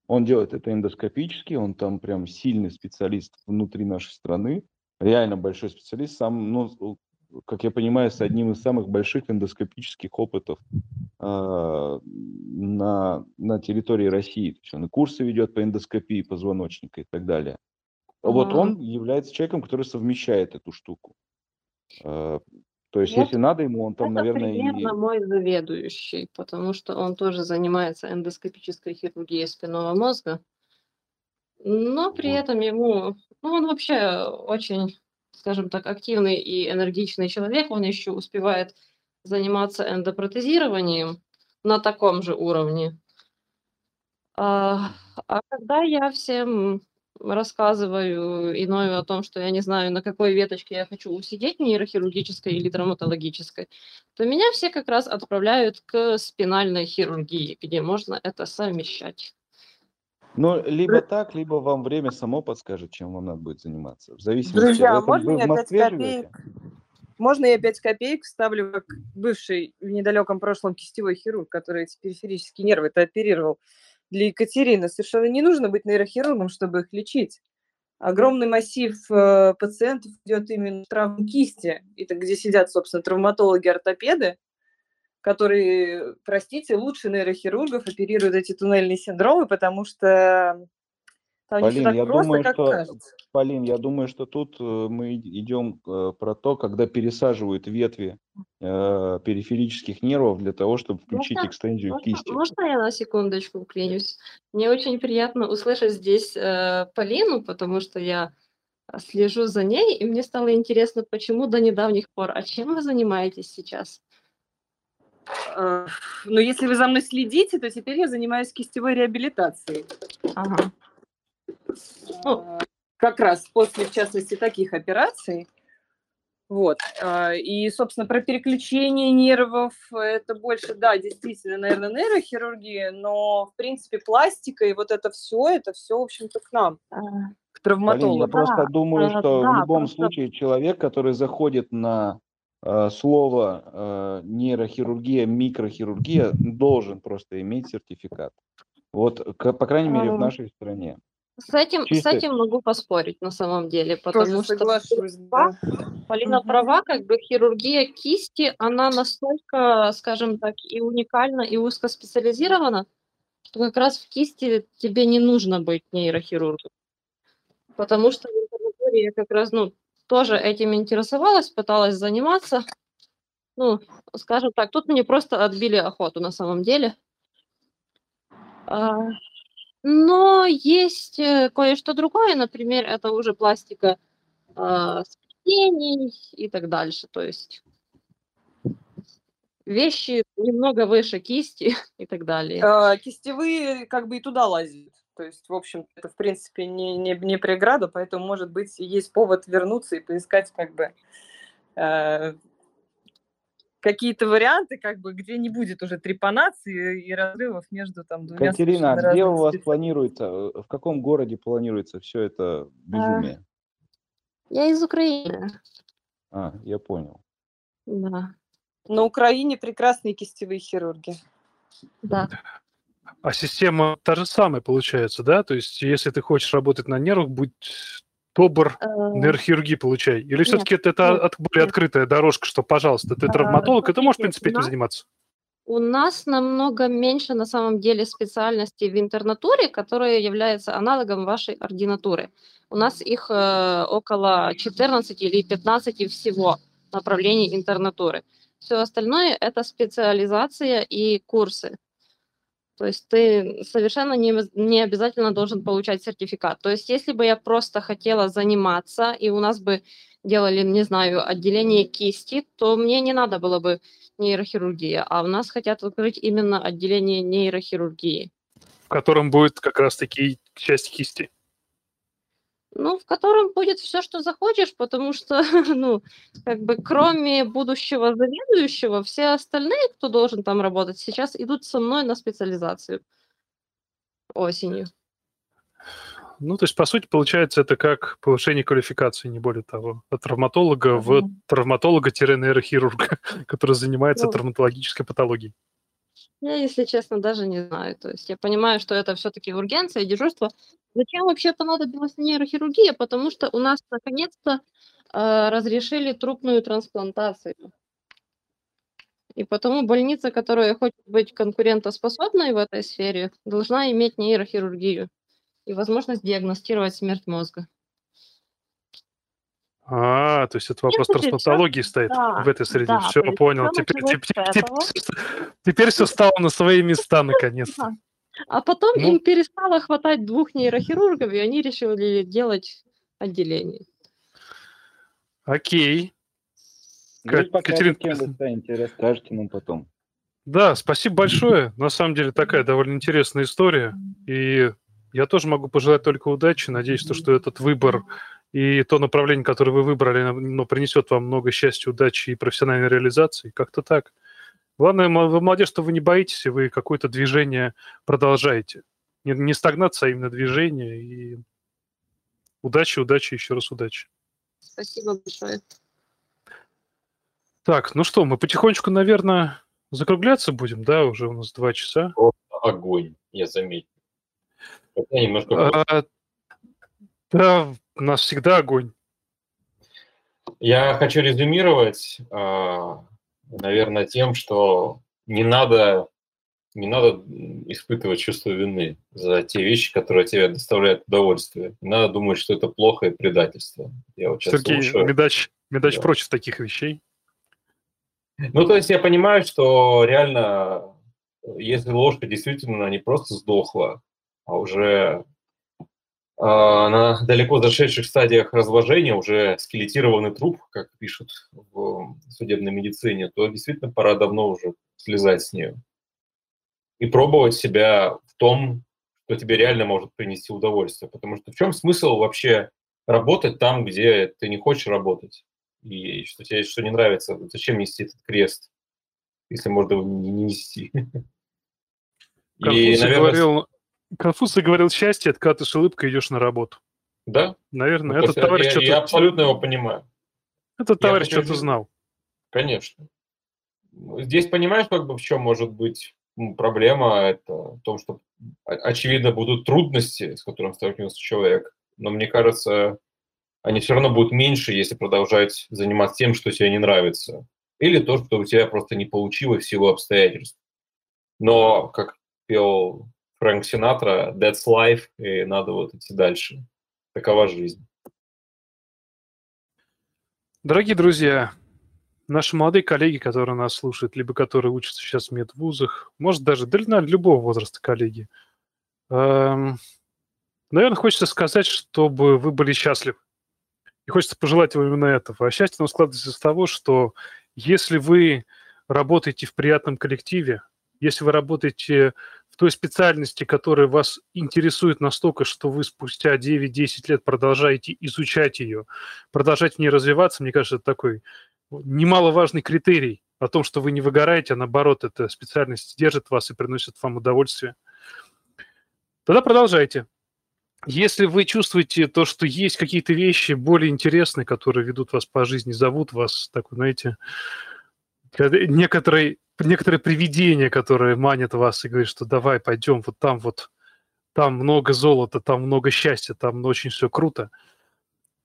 Он делает это эндоскопически, он там прям сильный специалист внутри нашей страны, реально большой специалист, сам, ну, как я понимаю, с одним из самых больших эндоскопических опытов э, на, на территории России. То есть он и курсы ведет по эндоскопии позвоночника и так далее. Вот Ага. он является человеком, который совмещает эту штуку. Э, то есть, Вот если надо ему, он там, Это наверное, и... примерно мой заведующий, потому что он тоже занимается эндоскопической хирургией спинного мозга. Но при Вот. этом ему, ну, он вообще очень, скажем так, активный и энергичный человек. Он еще успевает заниматься эндопротезированием на таком же уровне. А, а когда я всем рассказываю иною о том, что я не знаю, на какой веточке я хочу усидеть, нейрохирургической или травматологической, то меня все как раз отправляют к спинальной хирургии, где можно это совмещать. Ну, либо так, либо вам время само подскажет, чем вам надо будет заниматься. В зависимости Друзья, от... можно Вы в я 5 Москве копеек? Можно я 5 копеек вставлю как бывший в недалеком прошлом кистевой хирург, который эти периферические нервы это оперировал для Екатерины. Совершенно не нужно быть нейрохирургом, чтобы их лечить. Огромный массив э, пациентов идет именно в травму кисти, это где сидят, собственно, травматологи-ортопеды, которые, простите, лучше нейрохирургов оперируют эти туннельные синдромы, потому что там Полин, так я просто, думаю, как что кажется. Полин, я думаю, что тут э, мы идем э, про то, когда пересаживают ветви э, периферических нервов для того, чтобы включить Можно, экстензию можно, кисти. можно я на секундочку вклинюсь? Мне очень приятно услышать здесь э, Полину, потому что я слежу за ней, и мне стало интересно, почему до недавних пор. А чем вы занимаетесь сейчас? Э, Но если вы за мной следите, то теперь я занимаюсь кистевой реабилитацией. Ага. Ну, Как раз после, в частности, таких операций. Вот. э, И, собственно, про переключение нервов, это больше, да, действительно, наверное, нейрохирургия, но, в принципе, пластика и вот это все, это все, в общем-то, к нам, э, к Полин, я травматологу. просто да, думаю, э, что в да, любом просто случае человек, который заходит на слово э, нейрохирургия, микрохирургия, должен просто иметь сертификат. Вот, по крайней мере, в э, нашей стране. с этим, с Чисто этим могу поспорить на самом деле, Тоже потому что соглашусь, права, да. Полина Мгм. права, как бы хирургия кисти, она настолько, скажем так, и уникальна, и узкоспециализирована, что как раз в кисти тебе не нужно быть нейрохирургом. Потому что в интернатуре я как раз, ну, тоже этим интересовалась, пыталась заниматься. Ну, скажем так, тут мне просто отбили охоту на самом деле. А, Но есть э, кое-что другое, например, это уже пластика а, сплетений и так дальше. То есть вещи немного выше кисти и так далее. Э, Кистевые как бы и туда лазят. То есть, в общем, это, в принципе, не, не, не преграда, поэтому, может быть, и есть повод вернуться и поискать как бы э, какие-то варианты, как бы, где не будет уже трепанации и разрывов между там двумя Катерина, а где у вас специ- планируется, э, в каком городе планируется все это А, безумие? Я из Украины, А, я понял. да, На Украине прекрасные кистевые хирурги. да. А система та же самая получается, да? То есть, если ты хочешь работать на нервах, будь добр, Э, нейрохирургии получай. Или все-таки это, это от- более открытая дорожка, что, пожалуйста, ты А, травматолог, и ты можешь, в принципе, этим заниматься. У нас намного меньше на самом деле специальностей в интернатуре, которые являются аналогом вашей ординатуры. У нас их э, около 14 или 15 всего направлений интернатуры. Все остальное это специализация и курсы. То есть ты совершенно не, не обязательно должен получать сертификат. То есть если бы я просто хотела заниматься, и у нас бы делали, не знаю, отделение кисти, то мне не надо было бы нейрохирургия, а у нас хотят открыть именно отделение нейрохирургии. В котором будет как раз-таки часть кисти. Ну, в котором будет все, что захочешь, потому что, ну, как бы кроме будущего заведующего, все остальные, кто должен там работать, сейчас идут со мной на специализацию осенью. Ну, то есть, по сути, получается, это как повышение квалификации, не более того, от травматолога в травматолога-нейрохирурга, который занимается ну, травматологической патологией. Я, если честно, даже не знаю. То есть я понимаю, что это все-таки ургенция, дежурство. Зачем вообще понадобилась нейрохирургия? Потому что у нас наконец-то э, разрешили трупную трансплантацию. И потому больница, которая хочет быть конкурентоспособной в этой сфере, должна иметь нейрохирургию и возможность диагностировать смерть мозга. А, то есть это вопрос Нет, трансплантологии стоит да, в этой среде. Да, все, понял. Теперь, теперь, теперь, теперь все стало на свои места наконец-то. А потом ну. им перестало хватать двух нейрохирургов, и они решили делать отделение. Окей. Вы станете, расскажете нам потом. Да, спасибо большое. На самом деле такая довольно интересная история. И я тоже могу пожелать только удачи. Надеюсь, что, что этот выбор и то направление, которое вы выбрали, оно принесет вам много счастья, удачи и профессиональной реализации. Как-то так. Главное, вы молодец, что вы не боитесь, и вы какое-то движение продолжаете. Не, не стагнация, а именно движение. И удачи, удачи, еще раз удачи. Спасибо большое. Так, ну что, мы потихонечку, наверное, закругляться будем, да? Уже у нас два часа. огонь, я заметил. Это немножко... А, да, у нас всегда огонь. Я хочу резюмировать, а, наверное, тем, что не надо, не надо испытывать чувство вины за те вещи, которые тебе доставляют удовольствие. Не надо думать, что это плохо и предательство. Я вот сейчас Сергей, слушаю. Медач, Медач да. против таких вещей. Ну, то есть я понимаю, что реально, если ложка действительно не просто сдохла, а уже на далеко зашедших стадиях разложения, уже скелетированный труп, как пишут в судебной медицине, то действительно пора давно уже слезать с нее. И пробовать себя в том, что тебе реально может принести удовольствие. Потому что в чем смысл вообще работать там, где ты не хочешь работать? И что тебе что не нравится, зачем нести этот крест, если можно его не нести? И, наверное, говорил, Конфуций говорил, счастье – это когда ты с улыбкой идешь на работу. Да? Наверное, ну, этот товарищ я, что-то... Я абсолютно его понимаю. Этот товарищ что-то знал. Конечно. Здесь понимаешь, как бы в чем может быть проблема? Это в том, что очевидно будут трудности, с которыми столкнулся человек. Но мне кажется, они все равно будут меньше, если продолжать заниматься тем, что тебе не нравится. Или то, что у тебя просто не получилось в силу обстоятельств. Но, как пел Фрэнк Синатра, That's Life, и надо вот идти дальше. Такова жизнь. Дорогие друзья, наши молодые коллеги, которые нас слушают, либо которые учатся сейчас в медвузах, может даже для любого возраста коллеги, эм, наверное, хочется сказать, чтобы вы были счастливы. И хочется пожелать вам именно этого. А счастье нам складывается из того, что если вы работаете в приятном коллективе, если вы работаете в той специальности, которая вас интересует настолько, что вы спустя 9-10 лет продолжаете изучать ее, продолжать в ней развиваться, мне кажется, это такой немаловажный критерий о том, что вы не выгораете, а наоборот, эта специальность держит вас и приносит вам удовольствие. Тогда продолжайте. Если вы чувствуете то, что есть какие-то вещи более интересные, которые ведут вас по жизни, зовут вас, так, знаете, некоторые, некоторые привидения, которые манят вас и говорят, что давай, пойдем, вот там вот, там много золота, там много счастья, там очень все круто.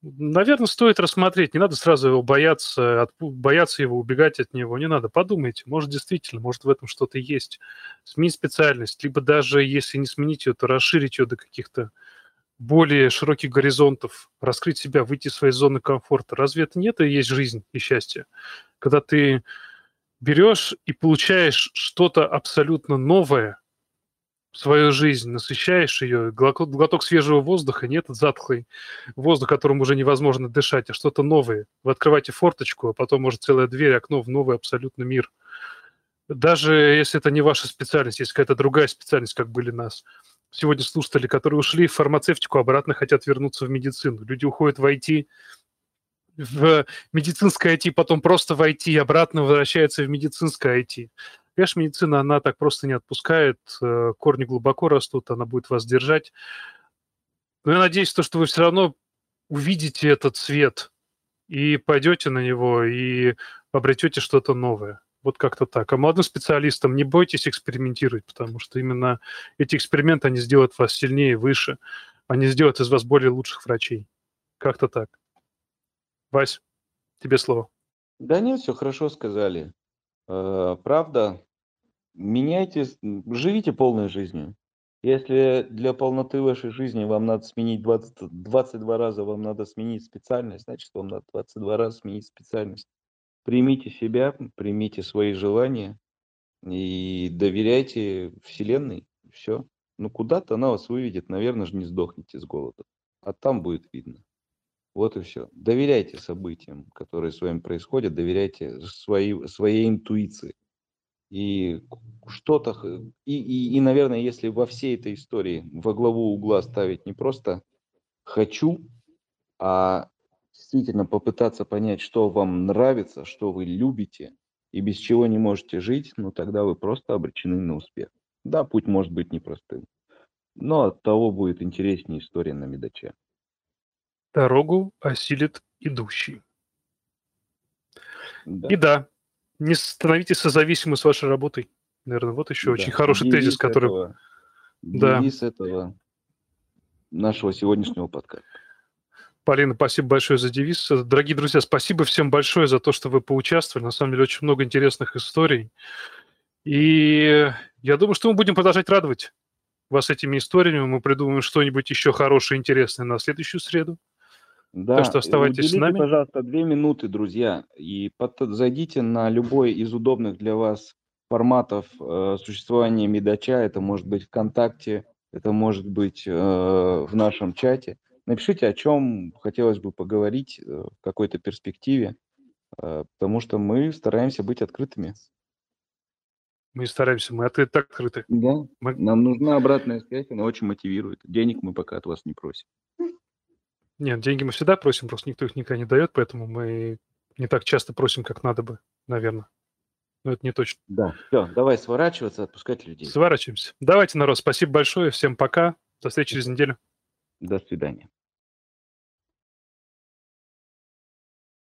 Наверное, стоит рассмотреть. Не надо сразу его бояться, от, бояться его, убегать от него. Не надо. Подумайте, может, действительно, может, в этом что-то есть. Сменить специальность, либо даже если не сменить ее, то расширить ее до каких-то более широких горизонтов, раскрыть себя, выйти из своей зоны комфорта. Разве это нет и есть жизнь и счастье? Когда ты берешь и получаешь что-то абсолютно новое, свою жизнь, насыщаешь ее, глоток свежего воздуха, нет затхлый воздух, которым уже невозможно дышать, а что-то новое. Вы открываете форточку, а потом, может, целая дверь, окно в новый абсолютно мир. Даже если это не ваша специальность, есть какая-то другая специальность, как были нас. Сегодня слушатели, которые ушли в фармацевтику, обратно хотят вернуться в медицину. Люди уходят в IT, в медицинское IT, потом просто в IT, обратно возвращаются в медицинское IT. Конечно, медицина, она так просто не отпускает, э, корни глубоко растут, она будет вас держать. Но я надеюсь, то, что вы все равно увидите этот свет и пойдете на него, и обретете что-то новое. Вот как-то так. А молодым специалистам не бойтесь экспериментировать, потому что именно эти эксперименты, они сделают вас сильнее, выше. Они сделают из вас более лучших врачей. Как-то так. Вась, тебе слово. Да нет, все хорошо сказали. Э, правда, меняйте, живите полной жизнью. Если для полноты вашей жизни вам надо сменить 20, 22 раза, вам надо сменить специальность, значит, вам надо 22 раза сменить специальность. Примите себя, примите свои желания и доверяйте Вселенной. Все. Ну, куда-то она вас выведет, наверное же, не сдохнете с голода. А там будет видно. Вот и все. Доверяйте событиям, которые с вами происходят, доверяйте своей, своей интуиции. И что-то, и, и, и, наверное, если во всей этой истории во главу угла ставить не просто «хочу», а действительно попытаться понять, что вам нравится, что вы любите и без чего не можете жить, ну тогда вы просто обречены на успех. Да, путь может быть непростым, но от того будет интереснее история на медаче. Дорогу осилит идущий. Да. И да, не становитесь созависимы с вашей работой. Наверное, вот еще да. очень хороший девиз тезис, который... Этого, да. Девиз этого нашего сегодняшнего подкаста. Полина, спасибо большое за девиз. Дорогие друзья, спасибо всем большое за то, что вы поучаствовали. На самом деле очень много интересных историй. И я думаю, что мы будем продолжать радовать вас этими историями. Мы придумаем что-нибудь еще хорошее, интересное на следующую среду. Да, так что оставайтесь уделите, с нами. пожалуйста, две минуты, друзья, и под, зайдите на любой из удобных для вас форматов э, существования Медача. Это может быть ВКонтакте, это может быть э, в нашем чате. Напишите, о чем хотелось бы поговорить э, в какой-то перспективе, э, потому что мы стараемся быть открытыми. Мы стараемся, мы от так открыты. Да, мы... нам нужна обратная связь, она очень мотивирует. Денег мы пока от вас не просим. Нет, деньги мы всегда просим, просто никто их никогда не дает, поэтому мы не так часто просим, как надо бы, наверное. Но это не точно. Да, все, давай сворачиваться, отпускать людей. Сворачиваемся. Давайте, народ, спасибо большое, всем пока, до встречи через неделю. До свидания.